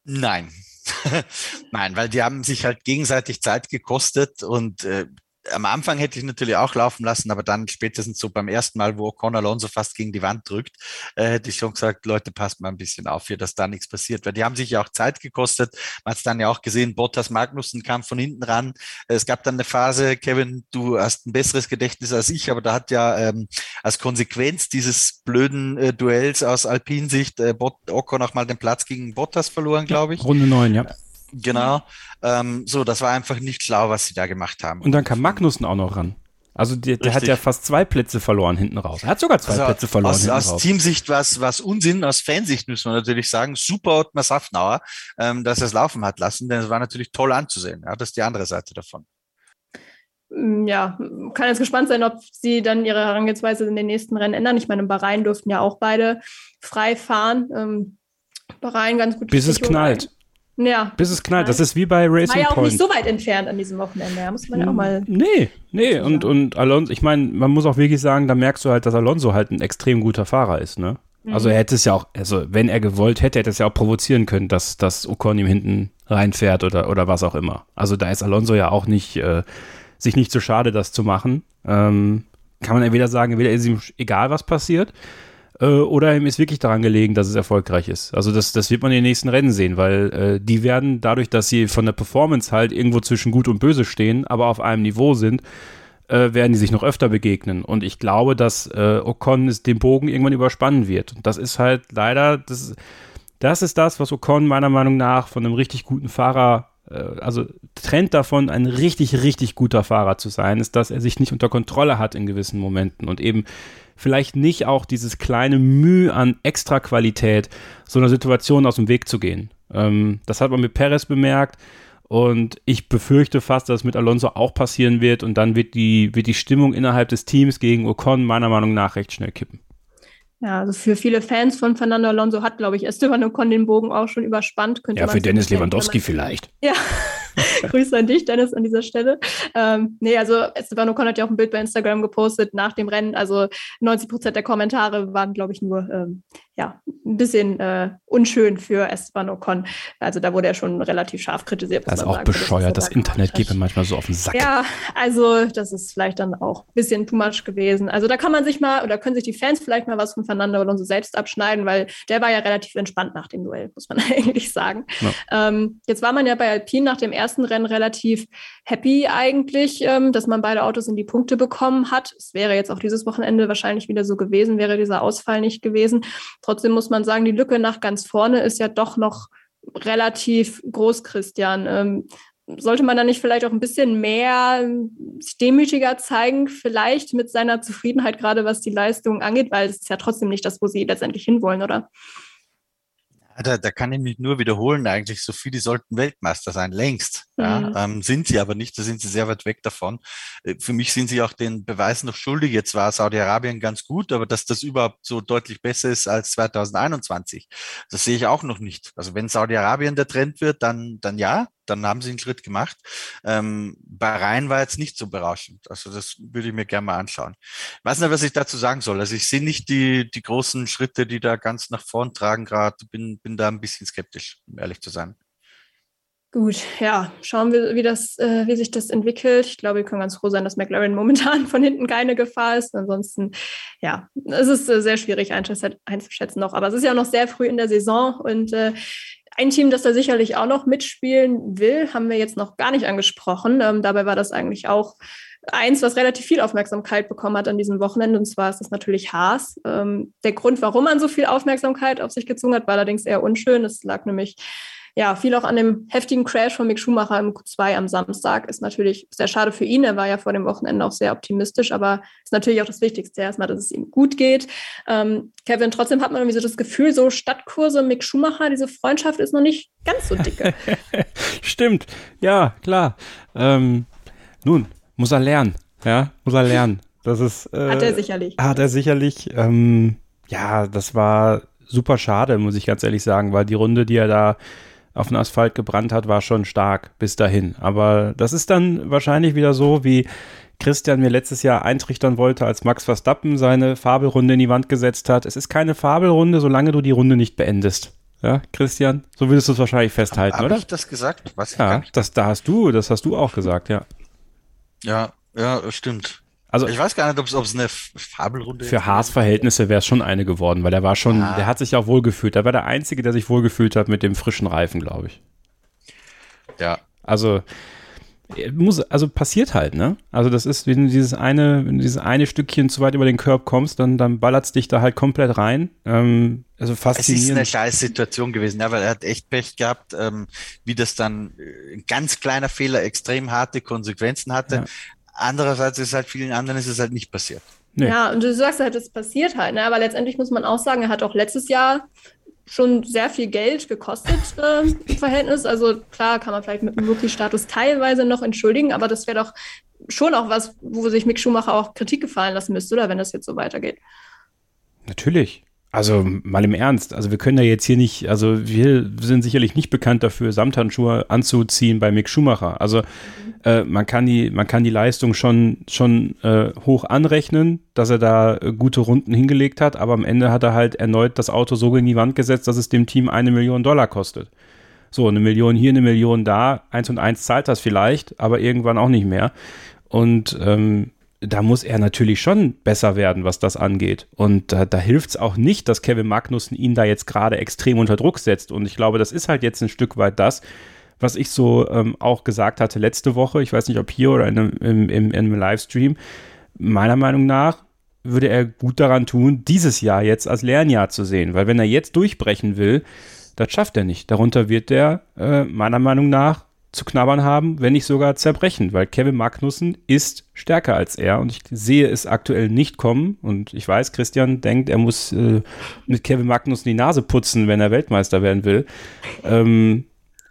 Nein. <laughs> Nein, weil die haben sich halt gegenseitig Zeit gekostet und äh, am Anfang hätte ich natürlich auch laufen lassen, aber dann spätestens so beim ersten Mal, wo Ocon Alonso fast gegen die Wand drückt, äh, hätte ich schon gesagt, Leute, passt mal ein bisschen auf hier, dass da nichts passiert. Weil die haben sich ja auch Zeit gekostet. Man hat es dann ja auch gesehen, Bottas Magnussen kam von hinten ran. Es gab dann eine Phase, Kevin, du hast ein besseres Gedächtnis als ich, aber da hat ja ähm, als Konsequenz dieses blöden äh, Duells aus Alpinsicht äh, Bot Ocon auch mal den Platz gegen Bottas verloren, glaube ich. Runde 9, ja. Genau. Ähm, so, das war einfach nicht schlau, was sie da gemacht haben. Und dann kam Magnussen auch noch ran. Also der, der hat ja fast zwei Plätze verloren hinten raus. Er hat sogar zwei also Plätze verloren aus, hinten aus raus. Aus Teamsicht was was Unsinn, aus Fansicht müssen wir natürlich sagen, super Ottmar Safnauer, ähm, dass er es laufen hat lassen, denn es war natürlich toll anzusehen. Ja, das ist die andere Seite davon. Mm, ja, kann jetzt gespannt sein, ob sie dann ihre Herangehensweise in den nächsten Rennen ändern. Ich meine, in Bahrain durften ja auch beide frei fahren. Ähm, Bahrain ganz gut. Bis es knallt. Ja. Bis es knallt. Das ist wie bei Racing Point. War ja auch Point. nicht so weit entfernt an diesem Wochenende. Da muss man ja auch mal. Nee, nee. Und, und Alonso, ich meine, man muss auch wirklich sagen, da merkst du halt, dass Alonso halt ein extrem guter Fahrer ist, ne? Mhm. Also er hätte es ja auch, also wenn er gewollt hätte, hätte er es ja auch provozieren können, dass, dass Ocon ihm hinten reinfährt oder, oder was auch immer. Also da ist Alonso ja auch nicht, äh, sich nicht so schade, das zu machen. Ähm, kann man entweder sagen, entweder ist ihm egal, was passiert, äh, oder ihm ist wirklich daran gelegen, dass es erfolgreich ist. Also das, das wird man in den nächsten Rennen sehen, weil äh, die werden dadurch, dass sie von der Performance halt irgendwo zwischen gut und böse stehen, aber auf einem Niveau sind, äh, werden die sich noch öfter begegnen. Und ich glaube, dass äh, Ocon es den Bogen irgendwann überspannen wird. Und das ist halt leider, das, das ist das, was Ocon meiner Meinung nach von einem richtig guten Fahrer äh, also trennt davon, ein richtig, richtig guter Fahrer zu sein, ist, dass er sich nicht unter Kontrolle hat in gewissen Momenten und eben vielleicht nicht auch dieses kleine Mühe an Extraqualität so einer Situation aus dem Weg zu gehen. Ähm, das hat man mit Perez bemerkt. Und ich befürchte fast, dass es mit Alonso auch passieren wird. Und dann wird die, wird die Stimmung innerhalb des Teams gegen Ocon meiner Meinung nach recht schnell kippen. Ja, also für viele Fans von Fernando Alonso hat, glaube ich, Esteban Ocon den Bogen auch schon überspannt. Könnte ja, für Dennis Lewandowski vielleicht. Ja, <laughs> Grüße an dich, Dennis, an dieser Stelle. Ähm, nee, also Esteban Ocon hat ja auch ein Bild bei Instagram gepostet nach dem Rennen. Also 90 Prozent der Kommentare waren, glaube ich, nur ähm, ja, ein bisschen äh, unschön für Esteban Ocon. Also da wurde er schon relativ scharf kritisiert. Das ist auch sagen, bescheuert. Das, das Internet geht mir manchmal so auf den Sack. Ja, also das ist vielleicht dann auch ein bisschen too much gewesen. Also da kann man sich mal oder können sich die Fans vielleicht mal was von Fernando Alonso selbst abschneiden, weil der war ja relativ entspannt nach dem Duell, muss man <laughs> eigentlich sagen. Ja. Ähm, jetzt war man ja bei Alpine nach dem ersten Rennen relativ happy eigentlich, ähm, dass man beide Autos in die Punkte bekommen hat. Es wäre jetzt auch dieses Wochenende wahrscheinlich wieder so gewesen, wäre dieser Ausfall nicht gewesen. Trotzdem muss man sagen, die Lücke nach ganz vorne ist ja doch noch relativ groß, Christian. Ähm, sollte man da nicht vielleicht auch ein bisschen mehr sich demütiger zeigen, vielleicht mit seiner Zufriedenheit, gerade was die Leistung angeht, weil es ist ja trotzdem nicht das, wo sie letztendlich hinwollen, oder? Da, da kann ich mich nur wiederholen, eigentlich, Sophie, die sollten Weltmeister sein, längst. Ja, mhm. ähm, sind sie aber nicht, da sind sie sehr weit weg davon. Äh, für mich sind sie auch den Beweis noch schuldig. Jetzt war Saudi-Arabien ganz gut, aber dass das überhaupt so deutlich besser ist als 2021, das sehe ich auch noch nicht. Also wenn Saudi-Arabien der Trend wird, dann, dann ja, dann haben sie einen Schritt gemacht. Ähm, Bahrain war jetzt nicht so berauschend. Also das würde ich mir gerne mal anschauen. Ich weiß nicht, was ich dazu sagen soll. Also ich sehe nicht die, die großen Schritte, die da ganz nach vorn tragen gerade. Bin, bin da ein bisschen skeptisch, um ehrlich zu sein. Gut, ja, schauen wir, wie, das, äh, wie sich das entwickelt. Ich glaube, wir können ganz froh sein, dass McLaren <laughs> momentan von hinten keine Gefahr ist. Ansonsten, ja, es ist äh, sehr schwierig einzuschätzen noch. Aber es ist ja noch sehr früh in der Saison und äh, ein Team, das da sicherlich auch noch mitspielen will, haben wir jetzt noch gar nicht angesprochen. Ähm, dabei war das eigentlich auch eins, was relativ viel Aufmerksamkeit bekommen hat an diesem Wochenende, und zwar ist das natürlich Haas. Ähm, der Grund, warum man so viel Aufmerksamkeit auf sich gezogen hat, war allerdings eher unschön. Es lag nämlich ja, viel auch an dem heftigen Crash von Mick Schumacher im Q2 am Samstag. Ist natürlich sehr schade für ihn. Er war ja vor dem Wochenende auch sehr optimistisch, aber ist natürlich auch das Wichtigste erstmal, dass es ihm gut geht. Ähm, Kevin, trotzdem hat man irgendwie so das Gefühl, so Stadtkurse Mick Schumacher, diese Freundschaft ist noch nicht ganz so dicke. <laughs> Stimmt, ja, klar. Ähm, nun, muss er lernen. Ja, muss er lernen. Das ist. Äh, hat er sicherlich. Hat er sicherlich. Ähm, ja, das war super schade, muss ich ganz ehrlich sagen, weil die Runde, die er da auf den Asphalt gebrannt hat, war schon stark bis dahin. Aber das ist dann wahrscheinlich wieder so, wie Christian mir letztes Jahr eintrichtern wollte, als Max Verstappen seine Fabelrunde in die Wand gesetzt hat. Es ist keine Fabelrunde, solange du die Runde nicht beendest. Ja, Christian, so würdest du es wahrscheinlich festhalten, Hab oder? Habe ich das gesagt? Was ja, das, da hast du, das hast du auch gesagt, ja. Ja, ja, stimmt. Also ich weiß gar nicht, ob es eine Fabelrunde Für Haas Verhältnisse wäre es schon eine geworden, weil der war schon, ah. der hat sich auch wohlgefühlt. Der war der Einzige, der sich wohlgefühlt hat mit dem frischen Reifen, glaube ich. Ja. Also muss, also passiert halt, ne? Also das ist, wenn du dieses eine, wenn du dieses eine Stückchen zu weit über den Körb kommst, dann, dann ballert es dich da halt komplett rein. Ähm, also faszinierend. Es ist eine scheiß Situation gewesen, ja, weil er hat echt Pech gehabt, ähm, wie das dann äh, ein ganz kleiner Fehler extrem harte Konsequenzen hatte. Ja andererseits ist halt vielen anderen ist es halt nicht passiert. Nee. Ja, und du sagst halt, es passiert halt, ne? aber letztendlich muss man auch sagen, er hat auch letztes Jahr schon sehr viel Geld gekostet äh, im Verhältnis. Also klar kann man vielleicht mit dem Rookie-Status teilweise noch entschuldigen, aber das wäre doch schon auch was, wo sich Mick Schumacher auch Kritik gefallen lassen müsste, oder wenn das jetzt so weitergeht. Natürlich. Also mal im Ernst, also wir können ja jetzt hier nicht, also wir sind sicherlich nicht bekannt dafür, Samthandschuhe anzuziehen bei Mick Schumacher. Also äh, man kann die, man kann die Leistung schon, schon äh, hoch anrechnen, dass er da äh, gute Runden hingelegt hat, aber am Ende hat er halt erneut das Auto so in die Wand gesetzt, dass es dem Team eine Million Dollar kostet. So, eine Million hier, eine Million da, eins und eins zahlt das vielleicht, aber irgendwann auch nicht mehr. Und ähm, da muss er natürlich schon besser werden, was das angeht. Und äh, da hilft es auch nicht, dass Kevin Magnussen ihn da jetzt gerade extrem unter Druck setzt. Und ich glaube, das ist halt jetzt ein Stück weit das, was ich so ähm, auch gesagt hatte letzte Woche. Ich weiß nicht, ob hier oder in einem, im, im, in einem Livestream. Meiner Meinung nach würde er gut daran tun, dieses Jahr jetzt als Lernjahr zu sehen. Weil wenn er jetzt durchbrechen will, das schafft er nicht. Darunter wird er äh, meiner Meinung nach zu knabbern haben, wenn nicht sogar zerbrechen, weil Kevin Magnussen ist stärker als er und ich sehe es aktuell nicht kommen und ich weiß, Christian denkt, er muss äh, mit Kevin Magnussen die Nase putzen, wenn er Weltmeister werden will. Ähm,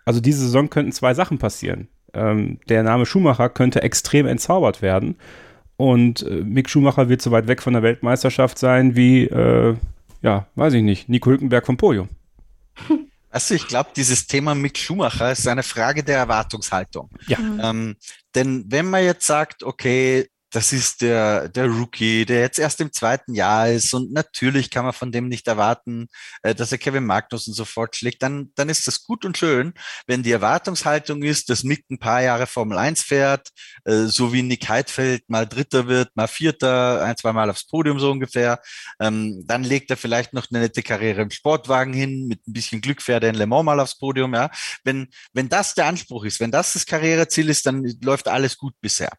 also diese Saison könnten zwei Sachen passieren. Ähm, der Name Schumacher könnte extrem entzaubert werden und äh, Mick Schumacher wird so weit weg von der Weltmeisterschaft sein wie, äh, ja, weiß ich nicht, Nico Hülkenberg vom Podium. <laughs> Also ich glaube, dieses Thema mit Schumacher ist eine Frage der Erwartungshaltung. Ja. Ähm, denn wenn man jetzt sagt, okay, das ist der, der Rookie, der jetzt erst im zweiten Jahr ist und natürlich kann man von dem nicht erwarten, äh, dass er Kevin Magnussen sofort schlägt, dann, dann ist das gut und schön, wenn die Erwartungshaltung ist, dass Mick ein paar Jahre Formel 1 fährt, äh, so wie Nick Heidfeld mal Dritter wird, mal Vierter, ein, zwei Mal aufs Podium so ungefähr, ähm, dann legt er vielleicht noch eine nette Karriere im Sportwagen hin, mit ein bisschen Glück fährt er in Le Mans mal aufs Podium, ja. Wenn, wenn das der Anspruch ist, wenn das das Karriereziel ist, dann läuft alles gut bisher.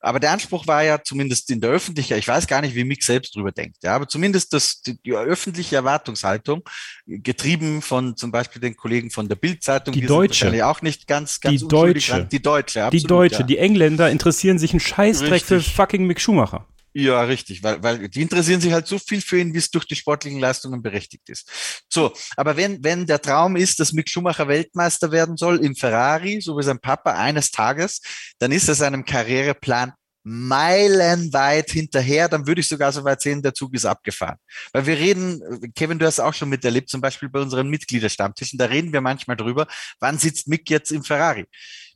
Aber der Anspruch war ja zumindest in der Öffentlichkeit, ich weiß gar nicht, wie Mick selbst drüber denkt, ja, aber zumindest das, die, die öffentliche Erwartungshaltung, getrieben von zum Beispiel den Kollegen von der Bildzeitung, die Deutsche, auch nicht ganz, ganz die Deutsche, die Deutsche, absolut, die Deutsche, ja. die Engländer interessieren sich einen Scheißdreck Richtig. für fucking Mick Schumacher. Ja, richtig, weil, weil die interessieren sich halt so viel für ihn, wie es durch die sportlichen Leistungen berechtigt ist. So, aber wenn, wenn der Traum ist, dass Mick Schumacher Weltmeister werden soll im Ferrari, so wie sein Papa eines Tages, dann ist er seinem Karriereplan meilenweit hinterher, dann würde ich sogar so weit sehen, der Zug ist abgefahren. Weil wir reden, Kevin, du hast auch schon miterlebt, zum Beispiel bei unseren Mitgliederstammtischen, da reden wir manchmal drüber, wann sitzt Mick jetzt im Ferrari?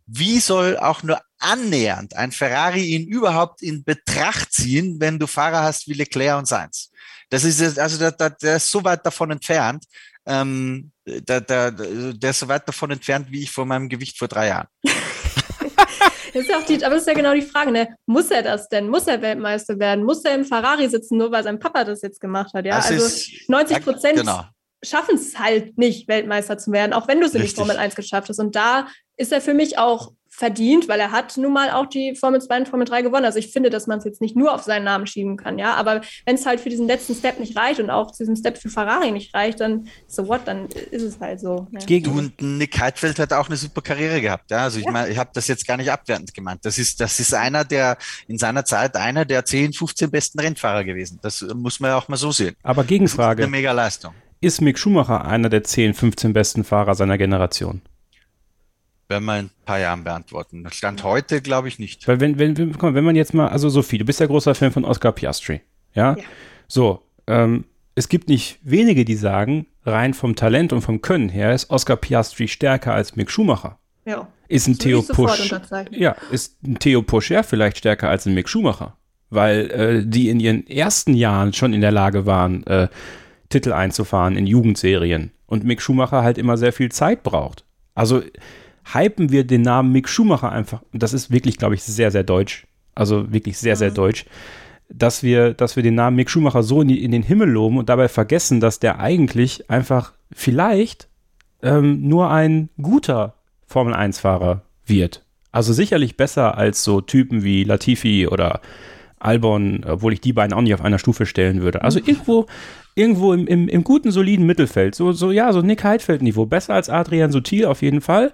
Wie soll auch nur annähernd ein Ferrari ihn überhaupt in Betracht ziehen, wenn du Fahrer hast wie Leclerc und Sainz? Das ist, also der, der, der ist so weit davon entfernt, ähm, der, der, der ist so weit davon entfernt, wie ich vor meinem Gewicht vor drei Jahren. Das ist ja auch die, aber das ist ja genau die Frage, ne? Muss er das denn? Muss er Weltmeister werden? Muss er im Ferrari sitzen, nur weil sein Papa das jetzt gemacht hat? Ja, das also 90 Prozent genau. schaffen es halt nicht, Weltmeister zu werden, auch wenn du es in die Formel 1 geschafft hast. Und da ist er für mich auch verdient, weil er hat nun mal auch die Formel 2 und Formel 3 gewonnen. Also ich finde, dass man es jetzt nicht nur auf seinen Namen schieben kann, ja. Aber wenn es halt für diesen letzten Step nicht reicht und auch zu diesem Step für Ferrari nicht reicht, dann so what, dann ist es halt so. Ne? Du und Nick Heidfeld hat auch eine super Karriere gehabt, ja. Also ich ja. meine, ich habe das jetzt gar nicht abwertend gemeint. Das ist, das ist einer der in seiner Zeit einer der 10, 15 besten Rennfahrer gewesen. Das muss man ja auch mal so sehen. Aber Gegenfrage. Eine mega Leistung. Ist Mick Schumacher einer der 10, 15 besten Fahrer seiner Generation? Werden wir in ein paar Jahren beantworten. Stand heute glaube ich nicht. Weil wenn, wenn, wenn, wenn man jetzt mal, also Sophie, du bist ja großer Fan von Oscar Piastri, ja? ja. So, ähm, es gibt nicht wenige, die sagen, rein vom Talent und vom Können her ist Oscar Piastri stärker als Mick Schumacher. Ja. Ist ein Theo Pusch, ja, ist ein Theo Puscher vielleicht stärker als ein Mick Schumacher, weil äh, die in ihren ersten Jahren schon in der Lage waren, äh, Titel einzufahren in Jugendserien und Mick Schumacher halt immer sehr viel Zeit braucht. Also hypen wir den Namen Mick Schumacher einfach, und das ist wirklich, glaube ich, sehr, sehr deutsch, also wirklich sehr, sehr deutsch, dass wir, dass wir den Namen Mick Schumacher so in, die, in den Himmel loben und dabei vergessen, dass der eigentlich einfach vielleicht ähm, nur ein guter Formel-1-Fahrer wird. Also sicherlich besser als so Typen wie Latifi oder Albon, obwohl ich die beiden auch nicht auf einer Stufe stellen würde. Also irgendwo, irgendwo im, im, im guten, soliden Mittelfeld. So, so, ja, so Nick Heidfeld-Niveau. Besser als Adrian Sutil auf jeden Fall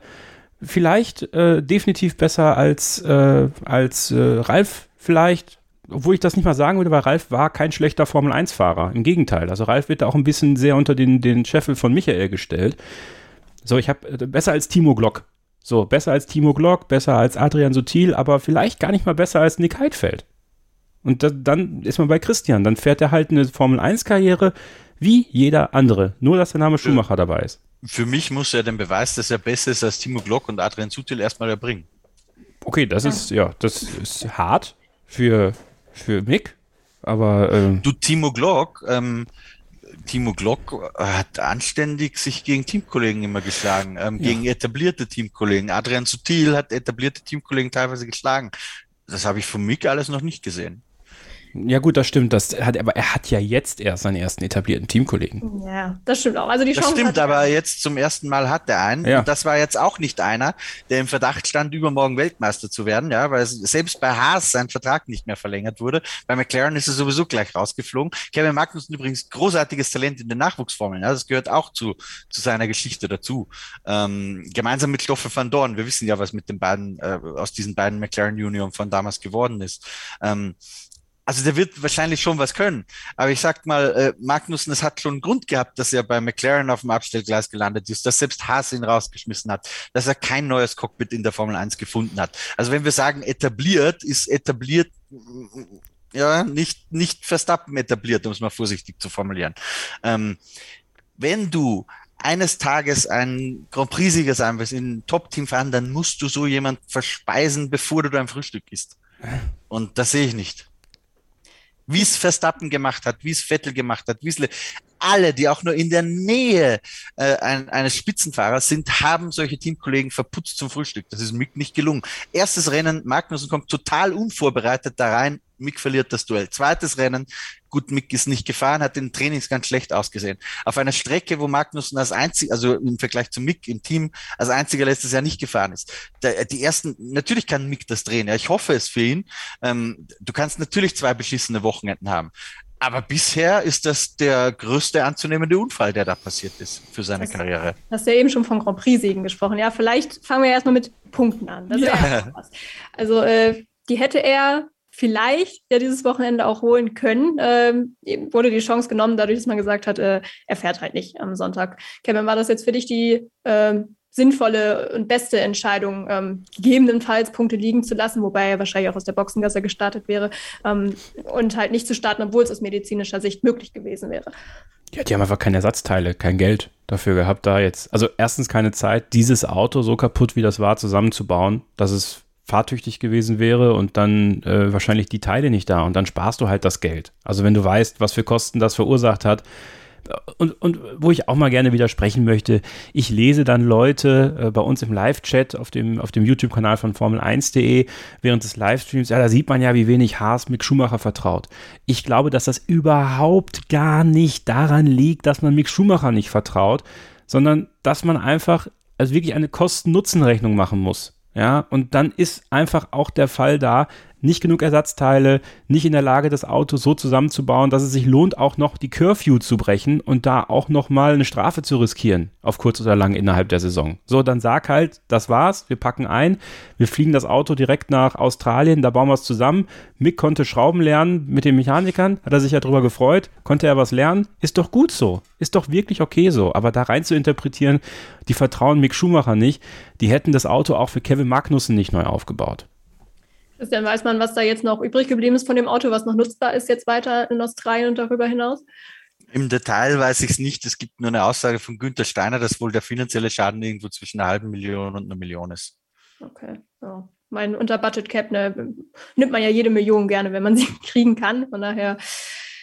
vielleicht äh, definitiv besser als, äh, als äh, Ralf vielleicht. Obwohl ich das nicht mal sagen würde, weil Ralf war kein schlechter Formel-1-Fahrer. Im Gegenteil. Also Ralf wird da auch ein bisschen sehr unter den, den Scheffel von Michael gestellt. So, ich habe äh, besser als Timo Glock. So, besser als Timo Glock, besser als Adrian Sutil, aber vielleicht gar nicht mal besser als Nick Heidfeld. Und da, dann ist man bei Christian. Dann fährt er halt eine Formel-1-Karriere wie jeder andere. Nur, dass der Name Schumacher dabei ist. Für mich muss er den Beweis, dass er besser ist als Timo Glock und Adrian Sutil erstmal erbringen. Okay, das ja. ist, ja, das ist hart für, für Mick, aber. Ähm, du, Timo Glock, ähm, Timo Glock hat anständig sich gegen Teamkollegen immer geschlagen, ähm, ja. gegen etablierte Teamkollegen. Adrian Sutil hat etablierte Teamkollegen teilweise geschlagen. Das habe ich von Mick alles noch nicht gesehen. Ja, gut, das stimmt. Das hat, aber er hat ja jetzt erst seinen ersten etablierten Teamkollegen. Ja, das stimmt auch. Also die das stimmt, aber jetzt zum ersten Mal hat er einen. Ja. Und das war jetzt auch nicht einer, der im Verdacht stand, übermorgen Weltmeister zu werden, ja, weil selbst bei Haas sein Vertrag nicht mehr verlängert wurde. Bei McLaren ist er sowieso gleich rausgeflogen. Kevin Magnussen übrigens großartiges Talent in den Nachwuchsformeln. Ja, das gehört auch zu, zu seiner Geschichte dazu. Ähm, gemeinsam mit Stoffel van Dorn. Wir wissen ja, was mit den beiden, äh, aus diesen beiden McLaren Union von damals geworden ist. Ähm, also der wird wahrscheinlich schon was können. Aber ich sag mal, äh, Magnussen, es hat schon einen Grund gehabt, dass er bei McLaren auf dem Abstellgleis gelandet ist, dass selbst Haas ihn rausgeschmissen hat, dass er kein neues Cockpit in der Formel 1 gefunden hat. Also wenn wir sagen etabliert, ist etabliert ja nicht, nicht Verstappen etabliert, um es mal vorsichtig zu formulieren. Ähm, wenn du eines Tages ein Grand Prix-Sieger sein willst, in ein Top-Team fahren, dann musst du so jemand verspeisen, bevor du dein Frühstück isst. Und das sehe ich nicht wie es Verstappen gemacht hat, wie es Vettel gemacht hat, wie es alle, die auch nur in der Nähe äh, ein, eines Spitzenfahrers sind, haben solche Teamkollegen verputzt zum Frühstück. Das ist Mick nicht gelungen. Erstes Rennen, Magnussen kommt total unvorbereitet da rein, Mick verliert das Duell. Zweites Rennen, gut, Mick ist nicht gefahren, hat in Trainings ganz schlecht ausgesehen. Auf einer Strecke, wo Magnussen als einziger, also im Vergleich zu Mick im Team, als einziger letztes Jahr nicht gefahren ist. Der, die ersten, natürlich kann Mick das drehen, ja, ich hoffe es für ihn. Ähm, du kannst natürlich zwei beschissene Wochenenden haben. Aber bisher ist das der größte anzunehmende Unfall, der da passiert ist für seine das, Karriere. Du hast ja eben schon von Grand Prix-Siegen gesprochen. Ja, vielleicht fangen wir erstmal mit Punkten an. Ja. Also, äh, die hätte er vielleicht ja dieses Wochenende auch holen können. Ähm, wurde die Chance genommen, dadurch, dass man gesagt hat, äh, er fährt halt nicht am Sonntag. Kevin, war das jetzt für dich die ähm, sinnvolle und beste Entscheidung, ähm, gegebenenfalls Punkte liegen zu lassen, wobei er wahrscheinlich auch aus der Boxengasse gestartet wäre ähm, und halt nicht zu starten, obwohl es aus medizinischer Sicht möglich gewesen wäre. Ja, die haben einfach keine Ersatzteile, kein Geld dafür gehabt, da jetzt. Also erstens keine Zeit, dieses Auto so kaputt wie das war, zusammenzubauen, dass es fahrtüchtig gewesen wäre und dann äh, wahrscheinlich die Teile nicht da und dann sparst du halt das Geld. Also wenn du weißt, was für Kosten das verursacht hat, und, und wo ich auch mal gerne widersprechen möchte, ich lese dann Leute äh, bei uns im Live-Chat auf dem, auf dem YouTube-Kanal von Formel1.de während des Livestreams, ja, da sieht man ja, wie wenig Haas Mick Schumacher vertraut. Ich glaube, dass das überhaupt gar nicht daran liegt, dass man Mick Schumacher nicht vertraut, sondern dass man einfach also wirklich eine Kosten-Nutzen-Rechnung machen muss. Ja, und dann ist einfach auch der Fall da, nicht genug Ersatzteile, nicht in der Lage, das Auto so zusammenzubauen, dass es sich lohnt, auch noch die Curfew zu brechen und da auch noch mal eine Strafe zu riskieren, auf kurz oder lang innerhalb der Saison. So, dann sag halt, das war's, wir packen ein, wir fliegen das Auto direkt nach Australien, da bauen wir es zusammen. Mick konnte Schrauben lernen mit den Mechanikern, hat er sich ja drüber gefreut, konnte er was lernen, ist doch gut so, ist doch wirklich okay so, aber da rein zu interpretieren, die vertrauen Mick Schumacher nicht, die hätten das Auto auch für Kevin Magnussen nicht neu aufgebaut. Dann weiß man, was da jetzt noch übrig geblieben ist von dem Auto, was noch nutzbar ist jetzt weiter in Australien und darüber hinaus? Im Detail weiß ich es nicht. Es gibt nur eine Aussage von Günter Steiner, dass wohl der finanzielle Schaden irgendwo zwischen einer halben Million und einer Million ist. Okay, ja. Mein unter Budget Cap ne, nimmt man ja jede Million gerne, wenn man sie <laughs> kriegen kann. Von daher,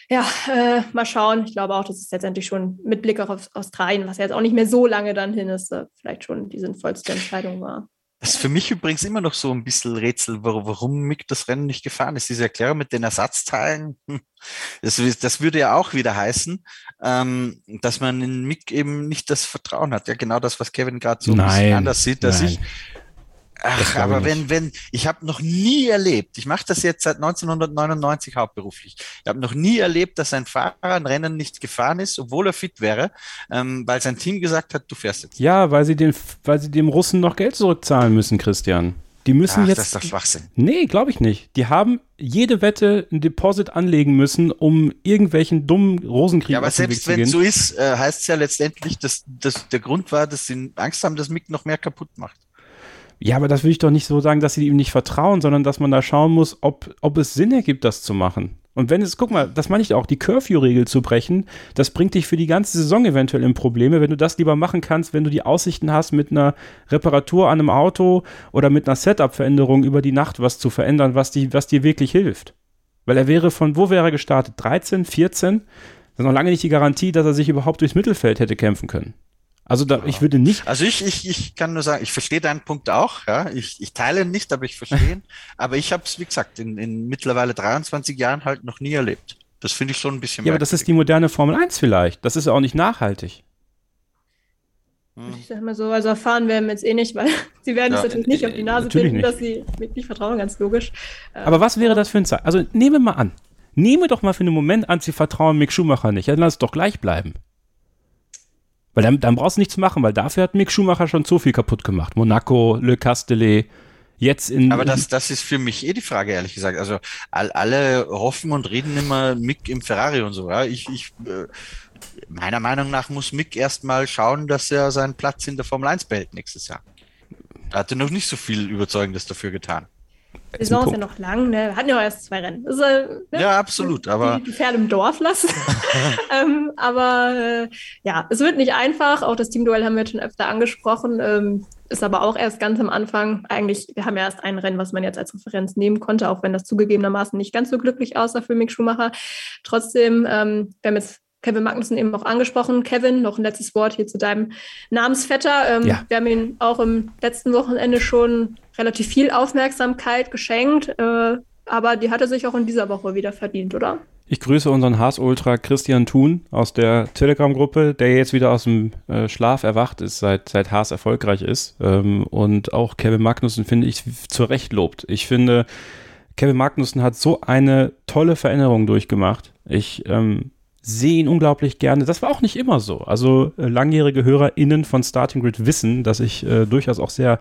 ja, äh, mal schauen. Ich glaube auch, dass es letztendlich schon mit Blick auf Australien, was ja jetzt auch nicht mehr so lange dann hin ist, äh, vielleicht schon die sinnvollste Entscheidung war. Das ist für mich übrigens immer noch so ein bisschen Rätsel, warum Mick das Rennen nicht gefahren ist. Diese Erklärung mit den Ersatzteilen, hm, das, das würde ja auch wieder heißen, ähm, dass man in Mick eben nicht das Vertrauen hat. Ja, genau das, was Kevin gerade so ein bisschen anders sieht, dass nein. ich Ach, aber wenn, wenn, ich habe noch nie erlebt, ich mache das jetzt seit 1999 hauptberuflich, ich habe noch nie erlebt, dass ein Fahrer ein Rennen nicht gefahren ist, obwohl er fit wäre, ähm, weil sein Team gesagt hat, du fährst jetzt. Ja, weil sie, den, weil sie dem Russen noch Geld zurückzahlen müssen, Christian. Die müssen Ach, jetzt. das ist doch Schwachsinn. Nee, glaube ich nicht. Die haben jede Wette ein Deposit anlegen müssen, um irgendwelchen dummen Rosenkrieg Ja, aber selbst zu wenn es so ist, äh, heißt es ja letztendlich, dass, dass der Grund war, dass sie Angst haben, dass Mick noch mehr kaputt macht. Ja, aber das will ich doch nicht so sagen, dass sie ihm nicht vertrauen, sondern dass man da schauen muss, ob, ob es Sinn ergibt, das zu machen. Und wenn es, guck mal, das meine ich auch, die Curfew-Regel zu brechen, das bringt dich für die ganze Saison eventuell in Probleme, wenn du das lieber machen kannst, wenn du die Aussichten hast, mit einer Reparatur an einem Auto oder mit einer Setup-Veränderung über die Nacht was zu verändern, was, die, was dir wirklich hilft. Weil er wäre von, wo wäre er gestartet? 13, 14? Das ist noch lange nicht die Garantie, dass er sich überhaupt durchs Mittelfeld hätte kämpfen können. Also da, ich würde nicht, Also ich, ich, ich kann nur sagen, ich verstehe deinen Punkt auch. Ja? Ich, ich teile ihn nicht, aber ich verstehe ihn. <laughs> aber ich habe es, wie gesagt, in, in mittlerweile 23 Jahren halt noch nie erlebt. Das finde ich schon ein bisschen ja, aber das ist die moderne Formel 1 vielleicht. Das ist ja auch nicht nachhaltig. Ich sag mal so, also erfahren werden wir jetzt eh nicht, weil <laughs> sie werden Ja. es natürlich nicht auf die Nase finden, nicht. dass sie mir nicht vertrauen, ganz logisch. Äh, Aber was wäre das für ein Zeichen? Also nehme mal an. Nehme doch mal für einen Moment an, sie vertrauen Mick Schumacher nicht. Ja, Dann lass es doch gleich bleiben. Weil dann, dann brauchst du nichts machen, weil dafür hat Mick Schumacher schon so viel kaputt gemacht. Monaco, Le Castellet, jetzt in. Aber das, das ist für mich eh die Frage, ehrlich gesagt. Also all, alle hoffen und reden immer Mick im Ferrari und so. Ja? Ich, ich, äh, meiner Meinung nach muss Mick erstmal schauen, dass er seinen Platz in der Formel 1 behält nächstes Jahr. Hat er noch nicht so viel Überzeugendes dafür getan. Die Saison ist ja noch lang, ne? Wir hatten ja auch erst zwei Rennen. Äh, ne? Ja, absolut. Aber die, die Pferde im Dorf lassen. <laughs> <laughs> ähm, aber äh, ja, es wird nicht einfach. Auch das Teamduell haben wir jetzt schon öfter angesprochen. Ähm, ist aber auch erst ganz am Anfang. Eigentlich, wir haben ja erst ein Rennen, was man jetzt als Referenz nehmen konnte, auch wenn das zugegebenermaßen nicht ganz so glücklich aussah für Mick Schumacher. Trotzdem, ähm, wir haben jetzt Kevin Magnussen eben auch angesprochen. Kevin, noch ein letztes Wort hier zu deinem Namensvetter. Ähm, Ja. Wir haben ihn auch im letzten Wochenende schon relativ viel Aufmerksamkeit geschenkt. Äh, aber die hat er sich auch in dieser Woche wieder verdient, oder? Ich grüße unseren Haas-Ultra Christian Thun aus der Telegram-Gruppe, der jetzt wieder aus dem äh, Schlaf erwacht ist, seit, seit Haas erfolgreich ist. Ähm, und auch Kevin Magnussen finde ich zu Recht lobt. Ich finde, Kevin Magnussen hat so eine tolle Veränderung durchgemacht. Ich ähm, sehe ihn unglaublich gerne. Das war auch nicht immer so. Also äh, langjährige HörerInnen von Starting Grid wissen, dass ich äh, durchaus auch sehr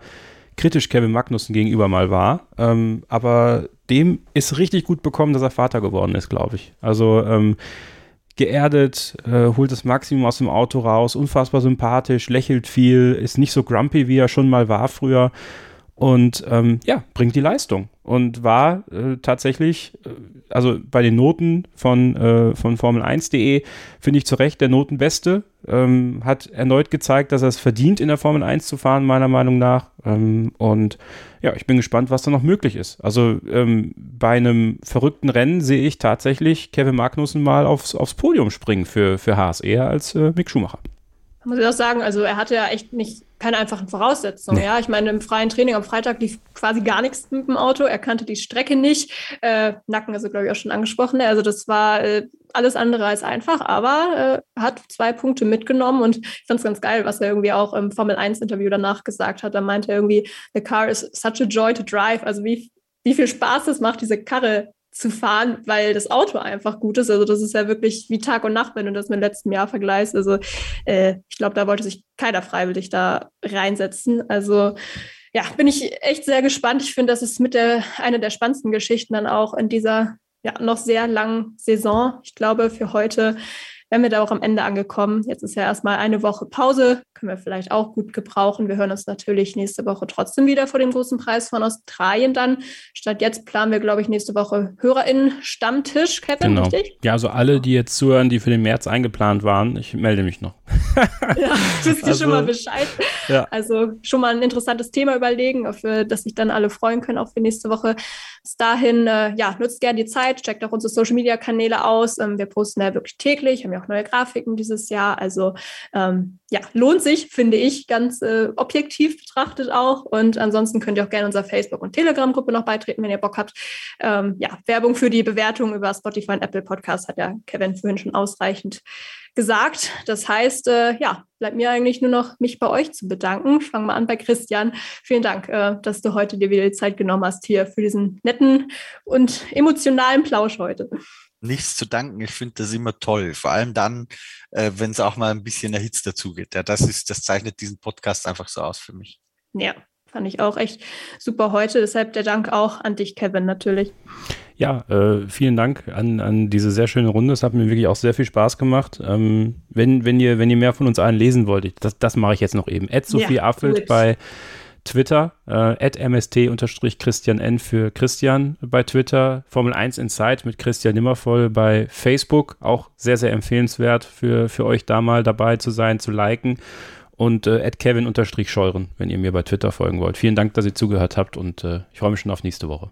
kritisch Kevin Magnussen gegenüber mal war. Ähm, aber dem ist richtig gut bekommen, dass er Vater geworden ist, glaube ich. Also ähm, geerdet, äh, holt das Maximum aus dem Auto raus, unfassbar sympathisch, lächelt viel, ist nicht so grumpy, wie er schon mal war früher. Und ähm, ja, bringt die Leistung. Und war äh, tatsächlich, äh, also bei den Noten von, äh, von Formel1.de, finde ich zu Recht der Notenbeste. Ähm, hat erneut gezeigt, dass er es verdient, in der Formel 1 zu fahren, meiner Meinung nach. Ähm, und ja, ich bin gespannt, was da noch möglich ist. Also ähm, bei einem verrückten Rennen sehe ich tatsächlich Kevin Magnussen mal aufs, aufs Podium springen für, für Haas, eher als äh, Mick Schumacher. Muss ich auch sagen, also er hatte ja echt nicht keine einfachen Voraussetzungen. Nee. Ja, ich meine, im freien Training am Freitag lief quasi gar nichts mit dem Auto. Er kannte die Strecke nicht. Äh, Nacken, also glaube ich auch schon angesprochen. Also das war äh, alles andere als einfach, aber äh, hat zwei Punkte mitgenommen und ich fand es ganz geil, was er irgendwie auch im Formel 1 Interview danach gesagt hat. Da meinte er irgendwie, the car is such a joy to drive. Also wie, wie viel Spaß es macht, diese Karre zu fahren, weil das Auto einfach gut ist. Also das ist ja wirklich wie Tag und Nacht, wenn du das mit letztem Jahr vergleichst. Also äh, ich glaube, da wollte sich keiner freiwillig da reinsetzen. Also ja, bin ich echt sehr gespannt. Ich finde, das ist mit der eine der spannendsten Geschichten dann auch in dieser ja noch sehr langen Saison. Ich glaube, für heute wären wir da auch am Ende angekommen. Jetzt ist ja erstmal eine Woche Pause, können wir vielleicht auch gut gebrauchen. Wir hören uns natürlich nächste Woche trotzdem wieder vor dem großen Preis von Australien dann. Statt jetzt planen wir, glaube ich, nächste Woche HörerInnen-Stammtisch, Kevin, Genau. richtig? Ja, also alle, die jetzt zuhören, die für den März eingeplant waren, ich melde mich noch. <laughs> Ja, wisst ihr Also- schon mal Bescheid. Ja. Also schon mal ein interessantes Thema überlegen, auf äh, das sich dann alle freuen können, auch für nächste Woche. Bis dahin, äh, ja, nutzt gerne die Zeit, checkt auch unsere Social Media Kanäle aus. Ähm, wir posten ja wirklich täglich, haben ja auch neue Grafiken dieses Jahr. Also ähm, ja, lohnt sich, finde ich, ganz äh, objektiv betrachtet auch. Und ansonsten könnt ihr auch gerne unserer Facebook- und Telegram-Gruppe noch beitreten, wenn ihr Bock habt. Ähm, ja, Werbung für die Bewertung über Spotify und Apple Podcast hat ja Kevin vorhin schon ausreichend gesagt. Das heißt, äh, ja, bleibt mir eigentlich nur noch, mich bei euch zu bedanken. Ich fange mal an bei Christian. Vielen Dank, äh, dass du heute dir wieder die Zeit genommen hast hier für diesen netten und emotionalen Plausch heute. Nichts zu danken. Ich finde das immer toll. Vor allem dann, äh, wenn es auch mal ein bisschen erhitzt dazugeht. Ja, das ist, das zeichnet diesen Podcast einfach so aus für mich. Ja, fand ich auch echt super heute. Deshalb der Dank auch an dich, Kevin, natürlich. Ja, äh, vielen Dank an, an diese sehr schöne Runde. Es hat mir wirklich auch sehr viel Spaß gemacht. Ähm, wenn, wenn, ihr, wenn ihr mehr von uns allen lesen wollt, das, das mache ich jetzt noch eben. Ed Sophie ja, Affelt bei Twitter, äh, mst-christian n für Christian bei Twitter, Formel 1 Insight mit Christian Nimmervoll bei Facebook, auch sehr, sehr empfehlenswert für, für euch da mal dabei zu sein, zu liken und äh, kevin-scheuren, wenn ihr mir bei Twitter folgen wollt. Vielen Dank, dass ihr zugehört habt und äh, ich freue mich schon auf nächste Woche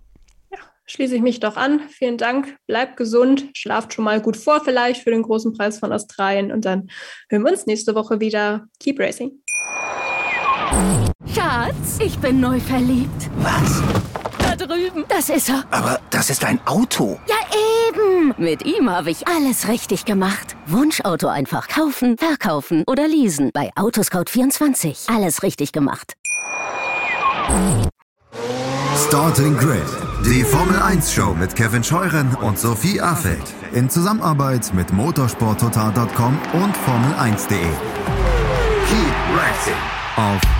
schließe ich mich doch an. Vielen Dank. Bleibt gesund. Schlaft schon mal gut vor, vielleicht für den großen Preis von Australien. Und dann hören wir uns nächste Woche wieder. Keep Racing. Schatz, ich bin neu verliebt. Was? Da drüben. Das ist er. Aber das ist ein Auto. Ja, eben. Mit ihm habe ich alles richtig gemacht. Wunschauto einfach kaufen, verkaufen oder leasen. Bei Autoscout24. Alles richtig gemacht. Starting Grid, die Formel 1 Show mit Kevin Scheuren und Sophie Affeld in Zusammenarbeit mit motorsporttotal.com und Formel1.de. Keep racing auf